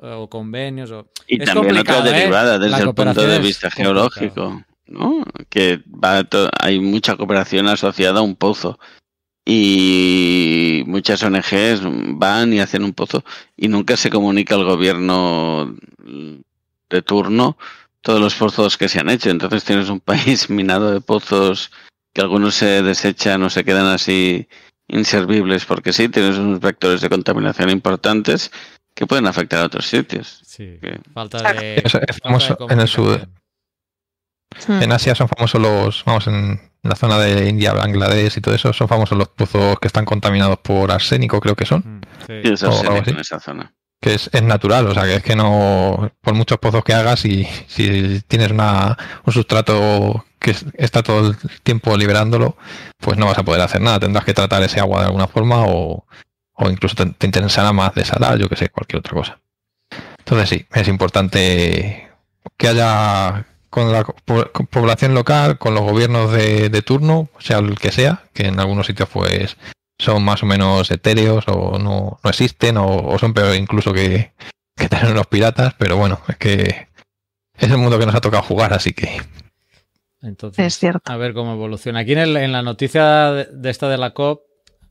o convenios. O... Y Es también otra ¿eh? derivada desde el punto de vista geológico, ¿no? Que va to- hay mucha cooperación asociada a un pozo. Y muchas ONGs van y hacen un pozo y nunca se comunica al gobierno de turno todos los pozos que se han hecho. Entonces tienes un [laughs] país minado de pozos que algunos se desechan o se quedan así inservibles porque sí, tienes unos vectores de contaminación importantes que pueden afectar a otros sitios. Sí, Que- falta de. Es falta famoso de en el sur. Hmm. En Asia son famosos los, vamos, en la zona de India, Bangladesh y todo eso, son famosos los pozos que están contaminados por arsénico, creo que son, Mm, sí. Es arsénico así. en esa zona. que es, es natural, o sea, que es que no, por muchos pozos que hagas y si tienes una, un sustrato que es- está todo el tiempo liberándolo, pues no vas a poder hacer nada, tendrás que tratar ese agua de alguna forma o, o incluso te, te interesará más desalar, yo que sé, cualquier otra cosa. Entonces sí, es importante que haya con la po- con población local, con los gobiernos de, de turno, sea el que sea, que en algunos sitios pues son más o menos etéreos o no, no existen o, o son peor incluso que, que tener unos piratas, pero bueno, es que es el mundo que nos ha tocado jugar, así que Entonces, Es cierto. a ver cómo evoluciona. Aquí en, el- en la noticia de, de esta de la COP,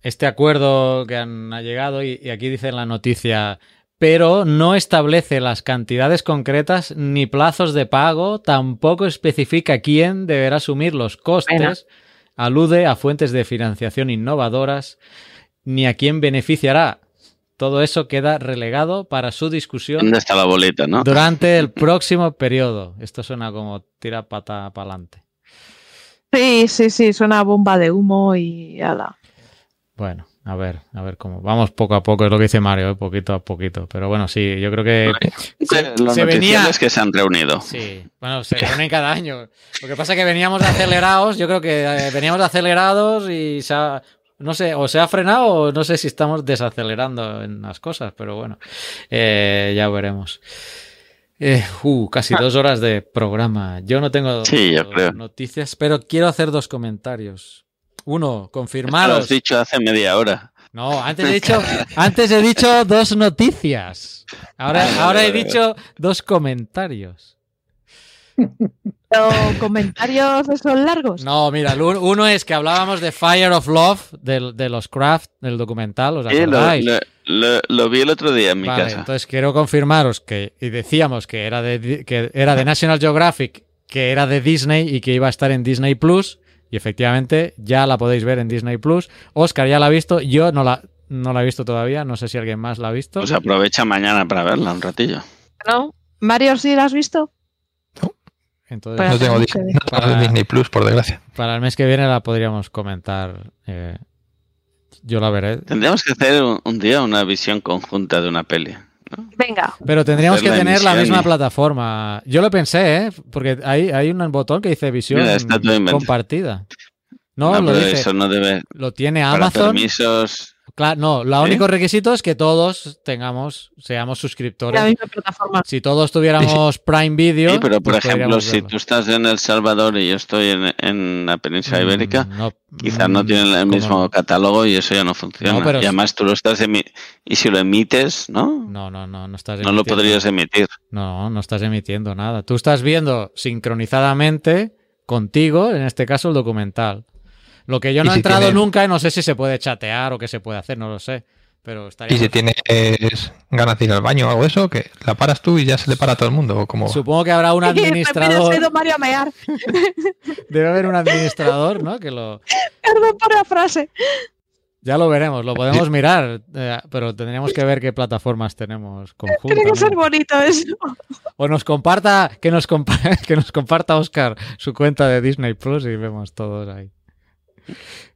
este acuerdo que han ha llegado, y, y aquí dice en la noticia, pero no establece las cantidades concretas ni plazos de pago, tampoco especifica quién deberá asumir los costes, alude a fuentes de financiación innovadoras, ni a quién beneficiará. Todo eso queda relegado para su discusión ¿Dónde está la bolita, no? durante el [laughs] próximo periodo. Esto suena como tira pata para adelante. Sí, sí, sí, suena a bomba de humo y ala. Bueno, a ver, a ver cómo. Vamos poco a poco, es lo que dice Mario, ¿eh? poquito a poquito. Pero bueno, sí, yo creo que. se- Lo se venía- es que se han reunido. Sí, bueno, se reúnen cada año. Lo que pasa es que veníamos de acelerados, yo creo que eh, veníamos de acelerados y se ha, no sé, o se ha frenado o no sé si estamos desacelerando en las cosas, pero bueno, eh, ya veremos. Eh, uh, casi dos horas de programa. Yo no tengo Sí, yo creo. noticias, pero quiero hacer dos comentarios. Uno, Lo has dicho hace media hora. No, antes he dicho, antes he dicho dos noticias. Ahora, Vale, ahora he vale, dicho dos comentarios. Pero comentarios esos largos. No, mira, uno es que hablábamos de Fire of Love, de, los Craft, del documental, ¿os Sí, lo, acordáis? lo- lo- lo vi el otro día en mi Vale, casa. entonces quiero confirmaros que, y decíamos que era, de, que era de National Geographic, que era de Disney y que iba a estar en Disney Plus, y efectivamente ya la podéis ver en Disney Plus. Oscar ya la ha visto, yo no la, no la he visto todavía, no sé si alguien más la ha visto. Pues aprovecha mañana para verla un ratillo. ¿No? Mario, ¿sí la has visto? Entonces, Pues- no tengo, Dis- que ver. no tengo Para- Disney Plus, por desgracia. para el mes que viene la podríamos comentar. eh, yo la veré. Tendríamos que hacer un, un día una visión conjunta de una peli. Venga. Pero tendríamos que tener la misma y- plataforma. Yo lo pensé, ¿eh? Porque hay, hay un botón que dice visión compartida. No, No, lo pero dice. eso no debe. Lo tiene Para Amazon. permisos. Claro, no, lo único requisito es que todos tengamos, seamos suscriptores. La misma plataforma. Si todos tuviéramos [laughs] Prime Video. Sí, pero por pues ejemplo, si verlo. tú estás en El Salvador y yo estoy en, en la península Mm, ibérica, no, quizás no mm, tienen el ¿cómo mismo no? catálogo y eso ya no funciona. No, pero y además tú lo estás y si lo emites, ¿no? No, no, no, no estás No lo podrías emitir. No, no estás emitiendo nada. Tú estás viendo sincronizadamente contigo, en este caso, el documental. Lo que yo ¿Y no he si entrado tiene- nunca y no sé si se puede chatear o qué se puede hacer, no lo sé. Pero estaría. Y si tienes ganas de ir al baño o algo eso, que la paras tú y ya se le para a todo el mundo. como Supongo que habrá un [laughs] administrador. Mario a mear. [laughs] Debe haber un administrador, ¿no? Que lo. Perdón por la frase. Ya lo veremos, lo podemos mirar, eh, pero tendríamos que ver qué plataformas tenemos Tiene que conjuntas. ser bonito eso. O nos comparta, que nos, compa- [laughs] que nos comparta Oscar su cuenta de Disney Plus y vemos todos ahí.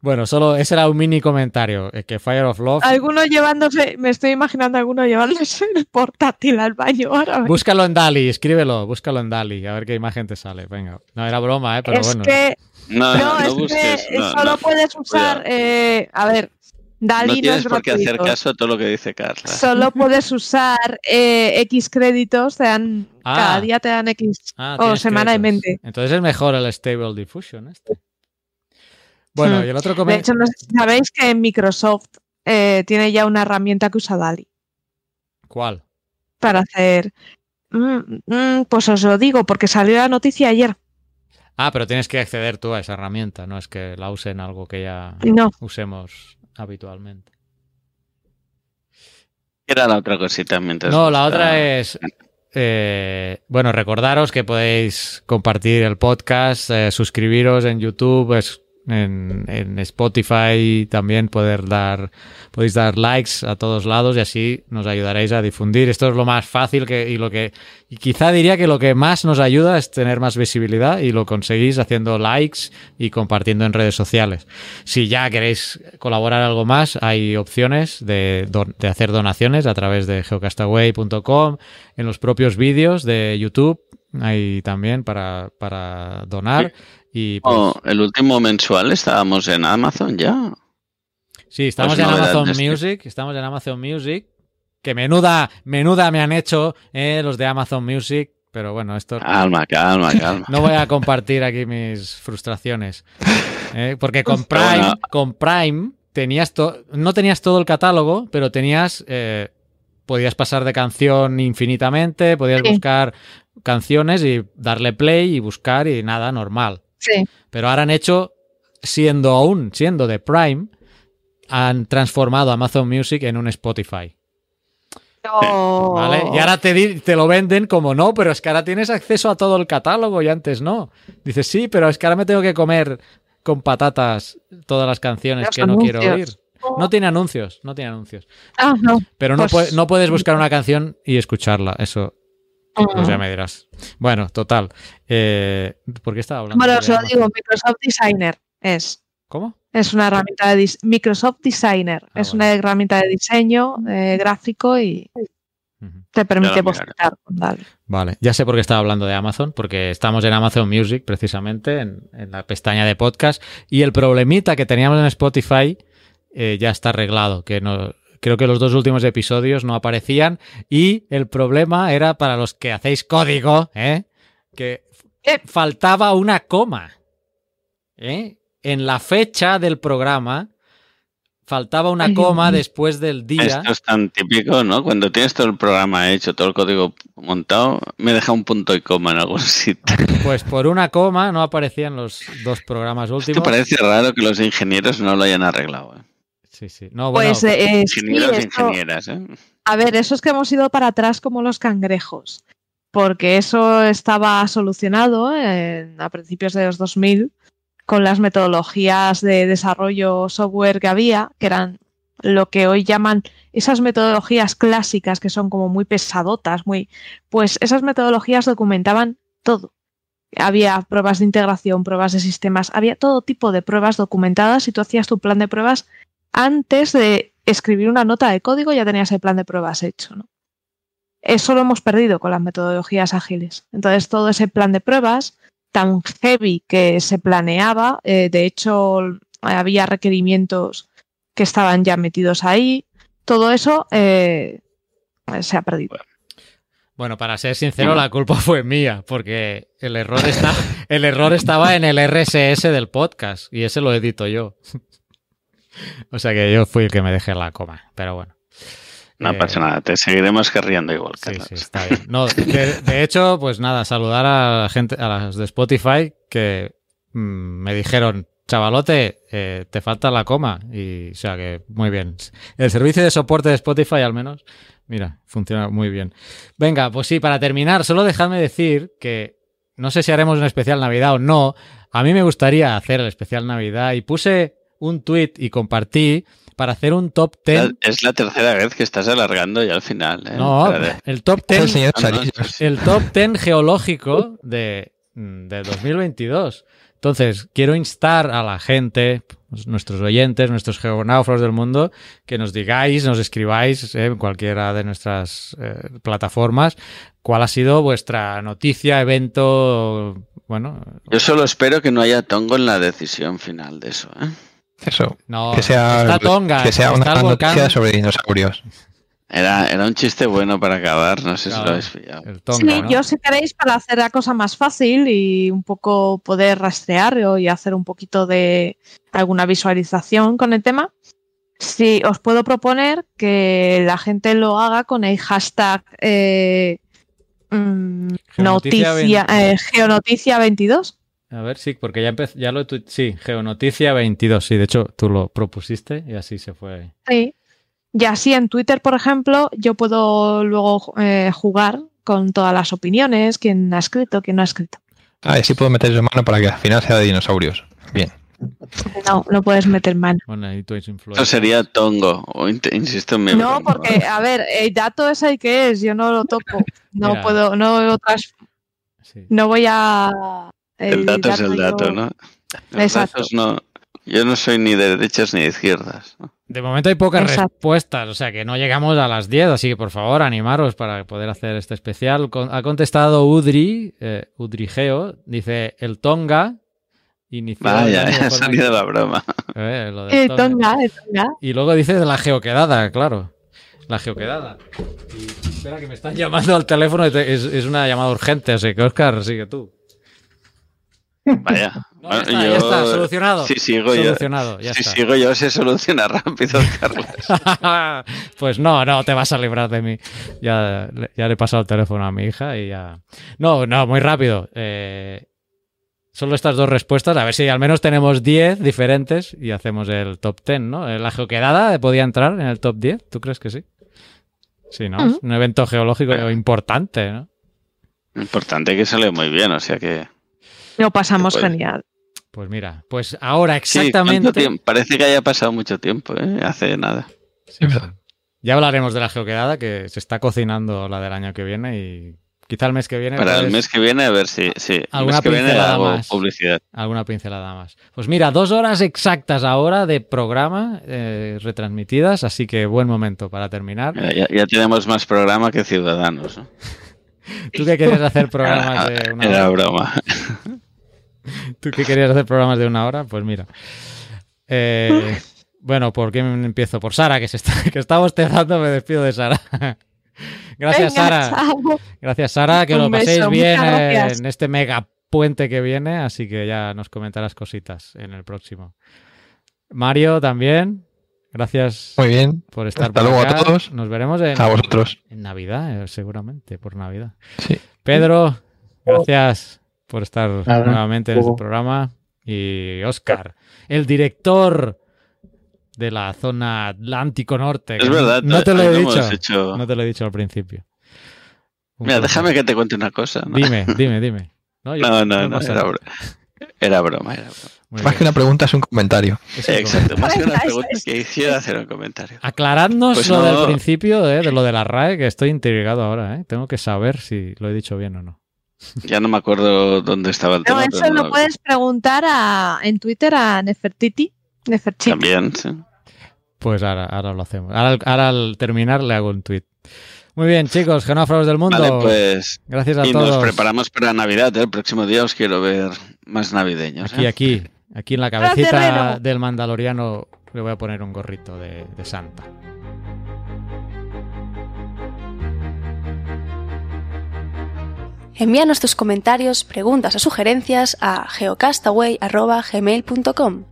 Bueno, solo ese era un mini comentario, eh, que Fire of Love. Alguno llevándose, me estoy imaginando a alguno llevándose [laughs] el portátil al baño ahora. Búscalo en Dali, escríbelo, búscalo en Dali, a ver qué imagen te sale. Venga, no era broma, ¿eh? pero es bueno. que No, no, no, no es busques. que no, solo no. puedes usar, eh, a ver, No Dali no, tienes es por qué hacer caso a todo lo que dice Carla. Solo [laughs] puedes usar eh, X créditos, te dan, Ah. cada día te dan X Ah, o semanalmente. Entonces es mejor el Stable Diffusion este. Bueno, Hmm. y el otro De comentario. hecho, no sé si sabéis que Microsoft eh, tiene ya una herramienta que usa Dali ¿Cuál? para hacer. Mm, mm, pues os lo digo, porque salió la noticia ayer. Ah, pero tienes que acceder tú a esa herramienta, no es que la usen algo que ya No, usemos habitualmente. ¿Qué era la otra cosita mientras. No, la está- otra es. eh, bueno, recordaros que podéis compartir el podcast, eh, suscribiros en YouTube, es- en, Spotify también poder dar, podéis dar likes a todos lados y así nos ayudaréis a difundir. Esto es lo más fácil que, y lo que, y quizá diría que lo que más nos ayuda es tener más visibilidad y lo conseguís haciendo likes y compartiendo en redes sociales. Si ya queréis colaborar algo más, hay opciones de, de hacer donaciones a través de geocastaway.com, en los propios vídeos de YouTube, hay también para, para donar. Y pues, Oh, el último mensual estábamos en Amazon ya. sí, estamos pues en novedad Amazon este. Music, estamos en Amazon Music, que menuda, menuda me han hecho eh, los de Amazon Music, pero bueno, esto Calma, calma, calma. [laughs] no voy a compartir aquí mis frustraciones. Eh, porque con [laughs] Prime, bueno. con Prime tenías to- no tenías todo el catálogo, pero tenías eh, podías pasar de canción infinitamente, podías Sí. buscar canciones y darle play y buscar y nada, normal. Sí. Pero ahora han hecho, siendo aún, siendo de Prime, han transformado Amazon Music en un Spotify. No. ¿Vale? Y ahora te, te lo venden como no, pero es que ahora tienes acceso a todo el catálogo y antes no. Dices, sí, pero es que ahora me tengo que comer con patatas todas las canciones Los que no quiero oír. No tiene anuncios, no tiene anuncios. Ah, no. Pero no, Pues- pue- no puedes buscar una canción y escucharla. Eso, pues ya me dirás. Bueno, total. Eh, ¿Por qué estaba hablando? Bueno, de os lo Amazon? digo, Microsoft Designer es. ¿Cómo? Es una herramienta de dis- Microsoft Designer. Ah, es bueno. una herramienta de diseño eh, gráfico y te permite. Dale. Vale, ya sé por qué estaba hablando de Amazon, porque estamos en Amazon Music precisamente, en, en la pestaña de podcast, y el problemita que teníamos en Spotify eh, ya está arreglado, que no, creo que los dos últimos episodios no aparecían, y el problema era para los que hacéis código, ¿eh? que Eh. faltaba una coma. ¿eh? En la fecha del programa faltaba una coma después del día. Esto es tan típico, ¿no? Cuando tienes todo el programa hecho, todo el código montado, me deja un punto y coma en algún sitio. Pues por una coma no aparecían los dos programas Esto últimos. parece raro que los ingenieros no lo hayan arreglado. ¿eh? Sí, sí. No, bueno, Pues eh, sí, Ingenieros y esto- ingenieras, ¿eh? a ver, eso es que hemos ido para atrás como los cangrejos, porque eso estaba solucionado en- a principios de los 2000 con las metodologías de desarrollo software que había, que eran lo que hoy llaman esas metodologías clásicas que son como muy pesadotas, muy pues esas metodologías documentaban todo. Había pruebas de integración, pruebas de sistemas, había todo tipo de pruebas documentadas y tú hacías tu plan de pruebas antes de escribir una nota de código ya tenías el plan de pruebas hecho, ¿no? Eso lo hemos perdido con las metodologías ágiles. Entonces, todo ese plan de pruebas tan heavy que se planeaba, eh, de hecho, había requerimientos que estaban ya metidos ahí, todo eso eh, se ha perdido. Bueno, para ser sincero, la culpa fue mía, porque el error, está, el error estaba en el RSS del podcast y ese lo edito yo. O sea que yo fui el que me dejé la coma, pero bueno. No Eh, pasa nada, te seguiremos querriendo igual. Sí, sí, está bien. No, de, de hecho, pues nada, saludar a la gente, a las de Spotify que mm, me dijeron, chavalote, eh, te falta la coma. Y, o sea que, muy bien. El servicio de soporte de Spotify, al menos, mira, funciona muy bien. Venga, pues sí, para terminar, solo dejadme decir que no sé si haremos un especial Navidad o no. A mí me gustaría hacer el especial Navidad y puse un tweet y compartí para hacer un top 10. Es la tercera vez que estás alargando ya al final. ¿eh? No, el top Es el 10 señor Ah, sí. el top 10 geológico de, mm, de 2022. Entonces, quiero instar a la gente, pues, nuestros oyentes, nuestros geonáufragos del mundo, que nos digáis, nos escribáis eh, en cualquiera de nuestras eh, plataformas cuál ha sido vuestra noticia, evento, bueno, Yo solo espero que no haya tongo en la decisión final de eso. ¿eh? Eso. no, que sea, está Tonga, que sea está una noticia sobre dinosaurios. Era, era un chiste bueno para acabar, no sé si lo habéis pillado. el Tonga, sí, ¿no? yo si queréis para hacer la cosa más fácil y un poco poder rastrear y hacer un poquito de alguna visualización con el tema, sí os puedo proponer que la gente lo haga con el hashtag eh, mm, Geonoticia noticia, 20. eh, geonoticia 22. A ver, sí, porque ya, empe- ya lo... tu- Sí, Geonoticia 22, sí, de hecho tú lo propusiste y así se fue. Sí. Y así en Twitter, por ejemplo, yo puedo luego eh, jugar con todas las opiniones, quién ha escrito, quién no ha escrito. Ah, y sí puedo meter su mano para que al final sea de dinosaurios. Bien. No, no puedes meter mano. Bueno, ahí tú. Eso sería tongo, o insisto en mi No, porque, a ver, el dato es el que es, yo no lo toco. No Mira. puedo, no otras, Sí. no voy a. El dato es el yo- dato, ¿no? Los Exacto. datos no. Yo no soy ni de derechas ni de izquierdas. ¿no? De momento hay pocas Exacto. respuestas, o sea que no llegamos a las 10, así que por favor animaros para poder hacer este especial. Con- ha contestado Udri, eh, Udrigeo, dice el Tonga. Vaya, ha salido la broma. Eh, lo El Tonga. Tonga, el Tonga. Y luego dice de la geoquedada, claro. La geoquedada. Y espera, que me están llamando al teléfono. y te- Es, es una llamada urgente, así que Oscar, sigue tú. Vaya, [laughs] No, ya, está, ya está, solucionado. Si sigo solucionado, yo, ya si está. sigo yo, se soluciona rápido, [laughs] Carlos. [laughs] pues no, no te vas a librar de mí. Ya, le- ya le he pasado el teléfono a mi hija y ya. No, no, muy rápido. Eh, solo estas dos respuestas, a ver si al menos tenemos 10 diferentes y hacemos el top 10, ¿no? La geoquedada podía entrar en el top 10, ¿tú crees que sí? Sí, ¿no? Es un evento geológico importante, ¿no? Importante que sale muy bien, o sea que. Lo pasamos puede. genial. Pues mira, pues ahora Sí, ¿cuánto exactamente. Parece que haya pasado mucho tiempo, ¿eh? Hace nada. Sí, verdad. ya hablaremos de la geoquedada, que se está cocinando la del año que viene y quizá el mes que viene. Para el pues, mes que viene, a ver si. Sí, Alguna mes que viene pincelada hago más. publicidad. Alguna pincelada más. Pues mira, dos horas exactas ahora de programa eh, retransmitidas, así que buen momento para terminar. Mira, ya, ya tenemos más programa que ciudadanos. ¿no? [laughs] ¿Tú qué querías hacer programas de una Era hora? broma. ¿Tú qué querías hacer programas de una hora? Pues mira. Eh, bueno, ¿por qué empiezo? Por Sara, que se está, que está bostezando, me despido de Sara. Gracias, Venga, Sara. chao. Gracias, Sara. Que Un lo paséis beso, bien en este mega puente que viene, así que ya nos comentarás cositas en el próximo. Mario también. Gracias Muy bien. por estar Hasta por luego a todos. Nos veremos en, A vosotros. en Navidad, eh, seguramente, por Navidad. Sí. Pedro, gracias por estar Nada, nuevamente en este programa. Y Oscar, el director de la zona Atlántico Norte. Es verdad, No te lo he no dicho. hecho- No te lo he dicho al principio. Un Mira, déjame que te cuente una cosa. No, Dime, dime, dime. No, [laughs] yo- no, no, no, era, bro- era broma. Era broma. Muy Más bien. que una pregunta es un comentario. Es un Exacto, más que una Eso [laughs] pregunta es. que hiciera hacer un comentario. Aclaradnos Pues lo no. del principio eh, de lo de la RAE, que estoy intrigado ahora. ¿eh? Tengo que saber si lo he dicho bien o no. Ya no me acuerdo dónde estaba el No, tema. eso pero lo puedes preguntar a, en Twitter a Nefertiti. Nefertiti. También, sí. Pues ahora, ahora lo hacemos. Ahora, al- ahora al terminar le hago un tweet. Muy bien, chicos, genófagos del mundo. Vale, pues. Gracias a Y todos. nos preparamos para Navidad. ¿eh? El próximo día os quiero ver más navideños. Aquí, ¿eh? aquí, aquí en la cabecita del mandaloriano le voy a poner un gorrito de, de Santa. Envíanos tus comentarios, preguntas o sugerencias a geocastaway.gmail.com.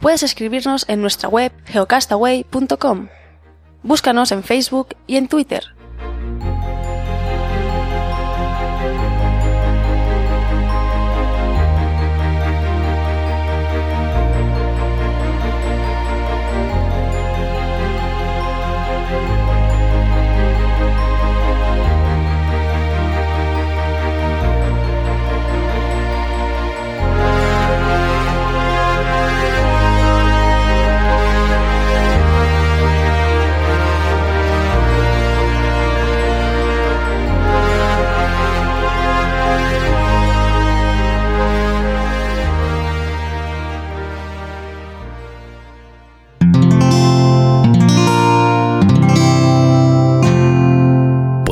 Puedes escribirnos en nuestra web geocastaway.com. Búscanos en Facebook y en Twitter.